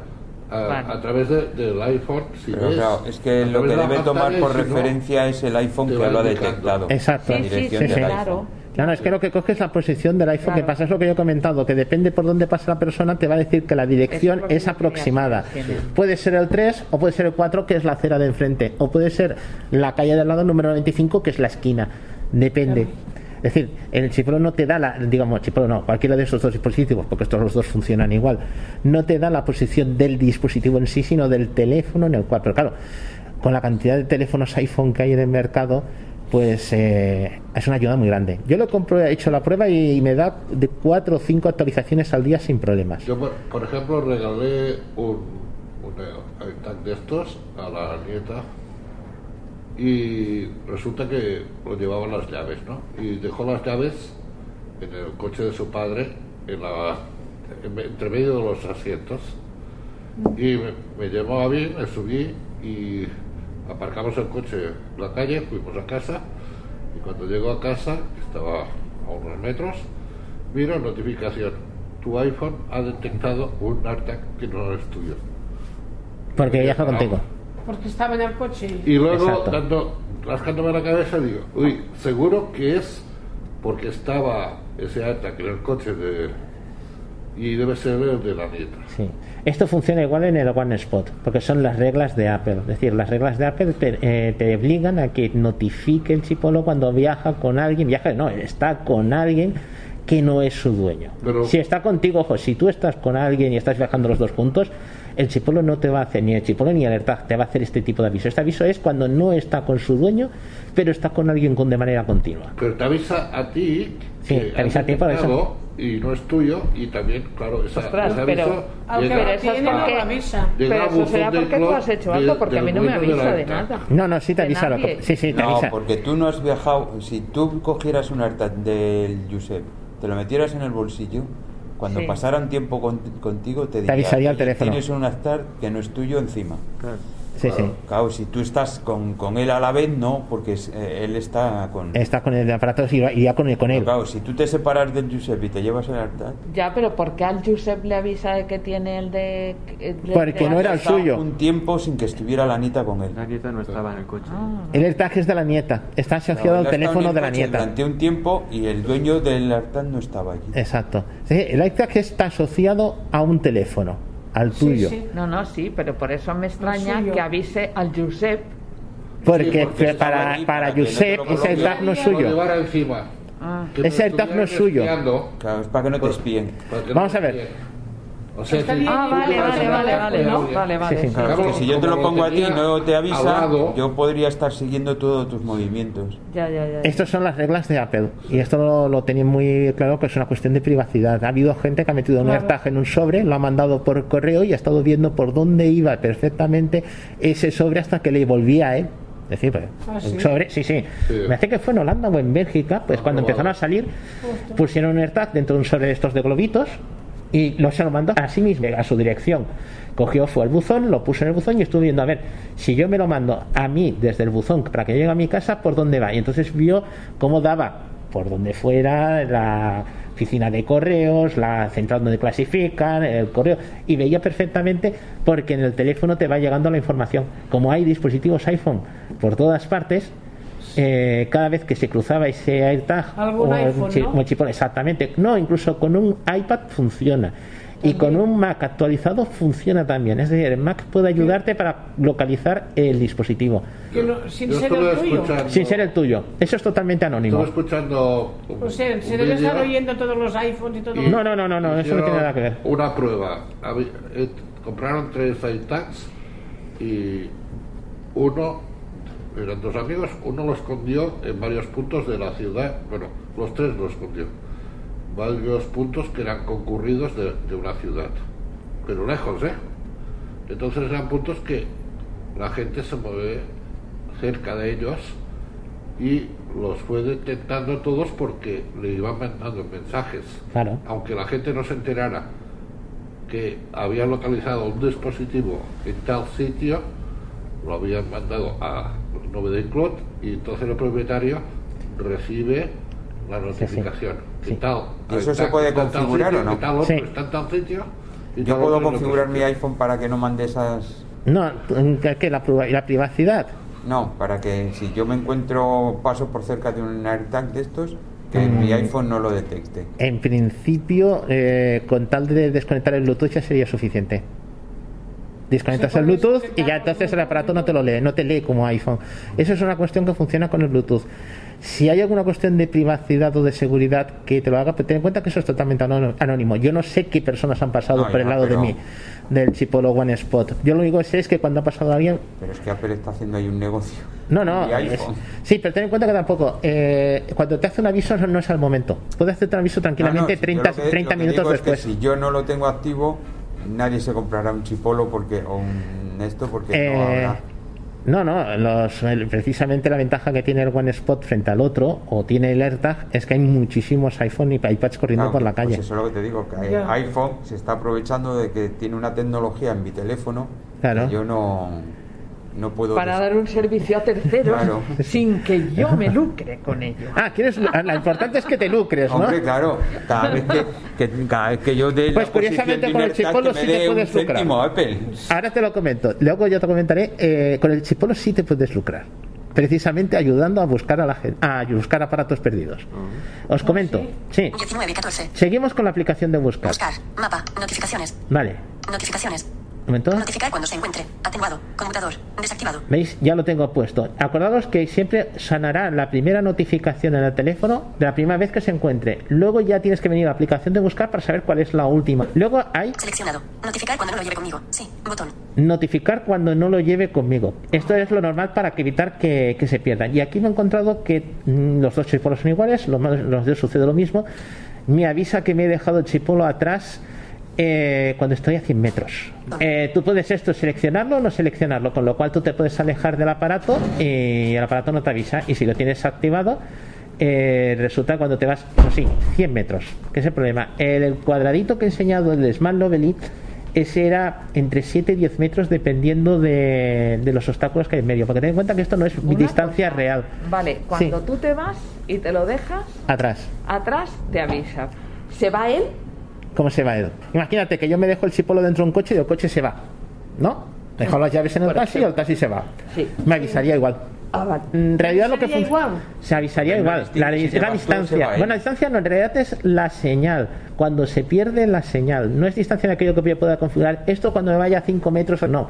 a, través de- del iPhone si Pero ves, claro, es que lo que debe tomar por no, referencia es el iPhone que lo ha detectado. Exacto. La Sí, sí, dirección sí, del sí. iPhone. claro. Claro, es que lo que coges es la posición del iPhone Claro. que pasa, es lo que yo he comentado, que depende por dónde pasa la persona, te va a decir que la dirección es aproximada. Puede ser el 3 o puede ser el 4, que es la acera de enfrente, o puede ser la calle del lado número 25, que es la esquina. Depende. Es decir, el chipolo no te da la, digamos, chipolo no, cualquiera de esos dos dispositivos, porque estos los dos funcionan igual, no te da la posición del dispositivo en sí, sino del teléfono en el cual. Pero claro, con la cantidad de teléfonos iPhone que hay en el mercado, pues eh, es una ayuda muy grande. Yo lo compro, he hecho la prueba y me da de 4 o 5 actualizaciones al día sin problemas. Yo, por, por ejemplo, regalé un, un iTag de estos a la nieta y resulta que lo llevaban las llaves, ¿no? Y dejó las llaves en el coche de su padre, en la, en entre medio de los asientos. Y me, me llamó a mí, me subí y aparcamos el coche en la calle, fuimos a casa y cuando llego a casa, que estaba a unos metros, miro notificación, tu iPhone ha detectado un AirTag que no es tuyo. Porque viaja contigo. Porque estaba en el coche. Y luego, dando, rascándome la cabeza, digo, uy, seguro que es porque estaba ese AirTag en el coche de... Y debe ser de la nieta. Sí. Esto funciona igual en el One Spot, porque son las reglas de Apple. Es decir, las reglas de Apple te, eh, te obligan a que notifique el chipolo cuando viaja con alguien, viaja, no, está con alguien que no es su dueño. Pero- si está contigo, ojo, si tú estás con alguien y estás viajando los dos puntos, el chipolo no te va a hacer ni el chipolo ni el AirTag, te va a hacer este tipo de aviso. Este aviso es cuando no está con su dueño, pero está con alguien con de manera continua. Pero te avisa a ti Sí, te avisa a ti por eso. Y no es tuyo y también, claro, esa, Ostras, ese pero- aviso llega Pero eso es porque- avisa. Pero eso será porque tú has hecho algo, porque a mí no me de avisa de nada. No, no, sí te avisa. lo que- nadie. sí, sí, te No, avisa. porque tú no has viajado. Si tú cogieras un AirTag del Josep, te lo metieras en el bolsillo, cuando Sí. pasaran tiempo con- contigo, te, diría, avisaría al "Oye, teléfono". Tienes un AirTag que no es tuyo encima. Sí, sí. Claro, si tú estás con, con él a la vez, no, porque es- eh, él está con. Está con el aparato y ya con él. Con él. Claro, si tú te separas del Josep y te llevas el AirTag, Ya, pero ¿por qué al Josep le avisa de que tiene el de... el de- Porque de- no era el suyo. un tiempo sin que estuviera la Anita con él. La nieta no estaba en el coche. Ah. El AirTag es de la nieta. Está asociado Claro, al teléfono el de la nieta. Durante un tiempo y el dueño del AirTag no estaba allí. Exacto. Sí, el AirTag está asociado a un teléfono, al tuyo. sí. No, no, sí, pero por eso me extraña suyo. que avise al Josep. Porque, Sí, porque estaba para, para Josep. AirTag no es Lo suyo. llevara encima. Ah. Que Ese AirTag no es suyo. Claro, es para que no te pues, espíen. no Vamos a ver. O sea, Está si- bien, Ah, Yo vale, vale, vale, no, vale, ¿no? vale, vale. Sí, sí. Claro, que si yo te lo pongo a ti y no te avisa, lado, yo podría estar siguiendo todos tus movimientos. Ya, ya, ya. Estas son las reglas de Apple y esto lo, lo tenéis muy claro que es una cuestión de privacidad. Ha habido gente que ha metido un. AirTag en un sobre, lo ha mandado por correo y ha estado viendo por dónde iba perfectamente ese sobre hasta que le volvía a él. Es decir, pues, Ah, ¿sí? sobre, sí, sí. Sí. Me hace que fue en Holanda o en Bélgica, pues Ah, cuando probado. empezaron a salir, pusieron un AirTag dentro de un sobre de estos de globitos y lo se lo mandó a sí mismo, a su dirección. Cogió, fue al buzón, lo puso en el buzón y estuvo viendo, a ver, si yo me lo mando a mí desde el buzón para que llegue a mi casa, ¿por dónde va? Y entonces vio cómo daba por donde fuera la oficina de correos, la central donde clasifican, el correo, y veía perfectamente porque en el teléfono te va llegando la información. Como hay dispositivos iPhone por todas partes, eh, cada vez que se cruzaba ese AirTag Algún o iPhone, chi- ¿no? chipón, exactamente, no, incluso con un iPad funciona. Y con un Mac actualizado funciona también. Es decir, el Mac puede ayudarte para localizar el dispositivo. Que no- sin Yo ser el tuyo. Sin ser el tuyo. Eso es totalmente anónimo. Estuve escuchando. un- O sea, se debe estar oyendo todos los iPhones y todo. y No, no, no, no, no, eso no tiene nada que ver. Una prueba. Eh, compraron tres AirTags y uno, eran dos amigos, uno lo escondió en varios puntos de la ciudad. Bueno, los tres lo escondió. Varios puntos que eran concurridos de, de una ciudad. Pero lejos, ¿eh? Entonces eran puntos que la gente se mueve cerca de ellos y los fue detectando todos porque le iban mandando mensajes. Claro. Aunque la gente no se enterara que había localizado un dispositivo en tal sitio, lo habían mandado a de cloud y entonces el propietario recibe la notificación. Sí. Que tal, ¿Y eso se está- puede en tal configurar sitio, o no? otro Sí. está en tal sitio, Yo puedo configurar mi iPhone para que no mande esas... No, que la privacidad. No, para que si yo me encuentro, paso por cerca de un AirTag de estos, que Mm. mi iPhone no lo detecte. En principio, eh, con tal de desconectar el Bluetooth ya sería suficiente. Desconectas el Bluetooth y ya entonces el aparato no te lo lee, no te lee como iPhone. Eso es una cuestión que funciona con el Bluetooth. Si hay alguna cuestión de privacidad o de seguridad que te lo haga, pero ten en cuenta que eso es totalmente anó- anónimo. Yo no sé qué personas han pasado No, por el lado de mí, del chipolo One Spot. Yo lo único que sé es que cuando ha pasado alguien, Pero es que Apple está haciendo ahí un negocio. no, no. Es- sí, pero ten en cuenta que tampoco. eh, cuando te hace un aviso no, es al momento. Puede hacerte un aviso tranquilamente no, si yo 30, lo que- 30 lo que minutos digo es que después. si yo no lo tengo activo, nadie se comprará un chipolo porque o un esto porque no Eh, habrá. no, no, los- el- precisamente la ventaja que tiene el One Spot frente al otro, o tiene el AirTag, es que hay muchísimos iPhone y iPads corriendo Claro, por la pues calle. eso es lo que te digo, que iPhone se está aprovechando de que tiene una tecnología en mi teléfono Claro. que yo no... no puedo. Para dar un servicio a terceros Claro. sin que yo me lucre con ello. Ah, quieres, lo importante es que te lucres, ¿no? Hombre, claro, cada vez que, que- cada vez que yo dé Pues la curiosamente con el chipolo sí te puedes lucrar. Apple. Ahora te lo comento. Luego yo te comentaré. eh, con el chipolo sí te puedes lucrar. Precisamente ayudando a buscar a la gente, a buscar aparatos perdidos. Os comento. Sí. 19 y 14. Seguimos con la aplicación de buscar. Buscar. Mapa. Notificaciones. Vale. Notificaciones. Momento. Notificar cuando se encuentre. Atenuado. Conmutador. Desactivado. ¿Veis? Ya lo tengo puesto. Acordaos que siempre sonará la primera notificación en el teléfono de la primera vez que se encuentre. Luego ya tienes que venir a la aplicación de buscar para saber cuál es la última. Luego hay Seleccionado. Notificar cuando no lo lleve conmigo. Sí. Botón. notificar cuando no lo lleve conmigo. Esto es lo normal para que evitar que, que se pierdan. Y aquí me he encontrado que mm, los dos chipolos son iguales, los, los dos sucede lo mismo. Me avisa que me he dejado el chipolo atrás eh, cuando estoy a 100 metros. Eh, tú puedes esto seleccionarlo o no seleccionarlo, con lo cual tú te puedes alejar del aparato y el aparato no te avisa. Y si lo tienes activado, eh, resulta cuando te vas, no sí, 100 metros. ¿Qué es el problema? El, el cuadradito que he enseñado del Smart Lovely, ese era entre 7 y 10 metros dependiendo de, de los obstáculos que hay en medio. Porque ten en cuenta que esto no es Una distancia cosa. real. Vale, cuando Sí. tú te vas y te lo dejas, Atrás. atrás te avisa. ¿Se va él? ¿Cómo se va él? Imagínate que yo me dejo el chipolo dentro de un coche y el coche se va. ¿No? Dejo las llaves en el Por taxi y el taxi se va. Sí. Me avisaría igual. Ah. En realidad lo que ¿Sería fun- igual? se avisaría Pero igual. La, si distancia. Bueno, la distancia no, en realidad es la señal. Cuando se pierde la señal. No es distancia en aquello que yo pueda configurar. Esto cuando me vaya a 5 metros o no.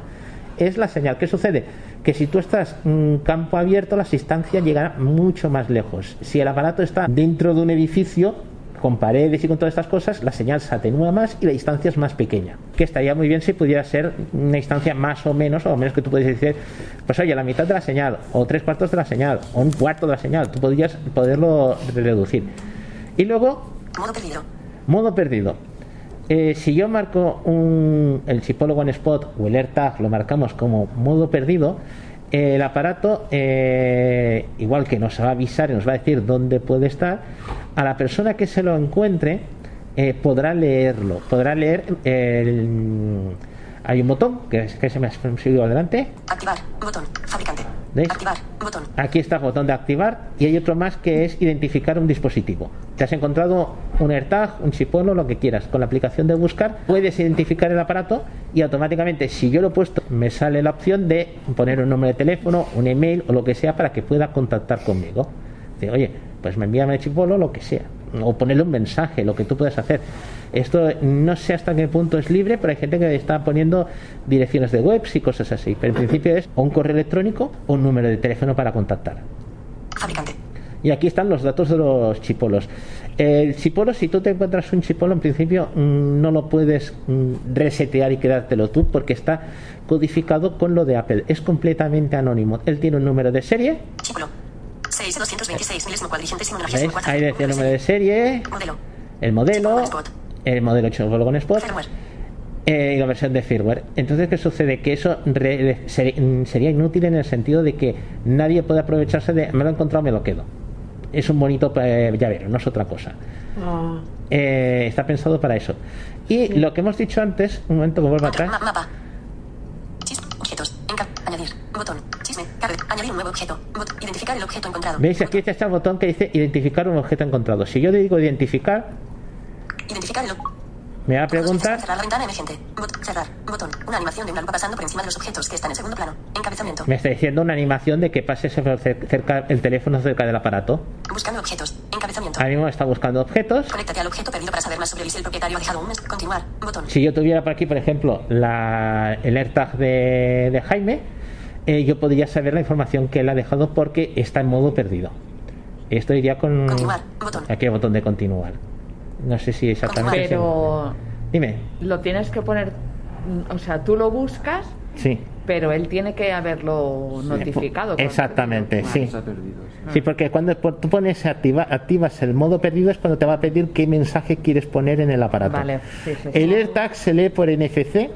Es la señal. ¿Qué sucede? Que si tú estás en campo abierto, la distancia llegará mucho más lejos. Si el aparato está dentro de un edificio, con paredes y con todas estas cosas, la señal se atenúa más y la distancia es más pequeña. Que estaría muy bien si pudiera ser una distancia más o menos, o menos que tú puedes decir, pues oye, la mitad de la señal, o tres cuartos de la señal, o un cuarto de la señal, tú podrías poderlo reducir. Y luego, Modo perdido. modo perdido. Eh, si yo marco un, el chipolo One Spot o el AirTag, lo marcamos como modo perdido, el aparato, eh, igual que nos va a avisar y nos va a decir dónde puede estar, a la persona que se lo encuentre eh, podrá leerlo, podrá leer el... Hay un botón que, que se me ha subido adelante, Activar. Botón. Fabricante. ¿Veis? Activar. Botón. Aquí está el botón de activar y hay otro más que es identificar un dispositivo. Te has encontrado un AirTag, un chipolo, lo que quieras. Con la aplicación de buscar puedes identificar el aparato y automáticamente si yo lo he puesto me sale la opción de poner un número de teléfono, un email o lo que sea para que pueda contactar conmigo. Dice, oye, pues me envíame el chipolo, lo que sea. O ponerle un mensaje, lo que tú puedas hacer. Esto no sé hasta qué punto es libre, pero hay gente que está poniendo direcciones de webs y cosas así. Pero en principio es o un correo electrónico o un número de teléfono para contactar. Fabricante. Y aquí están los datos de los chipolos. El chipolo, si tú te encuentras un chipolo, en principio mm, no lo puedes mm, resetear y quedártelo tú porque está codificado con lo de Apple. Es completamente anónimo. Él tiene un número de serie. Chipolo. 6 de 226 milésimo cuadrigentésimo ¿Veis? nonagésimo cuarta. Ahí decía el número de serie, Modelo. el modelo, el modelo chipolo con Spot Firmware. eh, y la versión de firmware. Entonces, ¿qué sucede? Que eso re- mm, sería inútil en el sentido de que nadie puede aprovecharse de me lo he encontrado, me lo quedo. Es un bonito eh, llavero, no es otra cosa. Ah, Eh, está pensado para eso. Y lo que hemos dicho antes, un momento que vuelvo atrás. Ma- mapa. Objetos. Enca- añadir. Botón. Chisme. Carga. Añadir un nuevo objeto. Bot- identificar el objeto encontrado. ¿Veis? Aquí está el botón que dice identificar un objeto encontrado. Si yo le digo identificar, Identificar el me va a preguntar Cerrar la ventana emergente. Bot- cerrar. Botón. Una animación de una lupa pasando por encima de los objetos que están en segundo plano. Encabezamiento. me está diciendo una animación de que pase cer- cerca el teléfono cerca del aparato. Buscando objetos. Encabezamiento. Ahora mismo está buscando objetos. Conéctate al objeto perdido para saber más sobre él si el propietario ha dejado un mes. Continuar. Botón. Si yo tuviera por aquí, por ejemplo, la, el AirTag de, de Jaime, eh, yo podría saber la información que él ha dejado porque está en modo perdido. Esto iría con. Continuar. Botón. Aquí el botón de continuar. No sé si exactamente. Pero Dime. lo tienes que poner, o sea, tú lo buscas, Sí. pero él tiene que haberlo notificado. Exactamente, sí. Está perdido. sí. Sí, porque cuando tú pones activa, activas el modo perdido es cuando te va a pedir qué mensaje quieres poner en el aparato. Vale, sí, sí, sí. El AirTag se lee por NFC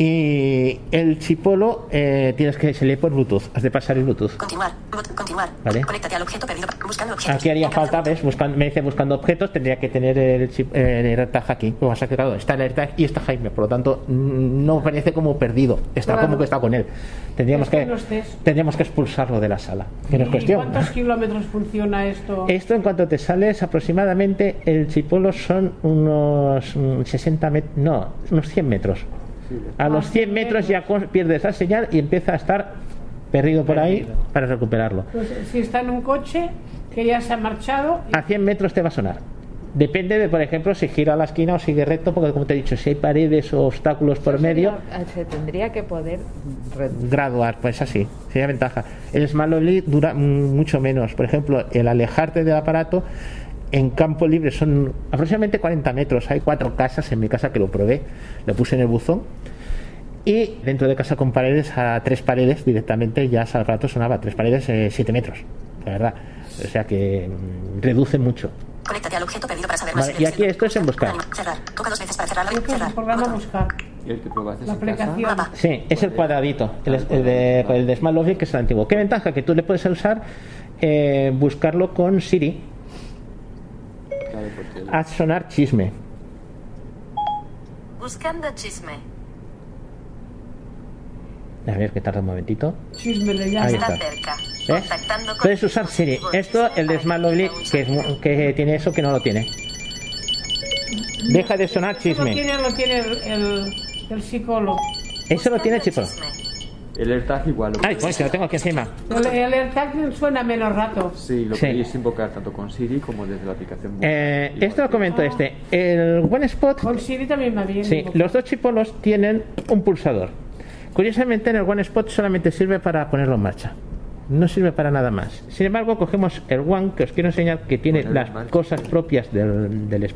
Y el chipolo eh, tienes que se lee por Bluetooth. Has de pasar el Bluetooth. Continuar. Continuar. Vale. Conéctate al objeto perdido. Buscando objetos. Aquí haría falta, ¿ves? Buscando, me dice buscando objetos, tendría que tener el, chip, el AirTag aquí. Es que, claro, está el AirTag y está Jaime, por lo tanto, mm, no parece como perdido. Está Claro. como que está con él. Tendríamos Es que que, tendríamos que expulsarlo de la sala. Que no es ¿Y cuestión. cuántos kilómetros funciona esto? Esto en cuanto te sales aproximadamente el chipolo son unos mm, 60 metros, no, unos 100 metros. A los 100 metros ya pierdes la señal y empieza a estar perdido por ahí para recuperarlo. Pues, si está en un coche que ya se ha marchado, A 100 metros te va a sonar. Depende de, por ejemplo, si gira a la esquina o sigue recto, porque como te he dicho, si hay paredes o obstáculos por medio, Se tendría que poder reducir. graduar, pues así, sería ventaja. El Smart Lovely dura mucho menos. Por ejemplo, el alejarte del aparato en campo libre son aproximadamente 40 metros. Hay cuatro casas en mi casa que lo probé, lo puse en el buzón. Y dentro de casa con paredes, a tres paredes directamente, ya ese aparato sonaba tres paredes, 7 metros, la verdad. O sea que mm, reduce mucho. Conéctate al objeto perdido para saber más. Vale, y aquí esto es en buscar. Cerrar. Toca dos veces para es el Cerrar. programa buscar. Y el que probaste La casa, aplicación. Mapa. Sí, es el cuadradito, el, el de, el de Smart Logic, que es el antiguo. ¿Qué ventaja? Que tú le puedes usar eh, buscarlo con Siri a sonar chisme. Buscando chisme. A ver, que tarda un momentito. Chisme le llama. Ahí Está con Puedes usar Siri. Esto, el de Smart Logic, que, es mu- que tiene eso, que no lo tiene. Deja de sonar Eso lo chisme. tiene, lo tiene el, el, el psicólogo. Eso lo tiene el chipolo. El AirTag igual. lo Ay, pues se lo tengo aquí encima. El, el AirTag suena menos rato. Sí, lo Sí. podéis invocar tanto con Siri como desde la aplicación. Eh, esto lo que- comento este. El OneSpot Con Siri también va bien. Sí, los dos chipolos tienen un pulsador. Curiosamente en el One Spot solamente sirve para ponerlo en marcha. No sirve para nada más. Sin embargo, cogemos el One que os quiero enseñar que tiene las marcha. cosas propias del, del es-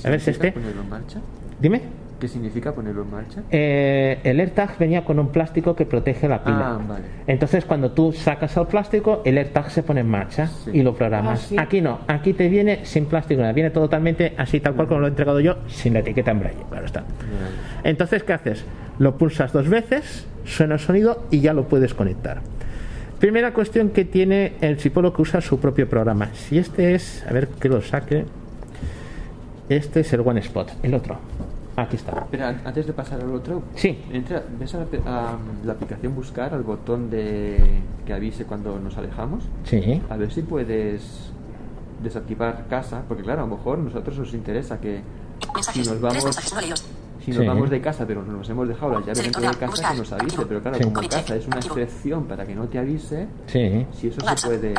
¿Qué A ver si este. ponerlo en marcha? Dime. ¿Qué significa ponerlo en marcha? Eh, el AirTag venía con un plástico que protege la pila. Ah, vale. Entonces, cuando tú sacas el plástico, el AirTag se pone en marcha Sí. y lo programas. Ah, sí. Aquí no, aquí te viene sin plástico, viene totalmente así, tal cual como lo he entregado yo, sin la etiqueta en braille. Claro está. Entonces, ¿qué haces? Lo pulsas dos veces, suena el sonido y ya lo puedes conectar. Primera cuestión que tiene el chipolo que usa su propio programa. Si este es, a ver que lo saque. Este es el One Spot, el otro. Aquí está. An- antes de pasar al otro, Sí. entra, ves a la, a la aplicación buscar al botón de que avise cuando nos alejamos. Sí. A ver si puedes desactivar casa, porque claro, a lo mejor a nosotros nos interesa que si nos Tres vamos mensajes no leídos. Si nos Sí. vamos de casa pero nos hemos dejado la llave dentro de casa que buscar, nos avise, pero claro, Sí. como casa es una excepción para que no te avise, Sí. si eso se puede.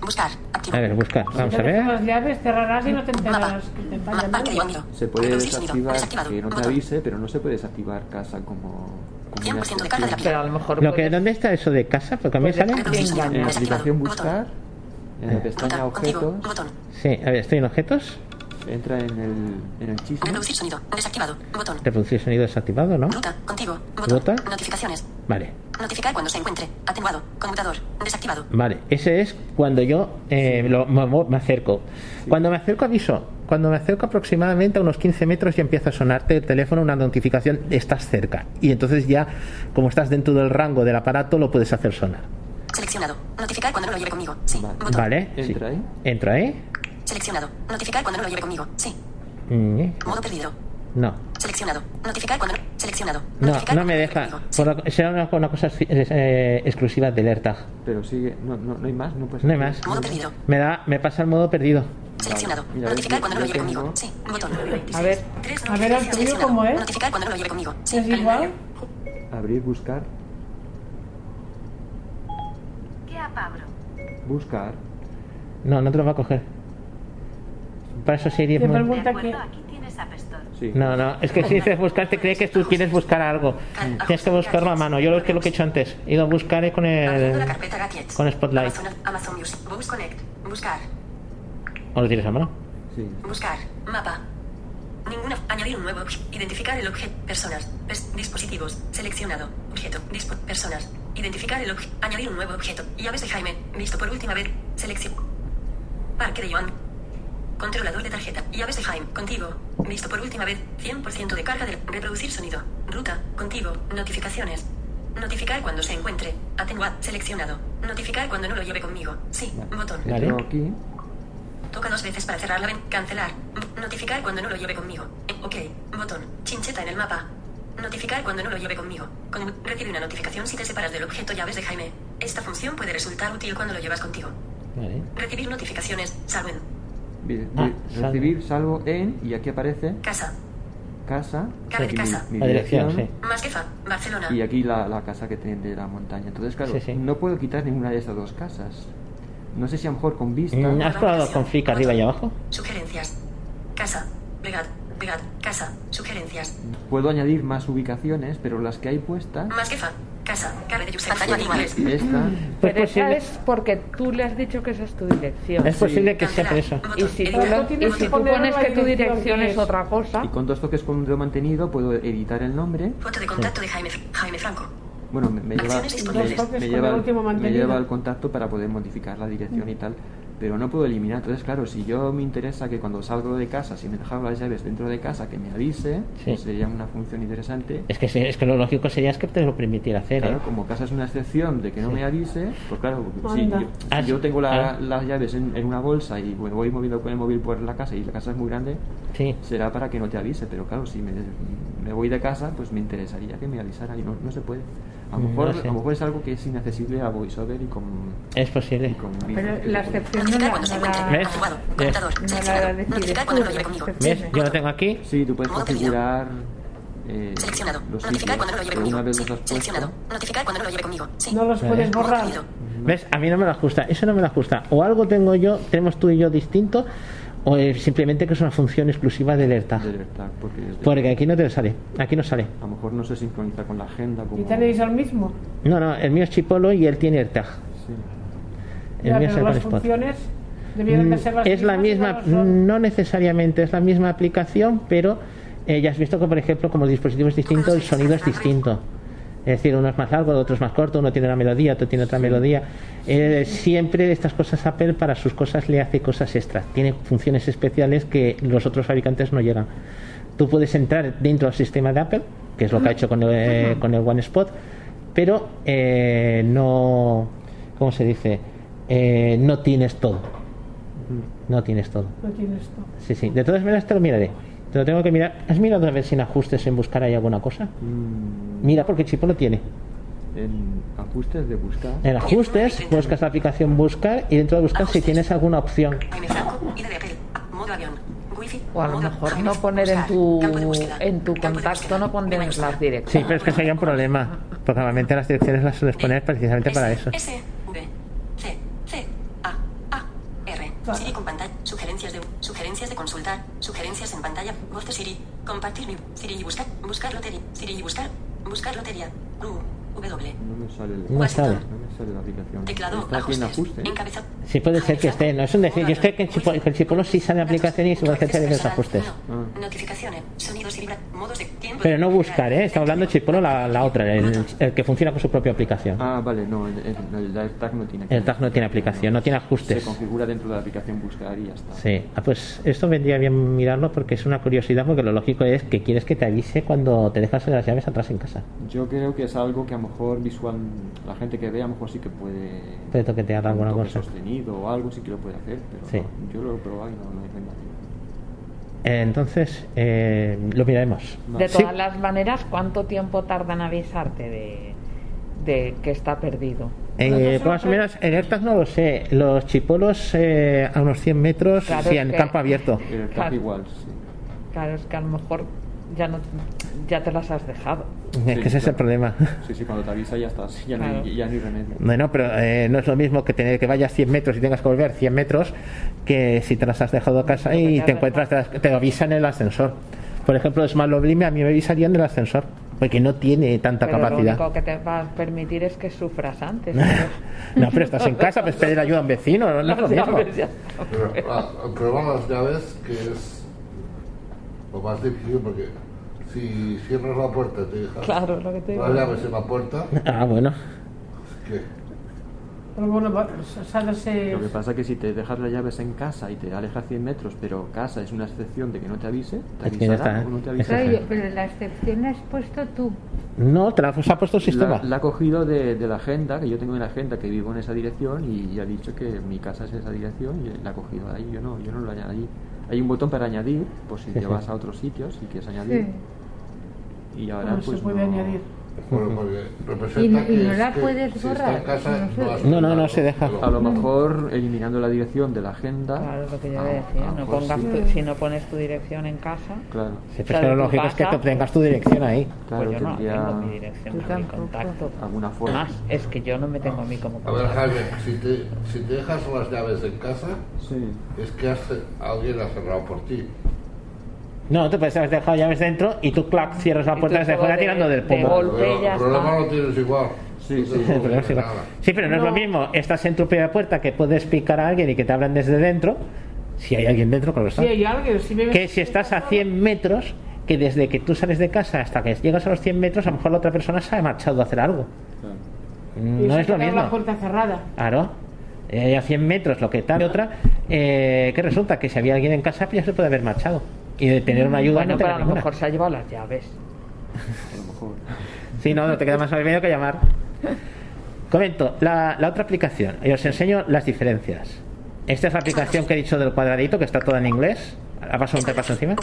Buscar. A ver, busca. Vamos a ver. las llaves, cerrarás y no te enterarás se puede desactivar que no te avise, pero no se puede desactivar casa como, como una 100% de carga de la excepción. Pero a lo mejor Lo que, ¿Dónde está eso de casa? Porque a mí sale. En la aplicación buscar, en la pestaña Ruta. Contigo. objetos. Sí, a ver, estoy en objetos. Entra en el, en el chisme. Reproducir sonido. Desactivado. Botón. Reproducir sonido desactivado, ¿no? Ruta. Contigo. Botón. Ruta. Notificaciones. Vale. Notificar cuando se encuentre. Atenuado. Conmutador. Desactivado. Vale, ese es cuando yo eh, lo- me, me acerco. Cuando me acerco aviso. Cuando me acerco aproximadamente a unos 15 metros ya empieza a sonarte el teléfono una notificación, estás cerca. Y entonces ya, como estás dentro del rango del aparato, lo puedes hacer sonar. Seleccionado. Notificar cuando no lo lleve conmigo. Sí. Vale. Botón. ¿Vale? Sí. Entra ahí. Entra ahí. Seleccionado. Notificar cuando no lo lleve conmigo. Sí. Modo perdido. No. Seleccionado. Notificar cuando no. Seleccionado. No, Notificar no me deja. Sí. Lo- será una, una cosa eh, exclusiva del AirTag. Pero sigue, no, no, no hay más, no puedes No hay más. Modo perdido. Me da, me pasa el modo perdido. Seleccionado. Mira, Notificar yo- cuando no lo lleve tengo- conmigo. Sí. Botón. A ver, A ver, tuyo. ¿cómo es? Notificar cuando no lo lleve conmigo. Sí. ¿Es igual? Abrir, buscar, ¿Qué buscar. No, no te lo va a coger. Para eso Te muy- pregunta que... Sí. No, no, es que si dices buscar, te cree que tú quieres buscar algo. Tienes que buscarlo a mano. Yo lo que lo que he hecho antes. He ido a buscar con el. con Spotlight. Amazon, Music. Buscar. ¿O lo tienes a mano? Sí. Buscar. Mapa. Ninguna. Añadir un nuevo objeto. Identificar el objeto. Personas. Dispositivos. Seleccionado. Objeto. Dispo- personas. Identificar el objeto. Añadir un nuevo objeto. Llaves de Jaime. Visto por última vez. Selección. Parque de Joan. Controlador de tarjeta. Llaves de Jaime. Contigo. Visto por última vez. 100% de carga de reproducir sonido. Ruta. Contigo. Notificaciones. Notificar cuando se encuentre. Atenuar. Seleccionado. Notificar cuando no lo lleve conmigo. Sí. Botón. Aquí. Toca dos veces para cerrar la ven. Cancelar. Notificar cuando no lo lleve conmigo. Eh, Ok. Botón. Chincheta en el mapa. Notificar cuando no lo lleve conmigo. Con- recibe una notificación si te separas del objeto llaves de Jaime. Esta función puede resultar útil cuando lo llevas contigo. Vale. Recibir notificaciones. Salvo en Bien, Ah, salvo. recibir salvo en y aquí aparece casa. casa y casa. mi, mi La dirección, dirección Más que fa. Barcelona. y aquí la, la casa que tiene de la montaña. Entonces, claro, Sí, sí. no puedo quitar ninguna de esas dos casas. No sé si a lo mejor con vista. Mm, ¿Has probado con flick arriba y abajo? Sugerencias. Casa. Pegad. Pegad. Casa. Sugerencias. Puedo añadir más ubicaciones, pero las que hay puestas, Más que fa. Casa. Cabe de Pues Pero esa es porque tú le has dicho que esa es tu dirección. Es posible que sea por eso. Y si tú, tienes y que si tú pones que tu dirección que es es. otra cosa, y con dos toques con un dedo mantenido puedo editar el nombre. Foto de contacto de Jaime, Jaime Franco. Bueno, me, me lleva, me- me lleva, el último me lleva al contacto para poder modificar la dirección y tal, pero no puedo eliminar. Entonces, claro, si yo me interesa que cuando salgo de casa, si me dejan las llaves dentro de casa, que me avise, Sí. pues sería una función interesante. Es que, es que lo lógico sería es que te lo permitiera hacer. Claro, ¿eh? como casa es una excepción de que no Sí. me avise, pues claro, si Anda. yo, si Ah, yo tengo la- ah. las llaves en, en una bolsa y me voy moviendo con el móvil por la casa y la casa es muy grande, Sí. será para que no te avise, pero claro, si me, me voy de casa, pues me interesaría que me avisara y no, no se puede. A lo, mejor, no sé. a lo mejor es algo que es inaccesible a VoiceOver y con, Es posible. y con Pero la excepción no la, no ¿Ves? ¿Ves? No la decides tú. ¿Ves? Yo lo tengo aquí. Sí, tú puedes configurar eh, Seleccionado. los Notificar sitios, cuando no lo lleve conmigo. Sí. Seleccionado. Notificar cuando no lo lleve conmigo. Sí. No los puedes borrar. ¿Ves? A mí no me lo ajusta. Eso no me lo ajusta. O algo tengo yo, tenemos tú y yo distinto, o es simplemente que es una función exclusiva del AirTag. porque, es de- Porque aquí no te sale. Aquí no sale. a lo mejor no se sincroniza con la agenda. Como, ¿Y tenéis el mismo? No, no, el mío es Chipolo y él tiene AirTag. Sí. El Ya, mío es el las Spot. funciones debieran de ser las Es la misma, no necesariamente es la misma aplicación, pero eh, ya has visto que, por ejemplo, como el dispositivo es distinto, el sonido es distinto. Es decir, uno es más largo, otro es más corto, uno tiene una melodía, otro tiene otra melodía. Eh, siempre estas cosas Apple para sus cosas le hace cosas extras. Tiene funciones especiales que los otros fabricantes no llegan. Tú puedes entrar dentro del sistema de Apple, que es lo que ha hecho con el, eh, con el One Spot, pero eh, no, ¿cómo se dice? Eh, no tienes todo. No tienes todo. No tienes esto. Sí, sí. De todas maneras te lo miraré. Te lo tengo que mirar. ¿Has mirado a ver si en ajustes en buscar hay alguna cosa? Mm, Mira, porque Chipo lo tiene. en ajustes de buscar. En ajustes buscas la aplicación buscar y dentro de buscar si tienes alguna opción. O a lo modo mejor no poner en tu, en tu contacto, no Búsqueda. las direcciones. Sí, pero es que sería un problema. Porque normalmente las direcciones las sueles poner precisamente para eso. S, V, C, C, A, A, R. Siri con pantalla. Sugerencias de, sugerencias de consultar. Sugerencias en pantalla. Voz de Siri. Compartir mi. Siri y buscar. Buscar lotería. Siri y buscar. Buscar lotería. U, W. No me sale, el- No sale. no me sale la aplicación. Teclado. Está aquí en Ajustes. Encabezado. Sí, puede ser que esté. No es un decir. Yo estoy que en Chipolo sí sale aplicación y que tiene los ajustes. No. Notificaciones. Sonidos y vibra. Modos de tiempo. Pero no buscar, ¿eh? Estamos hablando de Chipolo la, la otra, el, el que funciona con su propia aplicación. Ah, vale, no, el, el, el tag no tiene. El tag no tiene aplicación, no tiene ajustes. Se configura dentro de la aplicación buscar y ya está. Sí, ah, pues esto vendría bien mirarlo porque es una curiosidad, porque lo lógico es que quieres que te avise cuando te dejas las llaves atrás en casa. Yo creo que es algo que a lo mejor visual, la gente que ve a lo mejor sí que puede. Puede toquetear alguna cosa. sostenido o algo sí que lo puede hacer, pero Sí. no, yo lo he probado y no, no hay. Eh, Entonces, eh, lo miraremos. De Sí. todas las maneras, ¿cuánto tiempo tarda en avisarte de, de que está perdido? Eh, más o menos, en AirTag no lo sé. Los chipolos eh, a unos 100 metros, Claro, sí, en que- campo abierto. El Claro. igual, sí. Claro, es que a lo mejor ya no ya te las has dejado. Es que ese es el claro. problema. Sí, sí, cuando te avisa ya estás, ya, no, Claro. hay, ya no hay remedio. Bueno, pero eh, no es lo mismo que tener que vayas 100 metros y tengas que volver 100 metros que si te las has dejado a casa que y te te encuentras, te, te avisan en el ascensor. Por ejemplo, Smart Sublime a mí me avisaría en el ascensor, porque no tiene tanta Pero capacidad. lo único que te va a permitir es que sufras antes. No, pero estás en casa, pues pedir ayuda a un vecino, no, no es lo mismo. ya. Pero ah, prueba las llaves, que es lo más difícil, porque si cierras la puerta te dejas Claro, lo que te digo. las llaves en la puerta, Ah, bueno. ¿qué? Bueno. Lo que pasa es que si te dejas las llaves en casa y te alejas 100 metros, pero casa es una excepción de que no te avise, te Es avisará está, o no te avisará. Yo- pero la excepción la has puesto tú. No, te la os ha puesto el sistema. La, la ha cogido de, de la agenda, que yo tengo en la agenda que vivo en esa dirección y ha dicho que mi casa es esa dirección y la ha cogido ahí. Yo no, yo no lo añadí. Hay un botón para añadir, por si Sí, te sí. vas a otros sitios y quieres añadir. Y ahora No pues se puede no- añadir. Bueno, porque representa Y no- y que no la que puedes está borrar, en casa, no no, No, no, no se deja. A lo mejor eliminando la dirección de la agenda. Claro, lo que yo a- decía, a lo no mejor pongas sí. tu- si no pones tu dirección en casa, Claro, Sí, pero que lo lógico es que tengas tu dirección ahí. claro, pues yo no tendría tengo mi dirección, Tú ni mi contacto. alguna forma. Más, es que yo no me tengo a mí como A ver, contacto. Jaime, si te, si te dejas las llaves en casa, Sí. es que has- alguien ha cerrado por ti. No, te puedes haber dejado llaves dentro y tú, clac, cierras la Y puerta desde solo fuera de- tirando del de pomo. golpe. Pero ya el problema está. lo tienes igual. Sí, sí. Sí, pero de sí, no, es lo mismo. Estás en tu propia puerta que puedes picar a alguien y que te abran desde dentro. Si hay alguien dentro, claro está. Si hay alguien, si me Que si estás a 100 metros, que desde que tú sales de casa hasta que llegas a los 100 metros, a lo mejor la otra persona se ha marchado a hacer algo. claro. Y No se es lo mismo. la puerta cerrada. Claro. Eh, a 100 metros, lo que tal. Y otra, eh, que resulta que si había alguien en casa, pues ya se puede haber marchado. Y de tener una ayuda Bueno, no pero a lo ninguna. mejor se ha llevado las llaves. A lo mejor. Sí, no, no te queda más remedio que llamar. Comento, la, la otra aplicación, y os enseño las diferencias. Esta es la aplicación que he dicho del cuadradito, que está toda en inglés. Ha pasado un repaso encima.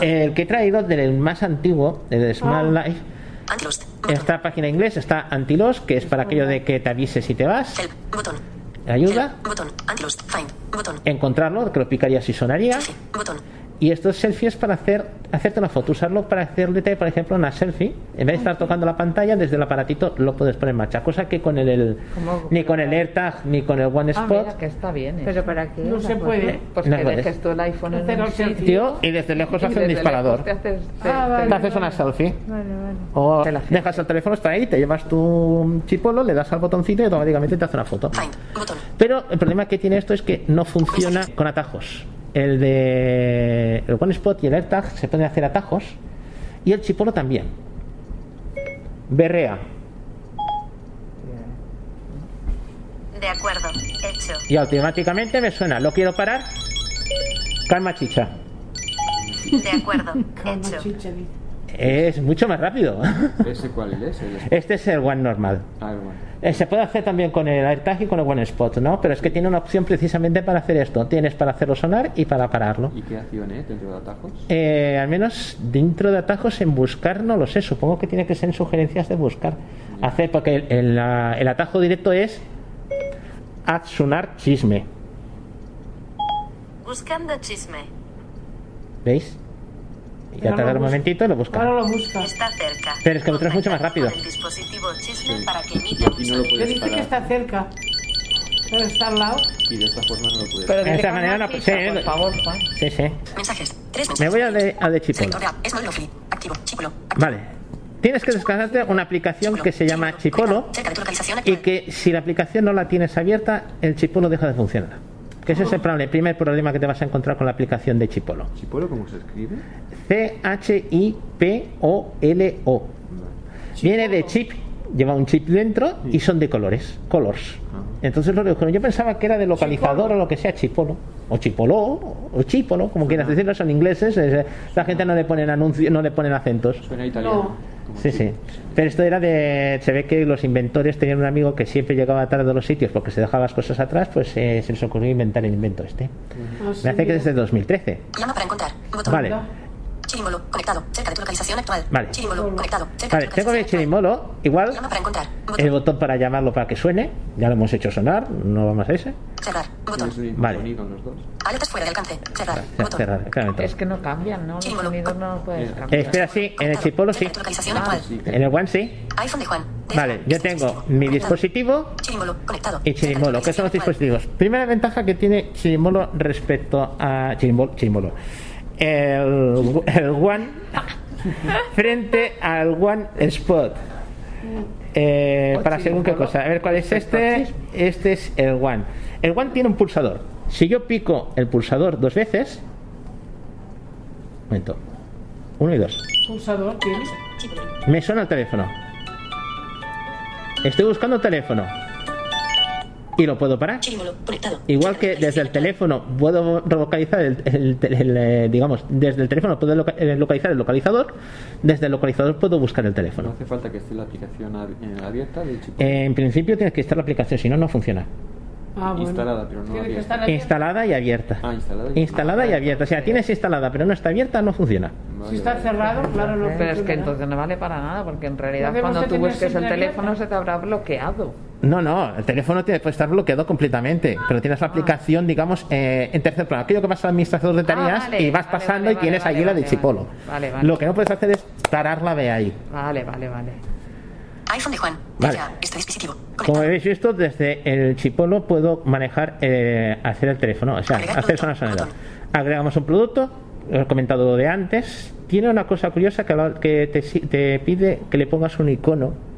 El que he traído del más antiguo, del Small Ah. Life, esta página inglés está Antilos, que es para aquello de que te avise si te vas. Ayuda. Botón. Antilost. Find. Botón. Encontrarlo, que lo picaría si sonaría. Botón. Y estos selfies para hacer hacerte una foto, usarlo para hacerte, por ejemplo, una selfie. En vez de estar tocando la pantalla, desde el aparatito lo puedes poner en marcha. Cosa que con el, ni con el AirTag ni con el One Ah, Spot. mira, que está bien. eso. Pero para qué? No se puede. Pues No que dejes tú el iPhone en un el selfie. sitio Tío, y desde lejos y hace un disparador. te haces- te- Ah, te- vale. Te haces una selfie. Vale, vale. O dejas el teléfono, está ahí, te llevas tu chipolo, le das al botoncito y automáticamente te hace una foto. Pero el problema que tiene esto es que no funciona con atajos. El de el One Spot y el AirTag se pueden hacer atajos y el chipolo también. Berrea De acuerdo. Hecho. y automáticamente me suena. ¿Lo quiero parar? Calma chicha. De acuerdo. Calma, Hecho. Es mucho más rápido. ¿Ese cuál es? Este es el One normal. Ah. Eh, Se puede hacer también con el AirTag y con el One Spot, ¿no? Pero es que tiene una opción precisamente para hacer esto. Tienes para hacerlo sonar y para pararlo. ¿Y qué acción es dentro de atajos? Eh, al menos dentro de atajos en buscar no lo sé supongo que tiene que ser en sugerencias de buscar hacer porque el, el, la- el atajo directo es haz sonar chisme Buscando chisme. ¿veis? Y ya Ahora tarda lo un momentito y lo busca Ahora lo busca. Está cerca. Pero es que el otro es mucho más rápido. El dispositivo chisme Sí. para que un no lo está cerca. Pero está al lado. Y de esta forma no lo puedes Pero De esta manera no- sí, por lo- favor, Juan. sí, sí Mensajes. Tres me mensajes. voy a de, a de Chipolo. Activo. Chipolo. vale tienes que descargarte una aplicación que se llama Chipolo y que si la aplicación no la tienes abierta el Chipolo deja de funcionar que ese es el, problema- el primer problema que te vas a encontrar con la aplicación de Chipolo ¿Chipolo cómo se escribe? C-H-I-P-O-L-O. Viene de chip, lleva un chip dentro y son de colores, colors. Entonces lo que yo pensaba que era de localizador o lo que sea, chipolo, o chipolo, o chipolo, como quieras decirlo, son ingleses, es- la gente no le ponen anuncios, no le ponen acentos. Suena italiano. No. Sí, sí. Pero esto era de. Se ve que los inventores tenían un amigo que siempre llegaba tarde a los sitios porque se dejaba las cosas atrás, pues eh, se les ocurrió inventar el invento este. Ah, Me hace que desde 2013. Llama para encontrar. Botón. Vale. Chirimbolo. Conectado. Cerca de tu localización actual. Vale. Chirimbolo. Conectado. Cerca Vale, de tu tengo mi localización chirimolo, igual. Llama para encontrar. el Botón. botón para llamarlo para que suene, ya lo hemos hecho sonar, no vamos a ese. Cerrar. Botón. Vale. los. Alertas fuera de alcance. Cerrar. Ya, Botón. cerrar, claramente. Es que no cambian, ¿no? Los Símbolo. sonidos no los puedes Eh, cambiar. Espera, sí, en el chipolo sí. Actual. Sí. En el One sí. iPhone de Juan. Vale, yo tengo mi dispositivo Chirimbolo. Conectado. y Chirimolo, que son los dispositivos. Primera ventaja que tiene Chirimolo respecto a Chirimolo, Chirimolo. El, el One frente al One Spot. Eh, para según qué cosa. A ver cuál es este. Este es el One. El One tiene un pulsador. Si yo pico el pulsador dos veces. Un momento. Uno y dos. Pulsador. Me suena el teléfono. Estoy buscando el teléfono. Y lo puedo parar. Igual que desde el teléfono puedo localizar el, el- el, eh, digamos, desde el teléfono puedo eh, localizar el localizador, desde el localizador puedo buscar el No teléfono. hace falta que esté la aplicación ab- eh, abierta de chip En principio tienes que instalar la aplicación, si no, no funciona. Ah, bueno. instalada, pero no abierta. Instalada y abierta. Ah, instalada. y- Instalada y abierta. O sea, tienes instalada pero no está abierta, no funciona. Vale, Si está vale. cerrado, claro, no Pero es que entonces no vale para nada, porque en realidad cuando tú busques el teléfono abierta. se te habrá bloqueado. No, no, el teléfono tiene, puede estar bloqueado completamente, pero tienes la aplicación, digamos, eh, en tercer plano. Aquello que pasa al administrador de tareas Ah, vale, y vas vale, pasando vale, y tienes vale, allí la vale, de Chipolo. vale. Vale, vale. Lo que no puedes hacer es pararla de ahí. Vale, vale, vale. iPhone de Juan. Vale. Ya. Este dispositivo. Como habéis visto, desde el Chipolo puedo manejar, eh, hacer el teléfono, o sea, Agregar hacer producto, botón. Agregamos un producto, lo he comentado de antes. Tiene una cosa curiosa que, que te, te pide que le pongas un icono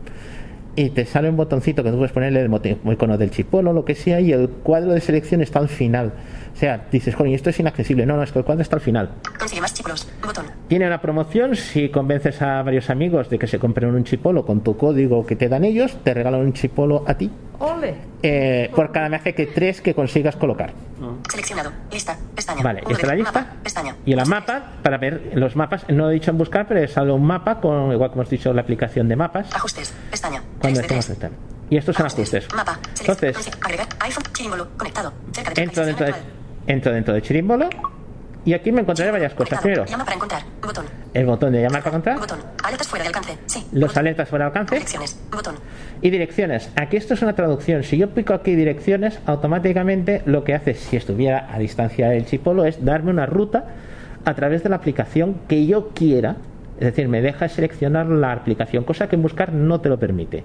y te sale un botoncito que tú puedes ponerle el icono del chipolo, lo que sea, y el cuadro de selección está al final. O sea, dices, coño, esto es inaccesible. No, no, es que el cuadro está al final. Consigue más chipolos. Botón. Tiene una promoción, si convences a varios amigos de que se compren un chipolo con tu código que te dan ellos, te regalan un chipolo a ti. Eh, por cada que tres que consigas colocar. Seleccionado. Lista. Pestaña. Vale, esta es la lista. Mapa. Pestaña. Y en la mapa, para ver los mapas, no he dicho en buscar, pero sale un mapa con, igual como hemos dicho, la aplicación de mapas. Ajustes. Pestaña. Cuando 3 de estemos 3. en tal. Y estos son ajustes. Mapa. Entonces. Agregar. iPhone. Conectado. Cerca de entro dentro de, entro dentro de Chirimbolo y aquí me encontraré varias cosas. Primero, Llama para encontrar. Botón. el botón de llamar para encontrar, Botón. Alertas fuera de alcance. Sí. los Botón. alertas fuera de alcance Direcciones. Botón. y direcciones. Aquí esto es una traducción. Si yo pico aquí direcciones, automáticamente lo que hace si estuviera a distancia del chipolo es darme una ruta a través de la aplicación que yo quiera. Es decir, me deja seleccionar la aplicación, cosa que en buscar no te lo permite.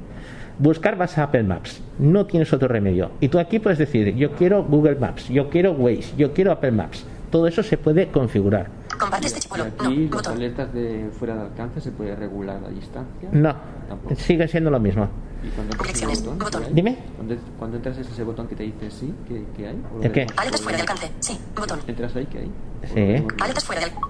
Buscar vas a Apple Maps, no tienes otro remedio. Y tú aquí puedes decir, yo quiero Google Maps, yo quiero Waze, yo quiero Apple Maps. Todo eso se puede configurar. Comparte Y este aquí No. las Botón. alertas de fuera de alcance se puede regular la distancia. No, Tampoco. sigue siendo lo mismo. Y cuando Direcciones, botón, botón. Dime. Cuando, cuando entras es ese botón que te dice sí, ¿qué, qué hay? ¿O ¿El qué? Alertas ¿O fuera de alcance. Sí. Botón. ¿Entras ahí? ¿Qué hay? ¿O Sí. Alertas fuera de alcance.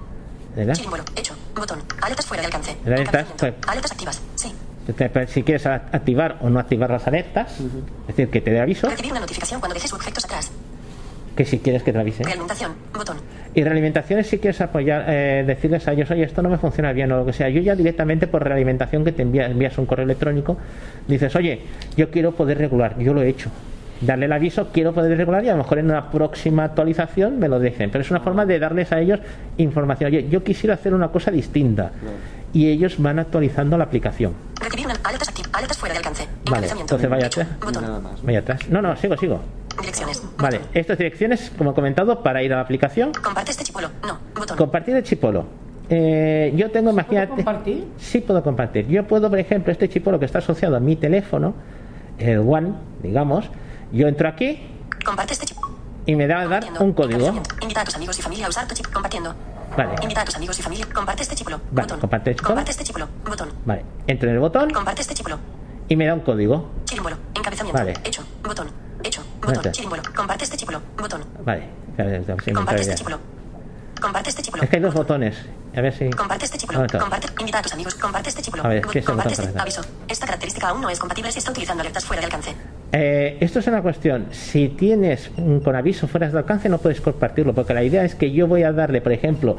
¿Verdad? Símbolo. Hecho. Botón. Alertas fuera de alcance. Alertas, pues. Alertas activas. Sí. Te- Si quieres activar o no activar las alertas, es decir, que te dé aviso, Recibir una notificación cuando dejes objetos atrás. Que si quieres que te avise. Realimentación. Botón. Y realimentaciones si quieres apoyar, eh, decirles a ellos, oye, esto no me funciona bien o lo que sea. Yo ya directamente por realimentación que te envía- envías un correo electrónico, dices, oye, yo quiero poder regular, yo lo he hecho. Darle el aviso, quiero poder regular y a lo mejor en una próxima actualización me lo dejen. Pero es una forma de darles a ellos información. Oye, yo quisiera hacer una cosa distinta. Y ellos van actualizando la aplicación. Recibir una alertas. Alertas fuera de alcance. Vale, entonces. Vaya atrás. No, no, sigo, sigo. Direcciones. Vale, estas direcciones, como he comentado, para ir a la aplicación. Comparte este chipolo. No. Botón. Compartir el chipolo. Eh, yo tengo, ¿Puedo imagínate. compartir? Sí puedo compartir. Yo puedo, por ejemplo, este chipolo que está asociado a mi teléfono, el One, digamos, yo entro aquí Comparte este chipolo. y me da a dar un código. Invita a tus amigos y familia a usar tu chip. Compartiendo. Vale, Invita a tus amigos y familia. Comparte este chipolo. Vale, Botón. comparte el chipolo. Comparte este chipolo. Botón. vale. Entro en el botón Comparte este chipolo. y me da un código. Chirimbolo. Encabezamiento. Vale. Hecho. Botón. Botón. Comparte este chipolo. Botón. Vale, entra Comparte este chipolo. Comparte este chipolo. Es que hay dos botones. A ver si. Comparte este chipolo. Comparte. Invita a tus amigos. Comparte este chipolo. A ver, ¿qué es Comparte este aviso. Esta característica aún no es compatible si está utilizando alertas fuera de alcance. Eh, esto es una cuestión. Si tienes un con aviso fuera de alcance, no puedes compartirlo, porque la idea es que yo voy a darle, por ejemplo,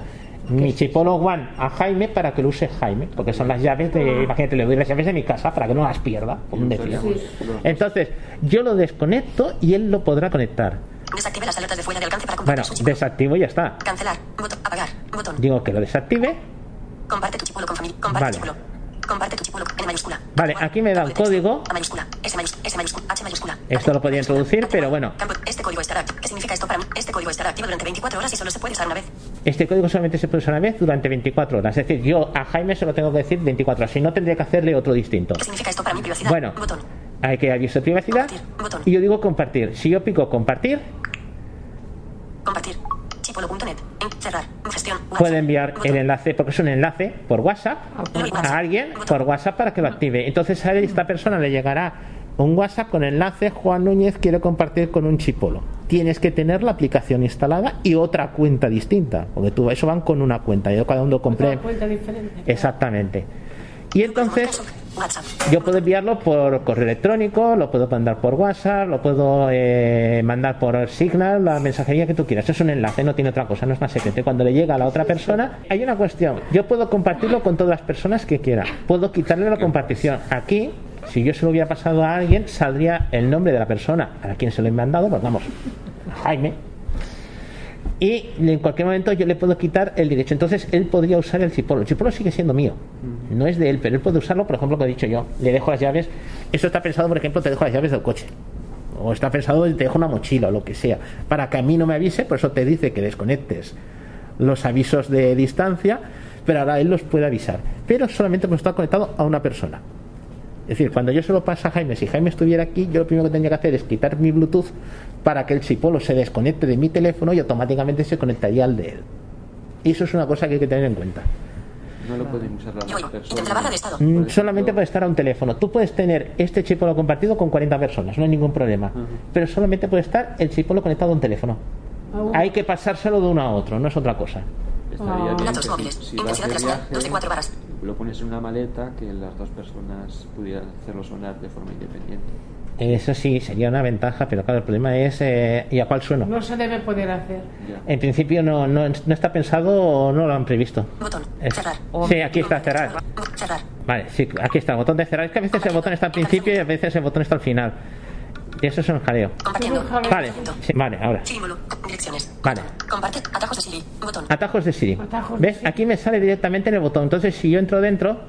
mi Chipolo One a Jaime para que lo use Jaime, porque son las llaves de. Imagínate, le doy las llaves de mi casa para que no las pierda, como decía. Entonces, yo lo desconecto y él lo podrá conectar. Desactive las alertas de fuera de alcance para Bueno, compartir su chipolo. desactivo y ya está. Cancelar. Botón. Apagar. Botón. Digo que lo desactive. Comparte tu chipolo con familia. Comparte Vale. tu chipolo. Comparte tu chipolo en mayúscula. Vale, aquí me da un código. A mayúscula. S mayúscula. S mayúscula. H mayúscula. Esto lo podía introducir, pero bueno. Este código estará. ¿Qué significa esto para? Este código estará activo durante 24 horas y solo se puede usar una vez. Este código solamente se puede usar una vez durante 24 horas. Es decir, yo a Jaime se lo tengo que decir 24 horas. Si no, tendría que hacerle otro distinto. ¿Qué significa esto para mi privacidad? Bueno, Botón. hay que aviso de privacidad. Botón. Y yo digo compartir. Si yo pico compartir, Compartir. Chipolo.net. Puede enviar el enlace, porque es un enlace por WhatsApp, a alguien por WhatsApp para que lo active. Entonces a esta persona le llegará un WhatsApp con enlace Juan Núñez quiere compartir con un chipolo. Tienes que tener la aplicación instalada y otra cuenta distinta, porque tú eso van con una cuenta. Yo cada uno compré Otra cuenta diferente. exactamente. Y entonces Yo puedo enviarlo por correo electrónico, lo puedo mandar por WhatsApp, lo puedo eh, mandar por Signal, la mensajería que tú quieras. Es un enlace, no tiene otra cosa, no es más secreto. Cuando le llega a la otra persona, hay una cuestión. Yo puedo compartirlo con todas las personas que quiera. Puedo quitarle la compartición. Aquí, si yo se lo hubiera pasado a alguien, saldría el nombre de la persona a quien se lo he mandado, pues vamos, Jaime. Y en cualquier momento yo le puedo quitar el derecho. Entonces él podría usar el chipolo. El chipolo sigue siendo mío. No es de él, pero él puede usarlo, por ejemplo, lo que he dicho yo. Le dejo las llaves. Eso está pensado, por ejemplo, te dejo las llaves del coche. O está pensado, te dejo una mochila o lo que sea. Para que a mí no me avise, por eso te dice que desconectes los avisos de distancia, pero ahora él los puede avisar. Pero solamente puede estar conectado a una persona. Es decir, cuando yo se lo paso a Jaime, si Jaime estuviera aquí, yo lo primero que tendría que hacer es quitar mi Bluetooth para que el chipolo se desconecte de mi teléfono y automáticamente se conectaría al de él. Y eso es una cosa que hay que tener en cuenta. No lo pueden usar las personas. la barra de estado. Mm, Solamente puede estar a un teléfono. Tú puedes tener este chipolo compartido con 40 personas, no hay ningún problema. Pero solamente puede estar el chipolo conectado a un teléfono. Aún. Hay que pasárselo de uno a otro, no es otra cosa. Estaría bien Datos móviles. si, si Intensidad de de la señal, viaje, dos de cuatro varas. Lo pones en una maleta que las dos personas pudieran hacerlo sonar de forma independiente. Eso sí, sería una ventaja, pero claro, el problema es eh, ¿y a cuál sueno? No se debe poder hacer. Ya. En principio no, no, no está pensado o no lo han previsto. Botón. Cerrar. Sí, aquí está, cerrar. Cerrar. Vale, sí, aquí está el botón de cerrar. Es que a veces el botón está al principio y a veces el botón está al final. Y eso es un jaleo. Compartiendo. Vale, sí, vale, ahora. Direcciones. Vale. Comparte. Atajos de Siri. Botón. Atajos de Siri. Atajos de ¿Ves? Siri. Aquí me sale directamente en el botón. Entonces, si yo entro dentro,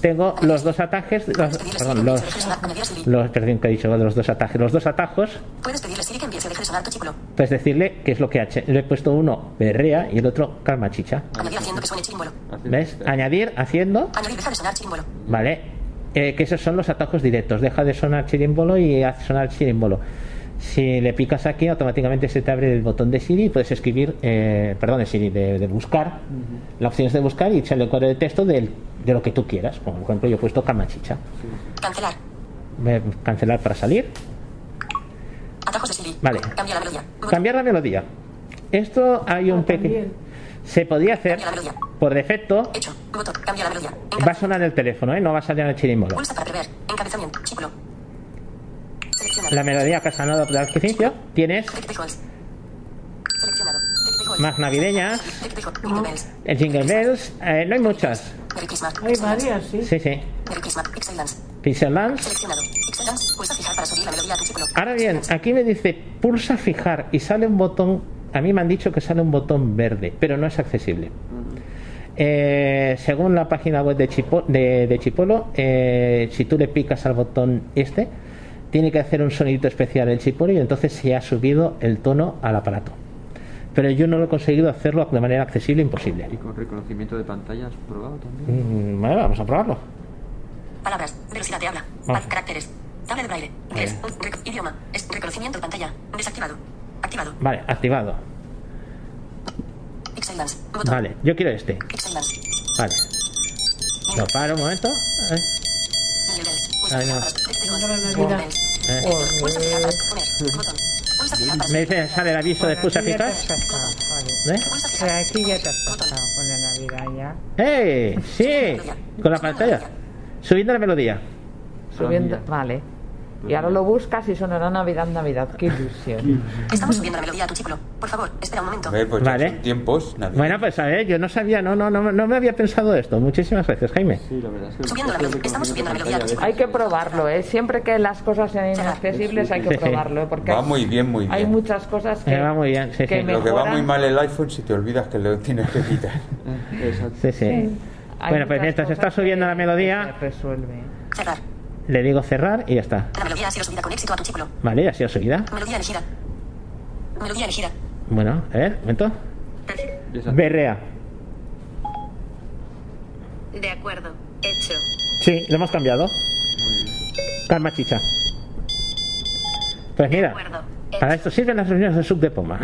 tengo los dos atajes. Los, perdón, los, los, perdón, que he dicho, los dos atajes. Los dos atajos, Puedes pedirle Siri que empiece a dejar de sonar tu chipolo. pues decirle qué es lo que ha hecho. Le he puesto uno berrea y el otro calma chicha. Añadir haciendo que suene chirimbolo. Hace- ¿Ves? Añadir haciendo, Añadir deja de sonar chirimbolo. ¿vale? Eh, que esos son los atajos directos. Deja de sonar chirimbolo y hace sonar chirimbolo. Si le picas aquí, automáticamente se te abre el botón de Siri y puedes escribir, eh, perdón, de Siri, de, de buscar. La opción es de buscar y echarle el cuadro de texto del- de lo que tú quieras. Como por ejemplo, yo he puesto calma chicha. Cancelar. Cancelar para salir. Atajos de Siri. Vale. Cambia la melodía. Cambiar la melodía. Esto hay un Ah, pequeño. Se podía hacer Cambia la melodía. por defecto. Hecho. Botón. Cambia la melodía. Va a sonar el teléfono, ¿eh? no va a salir en el chirimbolo. Pulsa para prever. Encabezamiento. Seleccionado. La melodía que ha sonado de principio. Tienes más navideñas. El Jingle Bells. eh, no hay muchas. Hay varias, sí. Sí, sí. Pixel Dance. Ahora bien, aquí me dice pulsa fijar y sale un botón. A mí me han dicho que sale un botón verde, pero no es accesible. Eh, según la página web de, Chipo- de- de Chipolo, eh, si tú le picas al botón este, tiene que hacer un sonidito especial el Chipolo y entonces se ha subido el tono al aparato. Pero yo no lo he conseguido hacerlo de manera accesible, imposible. Y con reconocimiento de pantalla has probado también. Mm, Bueno, vamos a probarlo. Palabras. Velocidad de habla. Ah. Caracteres. Tabla de braille. Inglés. Rec- idioma. Es reconocimiento de pantalla. Desactivado. Activado. Vale, activado. Vale, yo quiero este. Vale. Lo paro un momento. Eh, Ay, no. bells. eh. Me dice, sale el aviso de pasado, vale. ¿Eh? Aquí ya te has pasado con la Navidad ya. ¡Eh! ¡Sí! Con la pantalla. Subiendo la melodía. Subiendo, Ah, vale. Y ahora lo buscas y sonará Navidad, Navidad. Qué ilusión. Estamos subiendo la melodía a tu chipolo. Por favor, espera un momento. Pues Vale. tiempos. Navidad. Bueno, pues a ver, yo no sabía, no, no, no, no me había pensado esto. Muchísimas gracias, Jaime. Sí, la verdad es que Subiendo la melodía, estamos subiendo la melodía a Hay que probarlo, ¿eh? Siempre que las cosas sean inaccesibles hay que probarlo, ¿eh? porque Va hay- muy bien, muy bien. hay muchas cosas que, Me va muy bien, sí, que sí. Lo que va muy mal el iPhone si te olvidas que lo tienes que quitar. Exacto. Sí, sí. Hay Bueno, pues mientras está subiendo que- la melodía, resuelve. Cerrar. Le digo cerrar y ya está. La melodía ha sido subida con éxito a tu chipolo. Vale, ya ha sido subida. Melodía elegida. Melodía elegida. Bueno, a ver, un momento. Berrea. De acuerdo. Hecho. Sí, lo hemos cambiado. Calma, chicha. Pues mira, acuerdo. para esto sirven las reuniones de sub de Poma.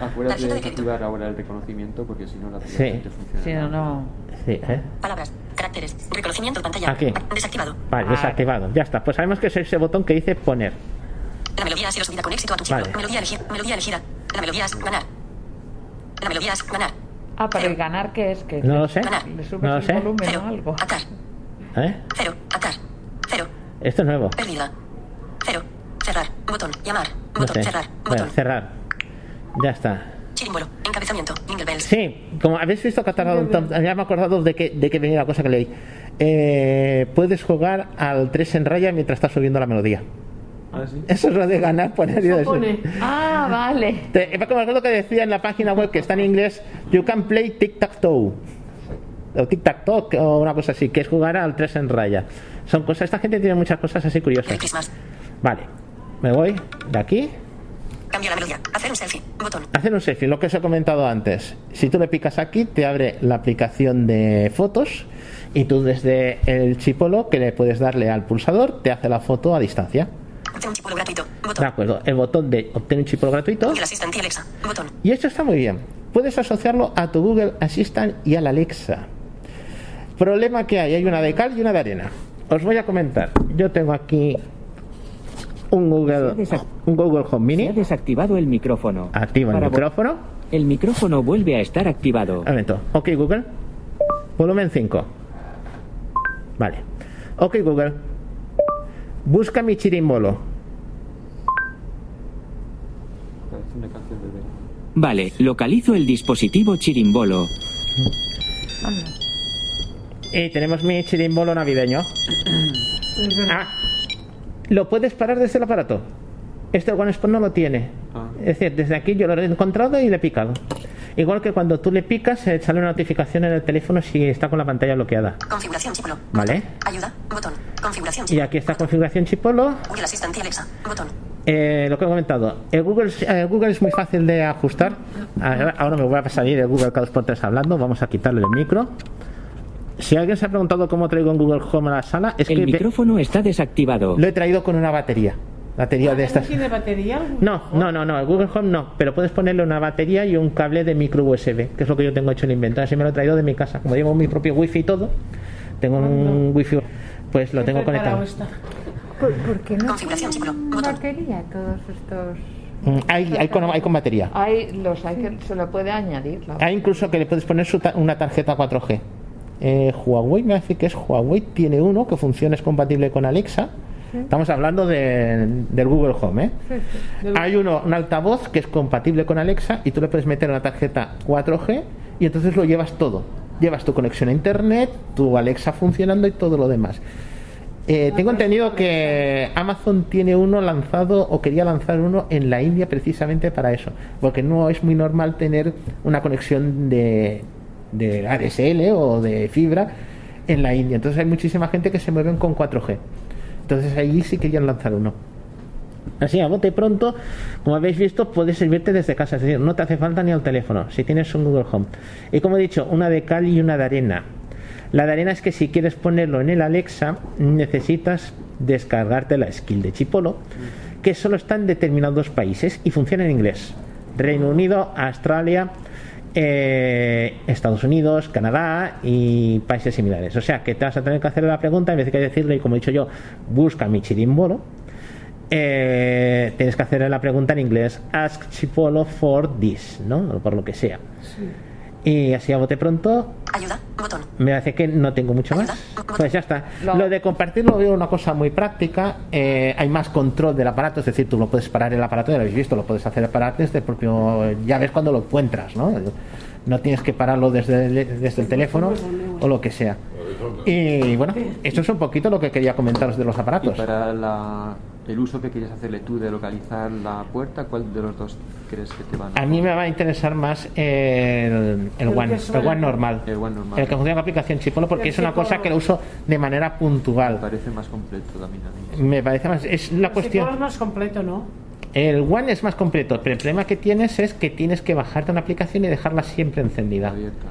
Acuérdate de activar ahora el reconocimiento porque si no la Sí. funciona. Si no, no. Sí, ¿eh? Palabras. Caracteres. Reconocimiento de pantalla. Aquí. Desactivado. Vale, Ah. desactivado. Ya está. Pues sabemos que es ese botón que dice poner. La melodía ha sido subida con éxito a tu. Vale. Melodía elegida. Melodía elegida. La melodía es ganar. La melodía es ganar. Ah, pero ¿y ganar qué es? que No lo sé. Ganar. ¿Le subes No lo el sé. volumen Cero. o algo? Atar. ¿Eh? Cero. Atar. Cero. Esto es nuevo. Pérdida. Cero. Cerrar. Botón. Llamar. No Botón. sé. Cerrar. Bueno, Botón. cerrar. Ya está. Chirimbolo. Encabezamiento. Jingle bells. Sí, como habéis visto que ha tardado un tom- ya me he acordado de que, de que venía la cosa que leí. Eh, puedes jugar al 3 en raya mientras estás subiendo la melodía. Ah, sí. Eso es lo de ganar, poner y Eso pone. Ah, vale. Te- me acuerdo que decía en la página web que está en inglés, you can play tic-tac-toe. O tic-tac-toe, o una cosa así, que es jugar al 3 en raya. Son cosas, esta gente tiene muchas cosas así curiosas. Vale, me voy de aquí. Cambia la melodía. Hacer un selfie. Botón. Hacer un selfie, lo que os he comentado antes. Si tú le picas aquí, te abre la aplicación de fotos y tú desde el chipolo que le puedes darle al pulsador, te hace la foto a distancia. Obtén un chipolo gratuito. De Botón. acuerdo, el botón de obtener un chipolo gratuito. Google Assistant y Alexa. Botón. Y esto está muy bien. Puedes asociarlo a tu Google Assistant y al Alexa. Problema que hay, hay una de cal y una de arena. Os voy a comentar. Yo tengo aquí un Google, un Google Home Se ha Mini. desactivado el micrófono. Activa el Para micrófono. El micrófono vuelve a estar activado. Un momento. Ok, Google. Volumen 5. Vale. Ok, Google. Busca mi chirimbolo. Parece una canción de bebé. Vale, localizo el dispositivo chirimbolo. Y tenemos mi chirimbolo navideño. Ah, lo puedes parar desde el aparato. Este OneSpot no lo tiene. Ah. Es decir, desde aquí yo lo he encontrado y le he picado. Igual que cuando tú le picas, se sale una notificación en el teléfono si está con la pantalla bloqueada. Configuración chipolo. ¿Vale? Ayuda. Botón. Configuración Y aquí está configuración chipolo. Google Assistant y Alexa. Botón. Eh, lo que he comentado, el Google, el Google es muy fácil de ajustar. Ahora ahora me voy a salir el Google cada dos por tres hablando. Vamos a quitarle el micro. Si alguien se ha preguntado cómo traigo un Google Home a la sala, es El que ve- micrófono está desactivado. lo he traído con una batería. Batería de ¿No estas. tiene batería? No, no, no, no, el Google Home no, pero puedes ponerle una batería y un cable de micro USB, que es lo que yo tengo hecho en invento. Así me lo he traído de mi casa. Como llevo mi propio wifi y todo, tengo un wifi, pues lo tengo conectado. ¿Por, por qué no Configuración batería todos estos? Mm, Hay, hay, con, hay con batería. Hay los hay que se lo puede añadir. Hay incluso que le puedes poner su ta- una tarjeta 4G. Eh, Huawei me hace que es Huawei, tiene uno que funciona, es compatible con Alexa. Estamos hablando de- del Google Home. ¿eh? Hay uno, un altavoz que es compatible con Alexa y tú le puedes meter una tarjeta 4G y entonces lo llevas todo. Llevas tu conexión a internet, tu Alexa funcionando y todo lo demás. Eh, tengo entendido que Amazon tiene uno lanzado o quería lanzar uno en la India precisamente para eso, porque no es muy normal tener una conexión de, de ADSL o de fibra en la India. Entonces hay muchísima gente que se mueven con 4G. Entonces ahí sí querían lanzar uno. Así, a bote pronto, como habéis visto, puede servirte desde casa, es decir, no te hace falta ni al teléfono, si tienes un Google Home. Y como he dicho, una de cal y una de arena. La de arena es que si quieres ponerlo en el Alexa, necesitas descargarte la skill de Chipolo, que solo está en determinados países y funciona en inglés. Reino Unido, Australia, eh, Estados Unidos, Canadá y países similares. O sea que te vas a tener que hacer la pregunta en vez de que decirle, como he dicho yo, busca mi chirimbolo. eh, tienes que hacerle la pregunta en inglés, ask Chipolo for this, ¿no? O por lo que sea. Y así a bote pronto, Ayuda. Botón. me hace que no tengo mucho más. Pues ya está. Lo- Lo de compartir lo veo una cosa muy práctica. eh, hay más control del aparato, es decir, tú lo puedes parar el aparato, ya lo habéis visto, lo puedes hacer parar desde el propio. Ya ves cuando lo encuentras, ¿no? No tienes que pararlo desde el, desde el teléfono o lo que sea. Y bueno, esto es un poquito lo que quería comentaros de los Y aparatos. para la- el uso que quieres hacerle tú de localizar la puerta, ¿cuál de los dos crees que te van A mí me va a interesar más el, el El One, el. One normal. El One normal. El que funciona con aplicación Chipolo porque es una Chipolo. cosa que lo uso de manera Me puntual. parece más completo también a mí. Me parece más. Es la El cuestión. es más completo, ¿no? El One es más completo, pero el problema que tienes es que tienes que bajarte una aplicación y dejarla siempre encendida. Abierta.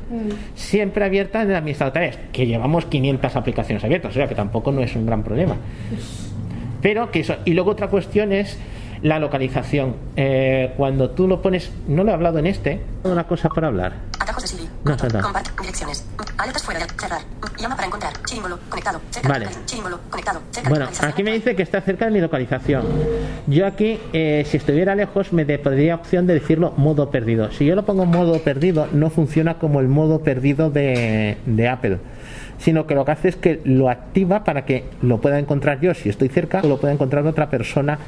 Siempre abierta en el administrador de tareas, que llevamos 500 aplicaciones abiertas, o sea que tampoco no es un gran problema. Pero que eso. Y luego otra cuestión es la localización. Eh, cuando tú lo pones, no lo he hablado en este, una cosa para hablar. Atajos de Siri. No, no, no. Compart. Direcciones. Alertas fuera de cerrar. Llama para encontrar. Conectado. Cerca Vale. Conectado. Cerca Bueno, aquí me dice que está cerca de mi localización. Yo aquí, eh, si estuviera lejos, me podría opción de decirlo modo perdido. Si yo lo pongo en modo perdido, no funciona como el modo perdido de, de Apple, sino que lo que hace es que lo activa para que lo pueda encontrar yo si estoy cerca o lo pueda encontrar otra persona.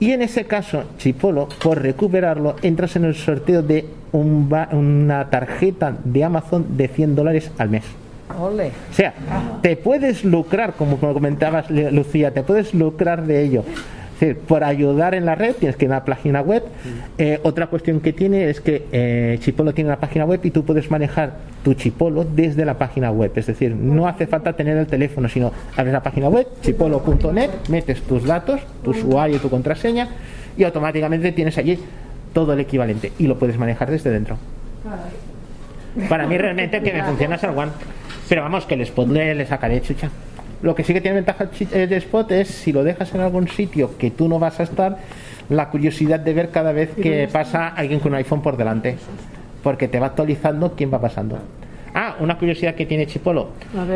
Y en ese caso, Chipolo, por recuperarlo, entras en el sorteo de un una tarjeta de Amazon de 100 dólares al mes. Ole. O sea, te puedes lucrar, como comentabas Lucía, te puedes lucrar de ello. Es decir, por ayudar en la red tienes que ir a la página web. Eh, otra cuestión que tiene es que eh, Chipolo tiene una página web y tú puedes manejar tu Chipolo desde la página web. Es decir, no hace falta tener el teléfono, sino abres la página web, chipolo.net, metes tus datos, tu usuario, tu contraseña y automáticamente tienes allí todo el equivalente y lo puedes manejar desde dentro. Para mí realmente el que me funciona es el One. Pero vamos, que el Spot le, le sacaré chucha. Lo que sí que tiene ventaja el el Spot es si lo dejas en algún sitio que tú no vas a estar, la curiosidad de ver cada vez que pasa alguien con un iPhone por delante. Porque te va actualizando quién va pasando. Ah, una curiosidad que tiene Chipolo.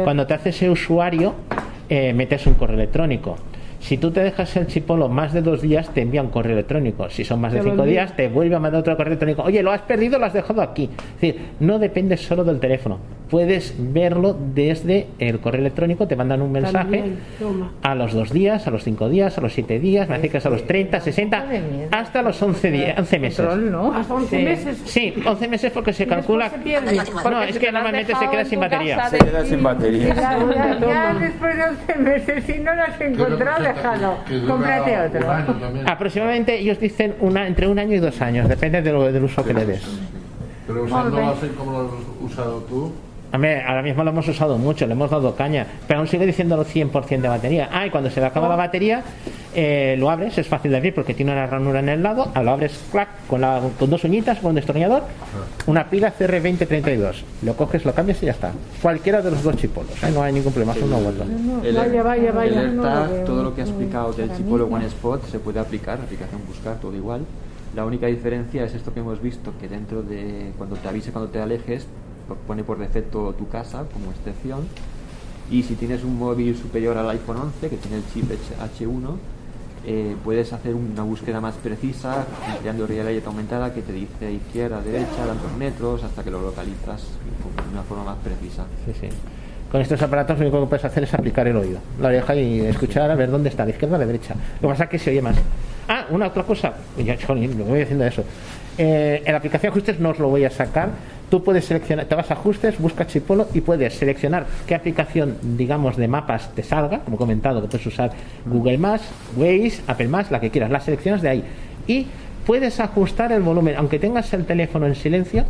Cuando te haces ese usuario, eh, metes un correo electrónico. Si tú te dejas el chipolo más de dos días, te envía un correo electrónico. Si son más de cinco días, te vuelve a mandar otro correo electrónico. Oye, lo has perdido, lo has dejado aquí. Es decir, no depende solo del teléfono. Puedes verlo desde el correo electrónico, te mandan un mensaje También, a los dos días, a los cinco días, a los siete días, me hace que es a los 30, 60, hasta los 11, días, 11 meses. ¿no? Hasta 11 Sí. meses. Sí, 11 meses porque se calcula. se. No, es que normalmente se queda sin batería. Se queda sin batería. Ya, ya, después de 11 meses, si no lo has encontrado, déjalo. Cómprate otro. Aproximadamente ellos dicen una, entre un año y dos años, depende de lo- del uso que le des. Pero usándolo así como lo has usado tú, Hombre, ahora mismo lo hemos usado mucho, le hemos dado caña, pero aún sigue diciéndolo 100% de batería. Ah, y cuando se le acaba la batería, eh, lo abres, es fácil de abrir porque tiene una ranura en el lado, ah, lo abres clac, con, la- con dos uñitas, con un destornillador, una pila CR2032. Lo coges, lo cambias y ya está. Cualquiera de los dos chipolos, ¿eh? no hay ningún problema, son uno u otro. El, Vaya, vaya, vaya, el no lo AirTag, todo lo que ha explicado del Chipolo One. Spot se puede aplicar, aplicación buscar, todo igual. La única diferencia es esto que hemos visto, que dentro de cuando te avise cuando te alejes, pone por defecto tu casa como excepción. Y si tienes un móvil superior al iPhone 11, que tiene el chip H- H1, eh, puedes hacer una búsqueda más precisa, empleando realidad aumentada que te dice izquierda, derecha, tantos metros, hasta que lo localizas de una forma más precisa. Sí, sí. Con estos aparatos lo único que puedes hacer es aplicar el oído, la oreja y escuchar a ver dónde está, la izquierda o la derecha. Lo que pasa es que se oye más. Ah, una otra cosa, ya, lo voy diciendo eso. Eh, en la aplicación ajustes no os lo voy a sacar. Tú puedes seleccionar, te vas a ajustes, buscas Chipolo y puedes seleccionar qué aplicación, digamos, de mapas te salga, como he comentado, que puedes usar Google Maps, Waze, Apple Maps, la que quieras, las seleccionas de ahí. Y puedes ajustar el volumen, aunque tengas el teléfono en silencio,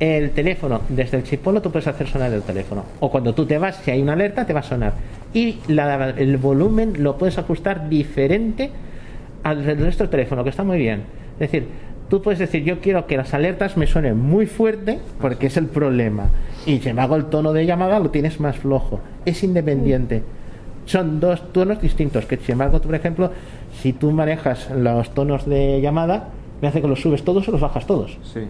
el teléfono, desde el chipolo tú puedes hacer sonar el teléfono. O cuando tú te vas, si hay una alerta, te va a sonar. Y la- el volumen lo puedes ajustar diferente al resto del teléfono, que está muy bien. Es decir, tú puedes decir, yo quiero que las alertas me suenen muy fuerte, porque es el problema. Y sin embargo, el tono de llamada lo tienes más flojo. Es independiente. Son dos tonos distintos, que sin embargo, tú, por ejemplo, si tú manejas los tonos de llamada, me hace que los subes todos o los bajas todos. Sí.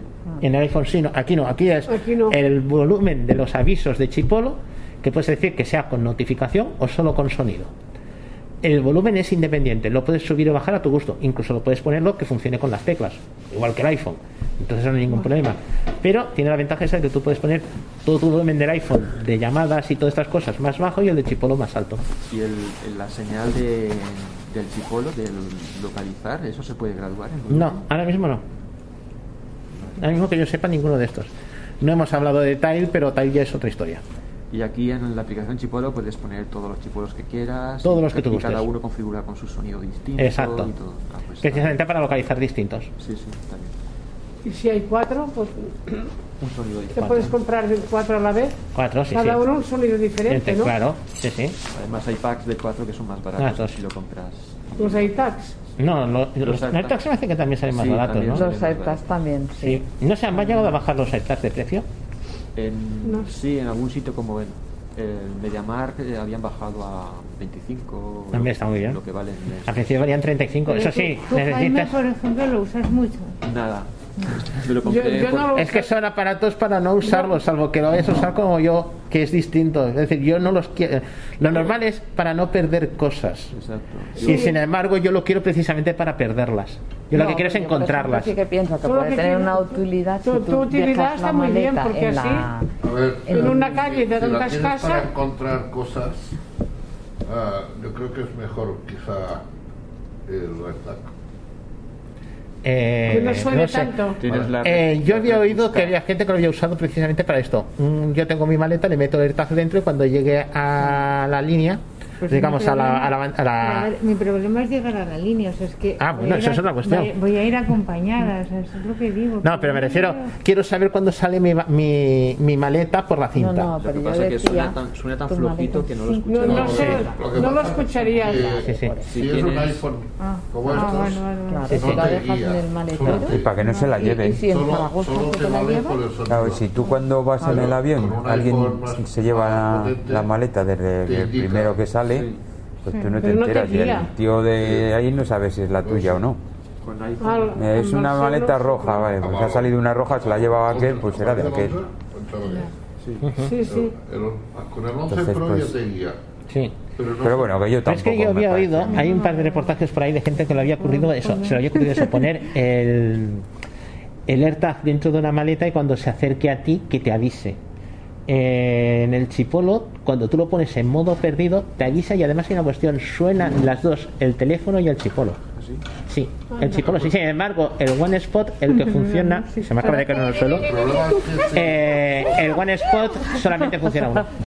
En el iPhone sí, no, aquí no, aquí es Aquí no. el volumen de los avisos de Chipolo, que puedes decir que sea con notificación o solo con sonido. El volumen es independiente, lo puedes subir o bajar a tu gusto, incluso lo puedes ponerlo que funcione con las teclas, igual que el iPhone. Entonces no hay ningún problema. Pero tiene la ventaja esa de que tú puedes poner todo tu volumen del iPhone de llamadas y todas estas cosas más bajo y el de Chipolo más alto. Y el, el- la señal de, del chipolo, del localizar, ¿eso se puede graduar? en No, ahora mismo no. Ahora mismo que yo sepa ninguno de estos. No hemos hablado de Tile, pero Tile ya es otra historia. Y aquí en la aplicación Chipolo puedes poner todos los chipolos que quieras. Todos los que tú y cada gustes. uno configura con su sonido distinto. Exacto. Y todo. Ah, pues está Precisamente para localizar distintos. Sí, sí, está bien. Y si hay cuatro, pues Un sonido te distinto. puedes comprar cuatro a la vez. Cuatro, sí, Cada sí. uno un sonido diferente. Claro, sí, sí. Además hay packs de cuatro que son más baratos Ah, si lo compras. Los AirTags. No, lo- los, Los AirTags. Me hace que también salen más Sí, baratos, también ¿no? Los AirTags también, sí. Sí. ¿No se han llegado a bajar los AirTags de precio? En, No. Sí, en algún sitio como en el MediaMarkt eh, habían bajado a 25. También lo- está muy bien. Lo que vale en Al principio valían 35. Pero Eso tú- sí, tú, Jaime, necesitas... por ejemplo, lo usas mucho. Nada. Lo Yo- yo no lo- Es que son aparatos para no usarlos, salvo que lo vayas a usar como yo, que es distinto. Es decir, yo no los quiero. Lo normal es para no perder cosas. Exacto. Y sin embargo, yo lo quiero precisamente para perderlas. Yo lo No, que quiero es yo, encontrarlas. Sí que pienso que lo puede que tener una utilidad tu- si tu utilidad está muy bien, porque en así- la... Ver, En una calle de si tantas para casas. encontrar cosas, ah, yo creo que es mejor quizá el AirTag. Eh, Que no suene sé. tanto. Eh, yo había oído que había gente que lo había usado precisamente para esto. Mm, Yo tengo mi maleta, le meto el AirTag dentro y cuando llegue a la línea, Pues digamos mi a la, problema- a la, a la- a mi problema es llegar a la línea, o sea, es que... Ah, voy bueno, a ir eso a- es otra cuestión. Voy, a ir acompañada, o sea, eso es lo que digo. No, pero me refiero, quiero saber cuándo sale mi, mi, mi maleta por la cinta. No, no, Lo pero que yo pasa es que suena tan, suena tan flojito que no lo sí. escuchas. No, no, sé, Lo que no lo pasa es escucharías. que Sí, sí. Si, Si es un tienes- iPhone Ah, como ah, estos, no te dejas guía. en el maletero... Y para que no se la lleve. Solo, que te vale por el sonido. Si tú cuando vas en el avión, alguien se lleva la, maleta desde el primero que sale, Sí. pues tú no te Pero no te enteras. y el tío de ahí no sabe si es la tuya o no. Con iPhone. Al- Eh, Es una maleta roja, vale. Pues ha salido una roja, se la ha llevado aquel, pues será de aquel. Sí, sí. Con el 11 Entonces, Pro pues- ya te guía. Sí. Pero, no Pero bueno, que yo Pero es tampoco. que yo había oído, hay un par de reportajes por ahí de gente que le había ocurrido eso, se le había ocurrido eso, poner el, el AirTag dentro de una maleta y cuando se acerque a ti que te avise. Eh, en el chipolo, cuando tú lo pones en modo perdido, te avisa y además hay una cuestión, suenan las dos, el teléfono y el chipolo. Sí, el chipolo, sí, sin embargo, el One Spot, el que funciona, se me acaba de caer en el suelo, el eh, el One Spot solamente funciona uno.